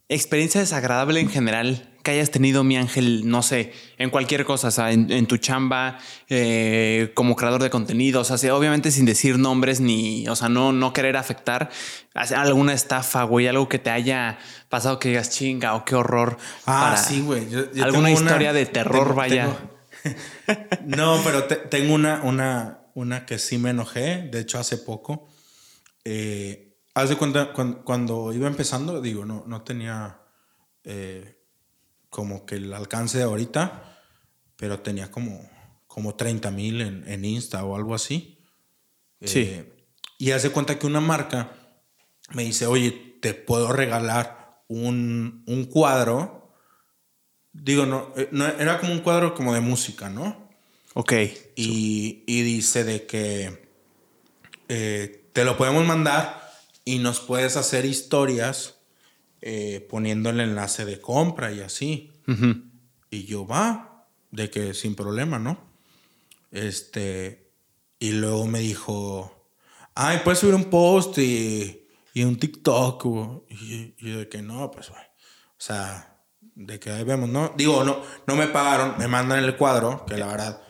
experiencia desagradable en general que hayas tenido, mi ángel, no sé, en cualquier cosa, o sea, en, en tu chamba, eh, como creador de contenido, o sea, sí, obviamente sin decir nombres ni, o sea, no, no querer afectar, alguna estafa, güey, algo que te haya pasado que digas chinga o qué horror. Ah, para- sí, güey. Yo- yo alguna una- historia de terror, tengo- vaya. tengo- no, pero te- tengo una, una, una que sí me enojé, de hecho hace poco. Eh, haz de cuenta, cuando, cuando iba empezando, digo, no, no tenía eh, como que el alcance de ahorita, pero tenía como, como 30 mil en, en Insta o algo así. Sí. Eh, y hace cuenta que una marca me dice, oye, te puedo regalar un, un cuadro. Digo, no, eh, no, era como un cuadro como de música, ¿no? Ok. Y, y dice de que eh, te lo podemos mandar y nos puedes hacer historias eh, poniendo el enlace de compra y así. Y yo, va. de que sin problema, ¿no? Este, y luego me dijo, ay, puedes subir un post y, y un TikTok. Y, y yo de que no, pues, güey. O sea, de que ahí vemos, ¿no? Digo, no, no me pagaron, me mandan el cuadro, que la verdad,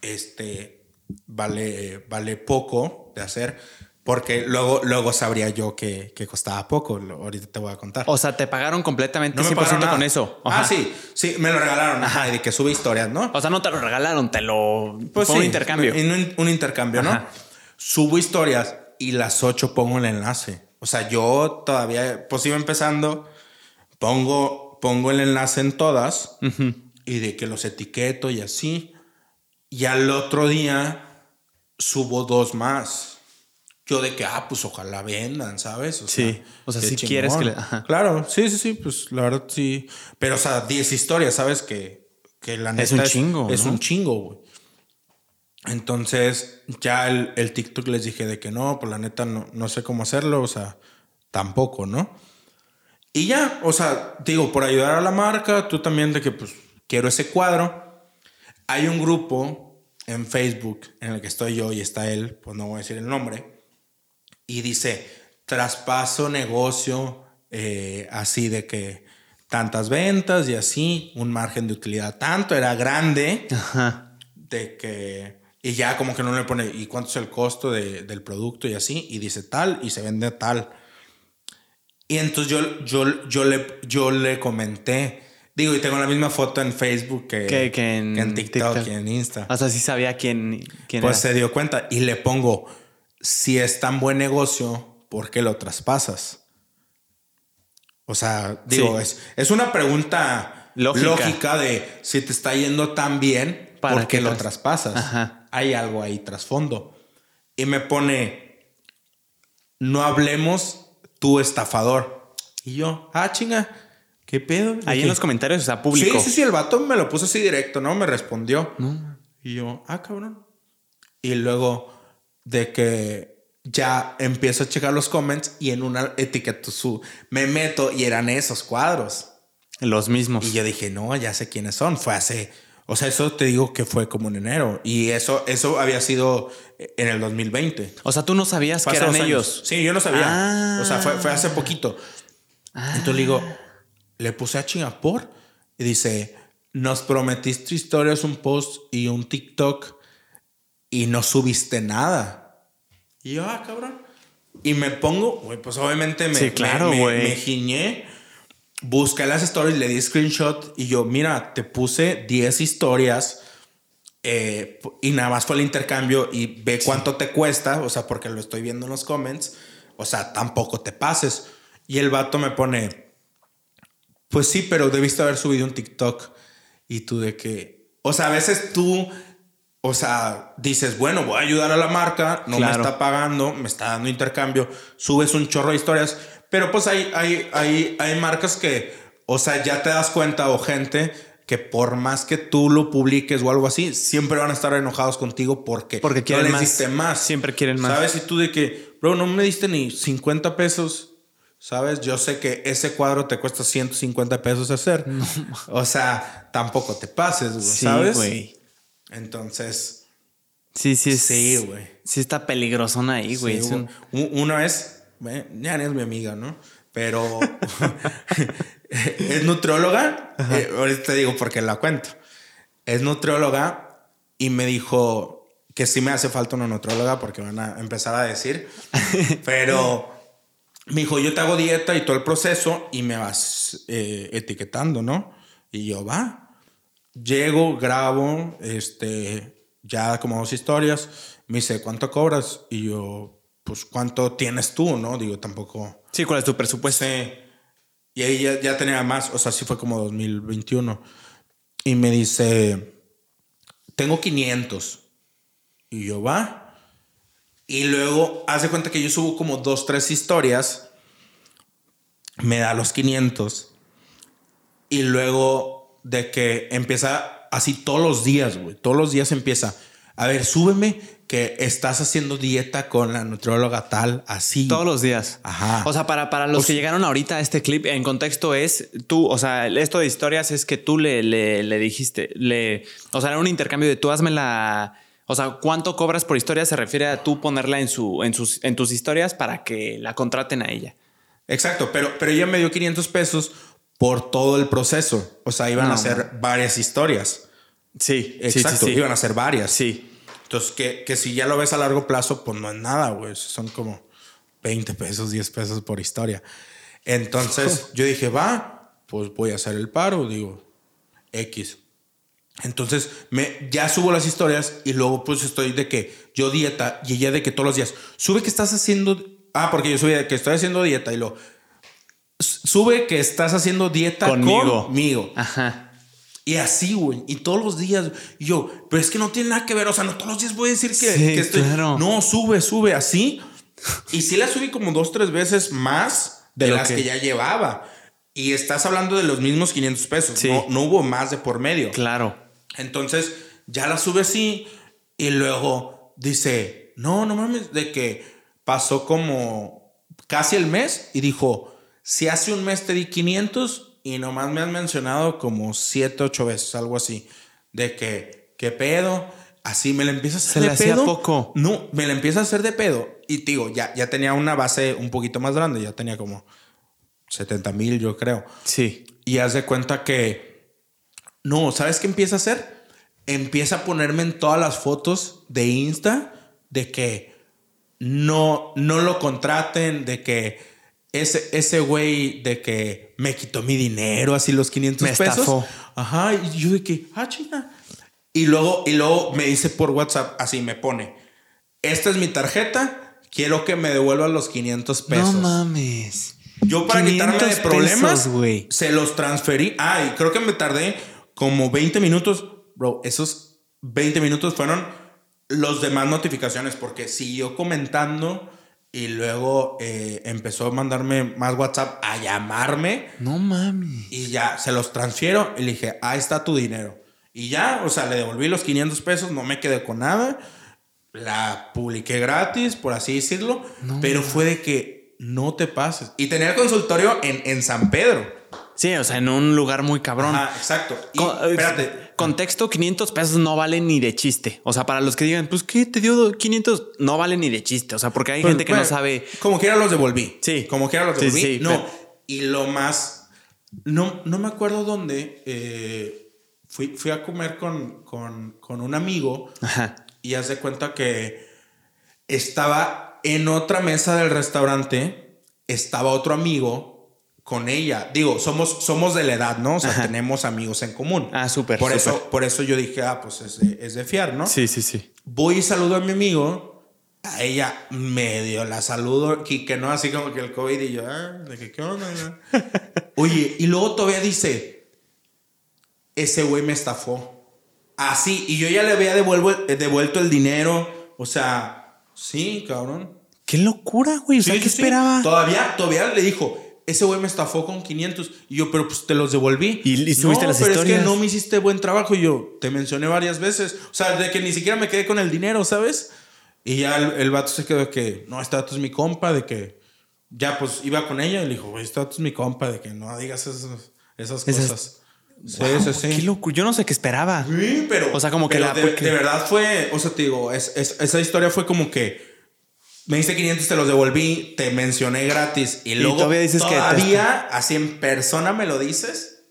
este, vale, vale poco de hacer, porque luego, luego sabría yo que, que costaba poco. Ahorita te voy a contar. O sea, te pagaron completamente No me 100% pagaron nada. con eso. Ah, sí, sí, me lo regalaron. Ajá, y de que sube historias, ¿no? O sea, no te lo regalaron, te lo. Pues fue sí, un intercambio. un, un intercambio, ¿no? Ajá. Subo historias y las 8 pongo el enlace. O sea, yo todavía, pues iba empezando, pongo, pongo el enlace en todas y de que los etiqueto y así. Y al otro día subo dos más. Yo de que, ah, pues ojalá vendan, ¿sabes? Sí. O sea, si quieres que le- ajá. Claro, sí, sí, sí, pues la verdad sí. Pero, o sea, 10 historias, ¿sabes? Que, que la neta Es un chingo, Es ¿no? un chingo, güey. Entonces, ya el, el TikTok les dije de que no, pues la neta no, no sé cómo hacerlo, o sea, tampoco, ¿no? Y ya, o sea, digo, por ayudar a la marca, tú también de que pues quiero ese cuadro. Hay un grupo en Facebook en el que estoy yo y está él, pues no voy a decir el nombre, y dice, traspaso negocio, eh, así de que tantas ventas y así, un margen de utilidad tanto, era grande Ajá. de que y ya como que no le pone y cuánto es el costo de- del producto y así y dice tal y se vende tal y entonces yo yo yo le yo le comenté digo y tengo la misma foto en Facebook que, Que- que en TikTok, TikTok. y en Insta O sea, sí sabía quién, quién pues era. se dio cuenta y le pongo si es tan buen negocio ¿por qué lo traspasas? O sea, digo, Sí. es, es una pregunta Lógica. lógica. de si te está yendo tan bien, ¿Para ¿por qué qué lo tras- traspasas? Ajá. Hay algo ahí trasfondo. Y me pone, no hablemos tu estafador. Y yo, ah, chinga, ¿qué pedo? Ahí en los comentarios, o sea, público. Sí, sí, sí, el vato me lo puso así directo, ¿no? Me respondió. Y yo, ah, cabrón. Y luego de que ya empiezo a checar los comments y en una etiqueta su me meto y eran esos cuadros. Los mismos. Y yo dije, no, ya sé quiénes son. Fue hace, o sea, eso te digo que fue como en enero. Y eso, eso había sido en el 2020. O sea, tú no sabías Fue que eran ellos. Sí, yo no sabía. Ah. O sea, fue, fue hace poquito. Entonces le digo, le puse a Chingapur y dice, nos prometiste historias, un post y un TikTok y no subiste nada. Y yo, ah, cabrón. Y me pongo, güey, pues obviamente me, Sí, claro, me- me- me giñé. Busqué las stories, le di screenshot y yo, mira, te puse 10 historias eh, y nada más fue el intercambio y ve cuánto te cuesta, o sea, porque lo estoy viendo en los comments, o sea, tampoco te pases. Y el vato me pone, pues sí, pero debiste haber subido un TikTok. Y tú de que, o sea, a veces tú, o sea, dices, bueno, voy a ayudar a la marca, no Claro. me está pagando, me está dando intercambio, subes un chorro de historias, pero pues hay, hay, hay, hay marcas que, o sea, ya te das cuenta o gente que por más que tú lo publiques o algo así, siempre van a estar enojados contigo porque, Porque no quieren les más. diste más. Siempre quieren más. ¿Sabes? Y tú de que, bro, no me diste ni 50 pesos. ¿Sabes? Yo sé que ese cuadro te cuesta 150 pesos hacer. O sea, tampoco te pases, Sí, ¿sabes? güey. Entonces, Sí, sí, es- Sí, güey. Sí, está peligrosona ahí, güey. sí, Es un- u- una vez, ya es mi amiga, ¿no? Pero es nutrióloga. eh, ahorita te digo porque la cuento. Es nutrióloga y me dijo que sí me hace falta una nutrióloga porque van a empezar a decir. Pero me dijo, yo te hago dieta y todo el proceso y me vas eh, etiquetando, ¿no? Y yo, va. Llego, grabo, este, ya como dos historias. Me dice, ¿cuánto cobras? Y yo, pues, ¿cuánto tienes tú, no? Digo, tampoco. Sí, ¿cuál es tu presupuesto? Sí. Y ahí ya, ya tenía más, o sea, sí fue como 2021. Y me dice, tengo 500. Y yo, va. Y luego hace cuenta que yo subo como dos, tres historias. Me da los 500. Y luego de que empieza así todos los días, güey. Todos los días empieza. A ver, súbeme que estás haciendo dieta con la nutrióloga tal, así. Todos los días. Ajá. O sea, para, para los que llegaron ahorita a este clip, en contexto es tú, o sea, esto de historias es que tú le, le, le dijiste, le, o sea, era un intercambio de tú hazme la. O sea, ¿cuánto cobras por historia? Se refiere a tú ponerla en, su, en, sus, en tus historias para que la contraten a ella. Exacto, pero, pero ella me dio 500 pesos por todo el proceso. O sea, iban No, a hacer varias historias. Sí, Exacto, sí, sí, sí. iban a ser varias. Sí. Entonces, que, que si ya lo ves a largo plazo, pues no es nada, güey. Son como 20 pesos, 10 pesos por historia. Entonces, yo dije, va, pues voy a hacer el paro, digo, X. Entonces, me, ya subo las historias y luego pues estoy de que yo dieta y ella de que todos los días, sube que estás haciendo, ah, porque yo subí de que estoy haciendo dieta y lo sube que estás haciendo dieta Conmigo. conmigo. Ajá. Y así, güey. Y todos los días. Y yo, pero es que no tiene nada que ver. O sea, no todos los días voy a decir que, Sí, que estoy. claro. No, sube, sube así. Y sí la subí como dos, tres veces más de, De las que... que- ya llevaba. Y estás hablando de los mismos 500 pesos. Sí. No, no hubo más de por medio. Claro. Entonces, ya la sube así. Y luego dice, no, no mames, de que pasó como casi el mes. Y dijo, si hace un mes te di 500 y nomás me han mencionado como 7, 8 veces, algo así. De que, ¿qué pedo? Así me la empieza a hacer Se de le hacía pedo. poco. No, me la empieza a hacer de pedo. Y te digo, ya, ya tenía una base un poquito más grande. Ya tenía como 70 mil, yo creo. Sí. Y haz de cuenta que. No, ¿sabes qué empieza a hacer? Empieza a ponerme en todas las fotos de Insta de que no, no lo contraten, de que ese, ese güey de que me quitó mi dinero, así los 500 Me pesos. estafó. Ajá, y yo de que, ah, chinga. Y luego, y luego me dice por WhatsApp, así me pone, esta es mi tarjeta, quiero que me devuelvan los 500 pesos. No mames. Yo para quitarme de 500 problemas, pesos, güey. se los transferí. Ah, y creo que me tardé como 20 minutos. Bro, esos 20 minutos fueron los demás notificaciones porque siguió comentando y luego eh, empezó a mandarme más WhatsApp a llamarme No mames. y ya se los transfiero y le dije, ahí está tu dinero. Y ya, o sea, le devolví los 500 pesos, no me quedé con nada. La publiqué gratis, por así decirlo, pero fue de que no te pases. Y tenía el consultorio en, en San Pedro. Sí, o sea, en un lugar muy cabrón. Ajá, exacto. Y, espérate, Contexto, 500 pesos no valen ni de chiste. O sea, para los que digan, pues, ¿qué te dio 500? No valen ni de chiste. O sea, porque hay Pues, gente que no sabe. Como quiera los devolví. Sí. Como quiera los devolví. sí, no. pero- Y lo más. No, no me acuerdo dónde. eh, fui, fui a comer con, con, con un amigo. Ajá. Y haz de cuenta que estaba en otra mesa del restaurante. Estaba otro amigo con ella. Digo, somos, somos de la edad, ¿no? O sea, Ajá. tenemos amigos en común. Ah, súper, Por eso, por eso yo dije, ah, pues es de, es de fiar, ¿no? Sí, sí, sí. Voy y saludo a mi amigo. A ella medio la saludo, y que no así como que el COVID y yo, ah, de que qué onda. no?" Oye, y luego todavía dice, ese güey me estafó. Así, y yo ya le había devuelvo- eh, devuelto el dinero. O sea, sí, cabrón. Qué locura, güey. O sea, Sí, ¿qué sí. esperaba? Todavía, todavía le dijo, ese güey me estafó con 500. Y yo, pero pues te los devolví. Y- y subiste no, las pero es que no me hiciste buen trabajo. Y yo, te mencioné varias veces. O sea, de que ni siquiera me quedé con el dinero, ¿sabes? Y ya el, el vato se quedó de que, no, este vato es mi compa, de que ya pues iba con ella y le dijo, güey, este vato es mi compa, de que no digas esas, esas Esas- cosas. Sí, Wow, sí, sí. Qué loco. Yo no sé qué esperaba. Sí, pero. O sea, como que la- De, porque- de verdad fue. O sea, te digo, es- es- esa historia fue como que. Me diste 500, te los devolví, te mencioné gratis. Y luego. todavía dices que Todavía, así en persona me lo dices.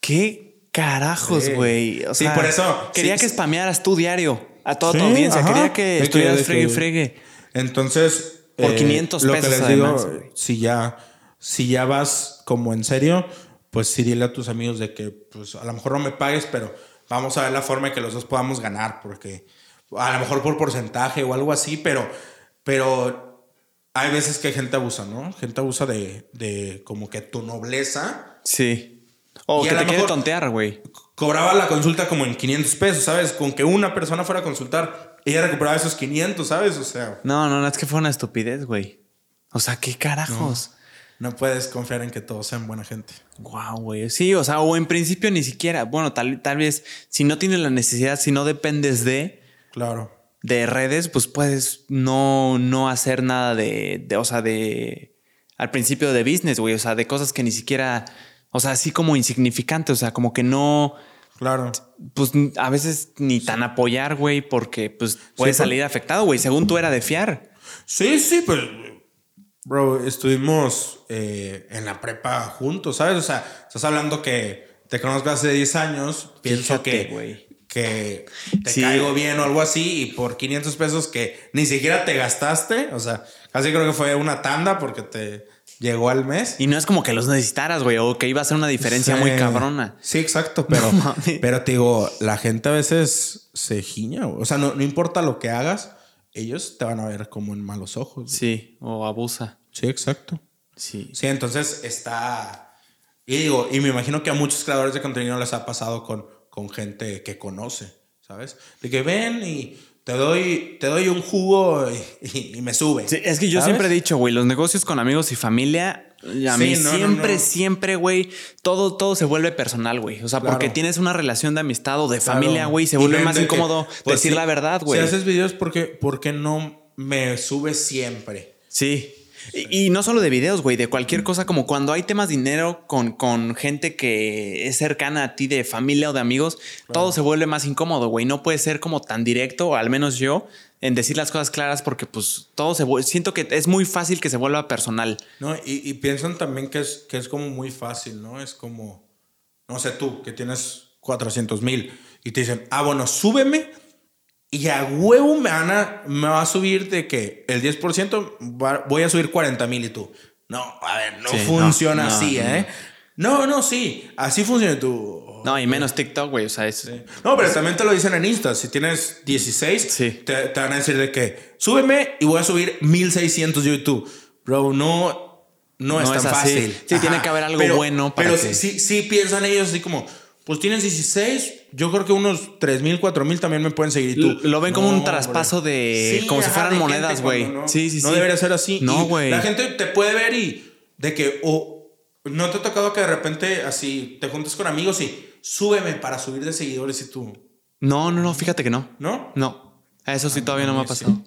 ¿Qué carajos, Sí. güey? Sí, por eso, Quería sí, que spamearas tu diario a toda tu audiencia. ajá. Quería que estuvieras fregue y fregue. Entonces. eh, Por 500 lo que pesos, les además, digo, si ya, si ya vas como en serio, pues sí dile a tus amigos de que, pues a lo mejor no me pagues, pero vamos a ver la forma de que los dos podamos ganar, porque a lo mejor por porcentaje o algo así, pero, pero hay veces que gente abusa, ¿no? Gente abusa de, de como que tu nobleza. Sí. O a que te quiere tontear, güey. Cobraba la consulta como en 500 pesos, ¿sabes? Con que una persona fuera a consultar, ella recuperaba esos 500, ¿sabes? O sea, No, no, no, es que fue una estupidez, güey. O sea, ¿qué carajos? no puedes confiar en que todos sean buena gente. Wow, güey. Sí, o sea, o en principio ni siquiera. Bueno, tal, tal vez si no tienes la necesidad, si no dependes de, Claro. De redes, pues puedes no, no hacer nada de, de, o sea, de, al principio de business, güey, o sea, de cosas que ni siquiera, o sea, así como insignificantes, o sea, como que no... Claro. Pues a veces ni tan apoyar, güey, porque pues puedes Sí, salir afectado, güey, según tú era de fiar. Sí, sí, pues, bro, estuvimos eh, en la prepa juntos, ¿sabes? O sea, estás hablando que te conozco hace 10 años, pienso Fíjate, que. Que te Sí. caigo bien o algo así y por 500 pesos que ni siquiera te gastaste, o sea, casi creo que fue una tanda porque te llegó al mes. Y no es como que los necesitaras, güey, o que iba a ser una diferencia Sí. muy cabrona. Sí, exacto, pero, No pero te digo, la gente a veces se giña, güey. o sea, no, no importa lo que hagas, ellos te van a ver como en malos ojos. güey. Sí, o abusa. Sí, exacto. Sí. Sí, entonces está. Y digo, y me imagino que a muchos creadores de contenido les ha pasado con, con gente que conoce, ¿sabes? De que ven y te doy, te doy un jugo y, y- y me sube. Sí, es que yo ¿sabes? siempre he dicho, güey, los negocios con amigos y familia, a mí no, siempre, no. siempre, güey, todo, todo se vuelve personal, güey. O sea, Claro. porque tienes una relación de amistad o de Claro. familia, güey, se vuelve más que, incómodo pues, decir la verdad, güey. Si haces videos, ¿por qué, por qué no me subes siempre? Sí. Y, y no solo de videos, güey, de cualquier cosa, como cuando hay temas dinero con, con gente que es cercana a ti, de familia o de amigos, todo se vuelve más incómodo, güey. No puede ser como tan directo, o al menos yo, en decir las cosas claras, porque pues todo se vuelve. Siento que es muy fácil que se vuelva personal. ¿no? Y, y piensan también que es, que es como muy fácil, ¿no? Es como, no sé tú, que tienes 400 mil y te dicen, ah, bueno, súbeme y a huevo me, van a, me va a subir de que el 10% va- voy a subir 40 mil y tú. No, a ver, no Sí, funciona no, no, así, no. ¿eh? No, no, sí, así funciona tú. No, y menos TikTok, güey. O sea, es. No, pero también te lo dicen en Insta. Si tienes 16, Sí. te, te van a decir de que súbeme y voy a subir 1600 YouTube. Bro, no, no, es No tan es fácil. Sí, tiene que haber algo bueno para Pero que- sí, sí, sí piensan ellos así como, pues tienes 16, yo creo que unos 3000, 4000 también me pueden seguir. Y tú, Lo- lo ven como un traspaso de- como si fueran monedas, güey. No, Sí, sí, no sí. debería ser así. No, güey. La gente te puede ver y de que, o no te ha tocado que de repente así te juntes con amigos y súbeme para subir de seguidores y tú, No, no, no, fíjate que no. ¿no? No. Eso sí todavía no me ha sí. pasado.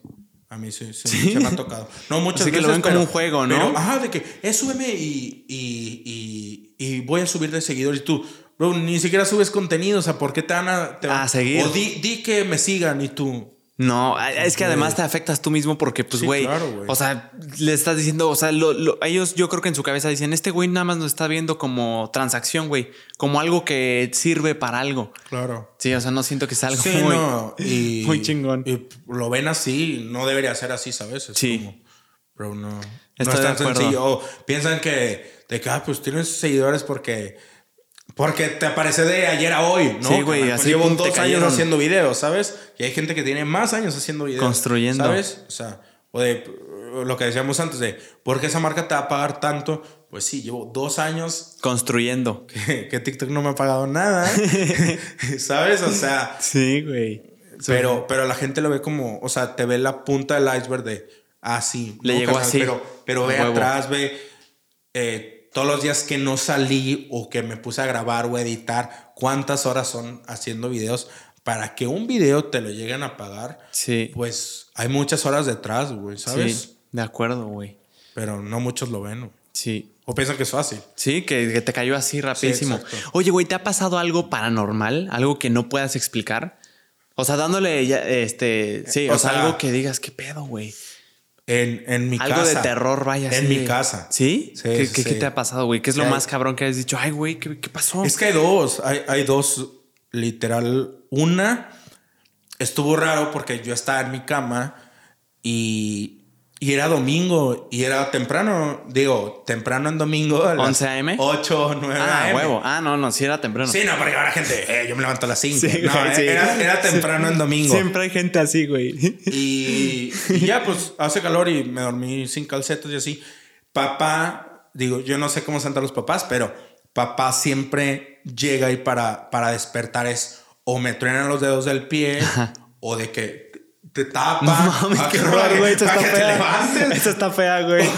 A mí sí, sí, ¿Sí? se me ha tocado. No, muchas Así que veces. lo ven como pero- un juego, ¿no? pero, ajá, de que es súbeme y, y, y, y voy a subir de seguidores y tú, bro, ni siquiera subes contenido, o sea, ¿por qué te van a, te van- A seguir. O di, di que me sigan y tú. No, es que además te afectas tú mismo porque, pues, Sí, güey, claro, güey. o sea, le estás diciendo, o sea, lo- lo- ellos yo creo que en su cabeza dicen, este güey nada más nos está viendo como transacción, güey, como algo que sirve para algo. Claro. Sí, o sea, no siento que sea algo Sí, muy, no. Y, muy chingón. Y lo ven así, no debería ser así, ¿sabes? Es Sí. como, bro, no. no es tan sencillo. O piensan que, de que, ah, pues tienes seguidores porque. Porque te aparece de ayer a hoy, ¿no? Sí, güey? Pues así, llevo dos años haciendo videos, ¿sabes? Y hay gente que tiene más años haciendo videos. Construyendo. ¿Sabes? O sea, o de lo que decíamos antes de, ¿por qué esa marca te va a pagar tanto? Pues sí, llevo dos años construyendo. que, que TikTok no me ha pagado nada. ¿Sabes? O sea, Sí, güey. pero, pero la gente lo ve como, o sea, te ve la punta del iceberg de, ah, sí, Le llegó así, Pero, pero ve huevo. atrás, ve eh, todos los días que no salí o que me puse a grabar o a editar, cuántas horas son haciendo videos para que un video te lo lleguen a pagar. Sí. Pues hay muchas horas detrás, güey, ¿sabes? Sí, de acuerdo, güey. Pero no muchos lo ven. Sí. O piensan que es fácil. Sí, que, que te cayó así rapidísimo. Oye, güey, ¿te ha pasado algo paranormal? ¿Algo que no puedas explicar? O sea, dándole ya, este, sí, o, O sea, sea, algo que digas, ¿qué pedo, güey? En, en mi Algo casa. de terror, vaya. En mi casa. ¿Sí? Sí, ¿Qué, sí, te ha pasado, güey? ¿Qué es lo más cabrón que has dicho? Ay, güey, ¿qué, qué pasó? Es que hay dos, hay, hay dos, literal. Una estuvo raro porque yo estaba en mi cama y, y era domingo y era temprano, digo, temprano en domingo. a las 11 AM? 8, 9 ah, AM. huevo. Ah, no, no, sí era temprano. Sí, no, porque ahora gente, eh, yo me levanto a las 5. Sí, no, güey, sí. era, era temprano en domingo. Siempre hay gente así, güey. Y, y ya, pues hace calor y me dormí sin calcetas y así. Papá, digo, yo no sé cómo están los papás, pero papá siempre llega y para, para despertar es o me truenan los dedos del pie o de que te tapa. No mames, qué que- horror, güey. Para está fea. Esta está fea, güey.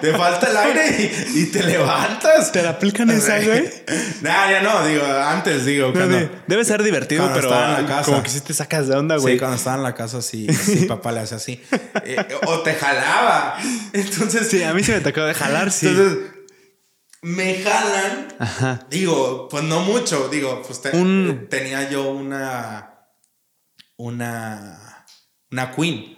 Te falta el aire y, y te levantas. ¿Te la aplican esa, güey? Nah, ya no, digo, antes digo. cuando- Debe, ser divertido, cuando pero estaba en la casa. como que sí te sacas de onda, Sí, güey. cuando estaba en la casa, sí, sí, papá le hace así. Eh, o te jalaba. Entonces, Sí, a mí se me tocó de jalar, sí. entonces me jalan. Ajá. Digo, pues no mucho. Digo, pues te- Un- tenía yo una. Una. Una queen.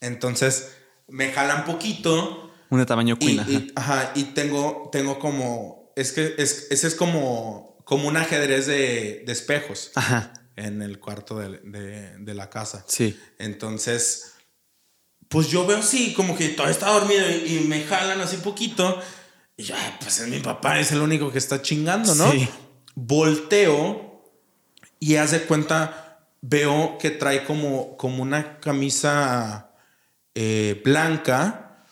Entonces me jalan poquito. Un de tamaño Y, queen, ajá. y- ajá, y tengo, tengo como. Es que es, ese es como, como un ajedrez de, de espejos Ajá. en el cuarto de, de- de la casa. Sí. Entonces, pues yo veo así, como que todavía está dormido y, y me jalan así poquito. Y ya, pues es mi papá, es el único que está chingando, ¿no? Sí. Volteo y haz de cuenta, veo que trae como, como una camisa eh, blanca.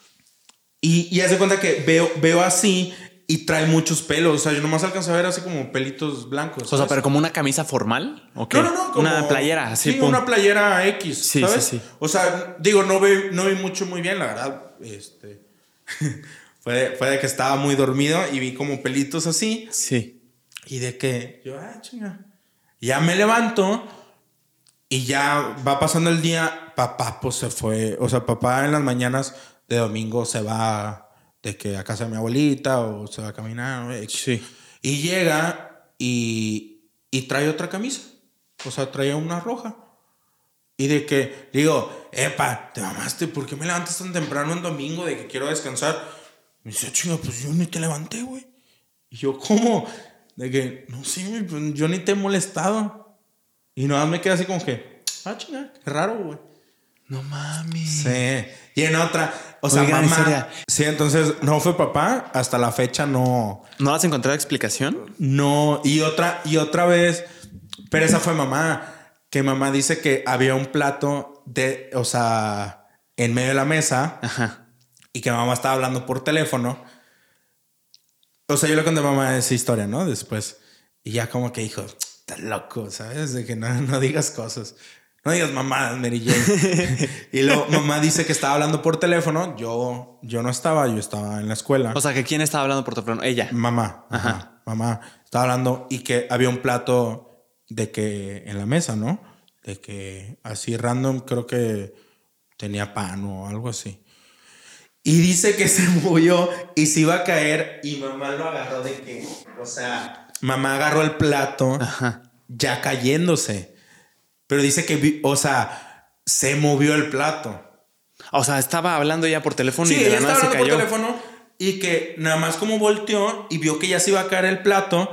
Y, y haz de cuenta que veo, veo así y trae muchos pelos. O sea, yo nomás alcanzo a ver así como pelitos blancos. O sea, ¿sabes? pero como una camisa formal, ¿o qué? No, no, no. como- Una playera, así. Sí, pum. una playera X. Sí, ¿sabes? sí, sí. O sea, digo, no vi, no vi mucho muy bien, la verdad. Este. fue, de, fue de que estaba muy dormido y vi como pelitos así. Sí. Y de que yo, ah, chinga. Ya me levanto y ya va pasando el día. Papá, pues se fue. O sea, papá en las mañanas de domingo se va de que a casa de mi abuelita o se va a caminar. ¿no? Sí. Y llega y, y trae otra camisa. O sea, traía una roja. Y de que digo, epa, te mamaste, ¿por qué me levantas tan temprano en domingo de que quiero descansar? Me dice, chinga, pues yo ni te levanté, güey. Y yo, ¿cómo? De que, no sé, güey, pues yo ni te he molestado. Y nada más me quedé así como que, ah, chinga, qué raro, güey. No mames. Sí. Y en otra, o sea, Oigan, mamá. Sí, entonces no fue papá, hasta la fecha no. ¿No has encontrado explicación? No, y otra, y otra vez, pero esa fue mamá, que mamá dice que había un plato de, o sea, en medio de la mesa Ajá. y que mamá estaba hablando por teléfono. O sea, yo le conté a mamá esa historia, ¿no? Después. Y ya como que dijo, estás loco, ¿sabes? De que no, no digas cosas. No digas mamadas, Mary Jane. y luego mamá dice que estaba hablando por teléfono. Yo, yo no estaba, yo estaba en la escuela. O sea, que quién estaba hablando por teléfono? Ella. Mamá, Ajá. ajá, mamá estaba hablando y que había un plato de que en la mesa, ¿no? De que así random creo que tenía pan o algo así. Y dice que se movió y se iba a caer y mamá lo agarró de que, o sea, mamá agarró el plato Ajá. ya cayéndose. Pero dice que, o sea, se movió el plato. O sea, estaba hablando ya por teléfono Sí, y de la nada estaba se cayó. por teléfono y que nada más como volteó y vio que ya se iba a caer el plato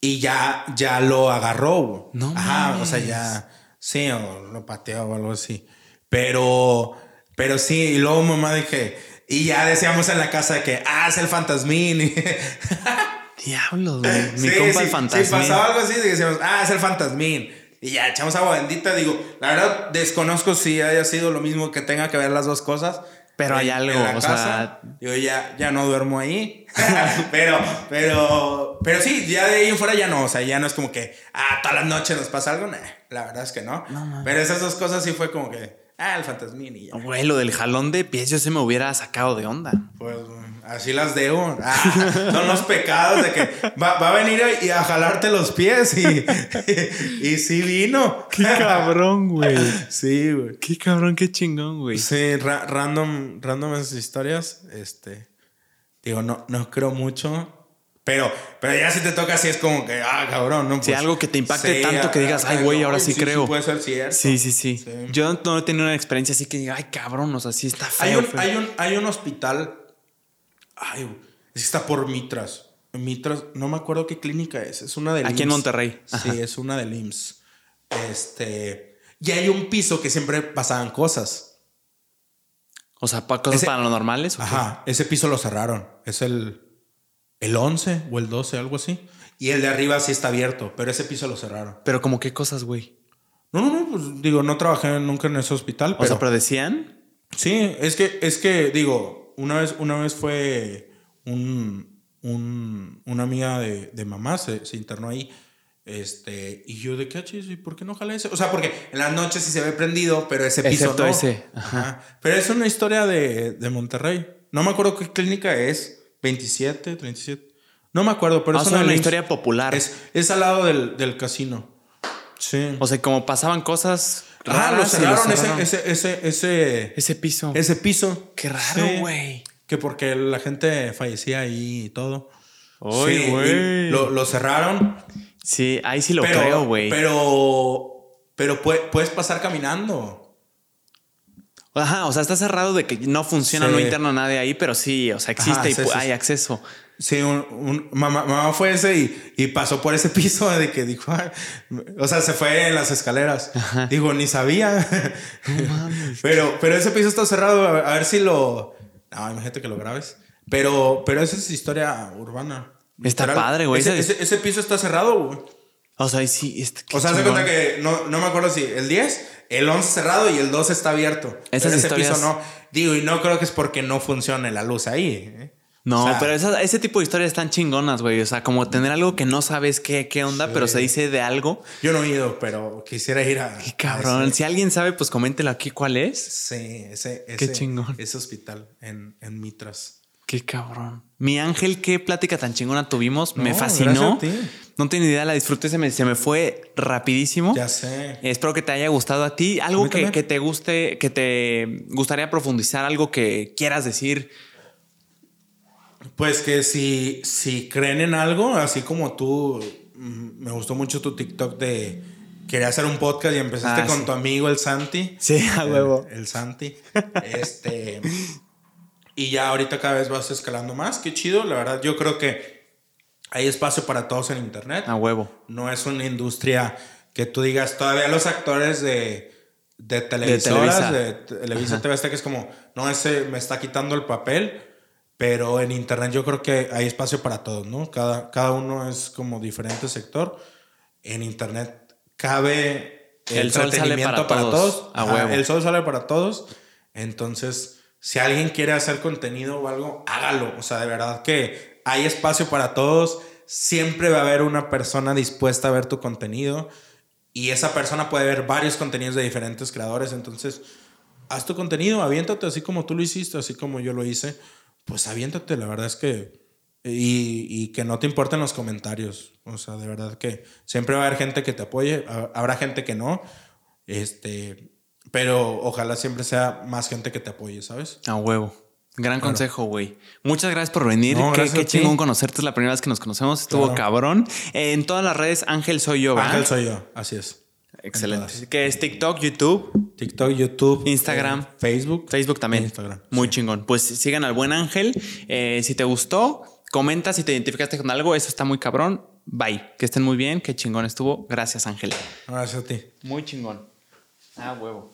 y ya, ya lo agarró. No Ajá, o sea, ya, sí, o lo pateó o algo así. Pero, pero sí, y luego mamá dije, y ya decíamos en la casa que, ah, es el fantasmín. Diablos, güey. Mi Sí, compa sí, el fantasma. Si pasaba algo así, decíamos, ah, es el fantasmín. Y ya echamos agua bendita. Digo, la verdad, desconozco si haya sido lo mismo que tenga que ver las dos cosas. Pero hay algo, o casa. sea- Digo, ya, ya no duermo ahí. pero, pero, pero sí, ya de ahí en fuera ya no. O sea, ya no es como que, ah, todas las noches nos pasa algo. Nah, la verdad es que no. pero esas dos cosas sí fue como que, ah, el fantasmín y ya. Güey, lo del jalón de pies yo se me hubiera sacado de onda. Pues así las debo. Ah, son los pecados de que va, va a venir a, y a jalarte los pies y, y, sí vino. Qué cabrón, güey. Sí, güey. Qué cabrón, qué chingón, güey. Sí, ra- random, random esas historias. Este, digo, no, no creo mucho. Pero, pero ya si te toca así es como que, ah, cabrón, no. Sí, algo que te impacte tanto que digas, ay, ah, güey, ahora sí creo. puede ser cierto. Sí, sí, sí, Sí. Yo no he tenido una experiencia así que diga, ay, cabrón, o sea, sí está Hay feo. un, feo. hay, un, hay un hospital. Ay, es que está por Mitras. Mitras, no me acuerdo qué clínica es. Es una de Aquí en Monterrey. Sí, es una del IMSS. Este. Y hay un piso que siempre pasaban cosas. O sea, cosas Ese- paranormales. ¿o? Ajá, ese piso lo cerraron. Es el, el 11 o el 12, algo así. Y el de arriba sí está abierto, pero ese piso lo cerraron. Pero como qué cosas, güey. No, no, no, pues digo, no trabajé nunca en ese hospital, O pero. sea, pero decían. Sí, es que, es que, digo, una vez, una vez fue un, un- una amiga de, de mamá, se, se internó ahí Este, y yo de qué chis, ¿y por qué no jala ese? O sea, porque en las noches sí se ve prendido, pero ese piso Excepto no. ese, Ajá. Pero es una historia de, de Monterrey. No me acuerdo qué clínica es. 27, 37. No me acuerdo, pero Ah, es una una historia popular. Es, es al lado del, del casino. Sí. O sea, como pasaban cosas Ah, lo raras. cerraron, ese, ese, ese, ese, Ese piso. ese piso. Qué raro, Sí. güey. Que porque la gente fallecía ahí y todo. Sí, güey. Lo, lo cerraron. Sí, ahí sí lo pero, creo, güey. Pero, pero pue- puedes pasar caminando. Ajá, o sea, está cerrado de que no funciona, Sí. no interna nadie ahí, pero sí, o sea, existe Ajá, y hay acceso. Sí, un, un- mamá, mamá fue ese y, y pasó por ese piso de que dijo, o sea, se fue en las escaleras. Digo, ni sabía. pero, pero ese piso está cerrado. A, ver si lo. No, imagínate que lo grabes. Pero, pero esa es historia urbana. Está Literal. padre, güey. Ese, Ese- ese- piso está cerrado, güey. O sea, sí. este, O sea, se cuenta que no, no me acuerdo si el 10, el 11 cerrado y el 12 está abierto. Esas ese historias- piso no. Digo, y no creo que es porque no funcione la luz ahí. ¿eh? No, O sea, pero esa- ese tipo de historias están chingonas, güey. O sea, como tener algo que no sabes qué, qué onda, pero se dice de algo. Yo no he ido, pero quisiera ir a. Qué cabrón. a ese- Si alguien sabe, pues coméntelo aquí cuál es. sí, ese, ese. Qué chingón. Ese hospital en, en Mitras. Qué cabrón. Mi ángel, qué plática tan chingona tuvimos. me fascinó. gracias a ti. No ni idea, la disfruté, se me, se me fue rapidísimo. Ya sé. Espero que te haya gustado a ti. Algo A que, que te guste, que te gustaría profundizar, algo que quieras decir. Pues que si, si creen en algo, así como tú, mm, me gustó mucho tu TikTok de quería hacer un podcast y empezaste Ah, con sí. tu amigo el Santi. Sí, a huevo. El, el Santi. este. Y ya ahorita cada vez vas escalando más. Qué chido, la verdad. Yo creo que hay espacio para todos en Internet. A huevo. No es una industria que tú digas, todavía los actores de, de televisoras, de Televisa. Televisa, TV Azteca, es como, no, ese me está quitando el papel. Pero en Internet yo creo que hay espacio para todos, ¿no? Cada, cada uno es como diferente sector. En Internet cabe El sol sale entretenimiento para todos, a Ajá, huevo. El sol sale para todos. Entonces, si alguien quiere hacer contenido o algo, hágalo. O sea, de verdad que hay espacio para todos. Siempre va a haber una persona dispuesta a ver tu contenido. Y esa persona puede ver varios contenidos de diferentes creadores. Entonces, haz tu contenido, aviéntate así como tú lo hiciste, así como yo lo hice. Pues aviéntate, la verdad es que. Y, y que no te importen los comentarios. O sea, de verdad que siempre va a haber gente que te apoye, ha- habrá gente que no. Este. Pero ojalá siempre sea más gente que te apoye, ¿sabes? A huevo. Gran consejo, güey. Muchas gracias por venir. No, qué chingón conocerte. Es la primera vez que nos conocemos. Estuvo Claro. cabrón. En todas las redes, Ángel soy yo, ¿va? Ángel soy yo, así es. En Excelente. Que es TikTok, YouTube, TikTok, YouTube, Instagram, eh, Facebook. Facebook también. Instagram. Muy sí. chingón. Pues sigan al buen Ángel. Eh, si te gustó, comenta si te identificaste con algo. Eso está muy cabrón. Bye. Que estén muy bien. Qué chingón estuvo. Gracias, Ángel. Gracias a ti. Muy chingón. Ah, huevo.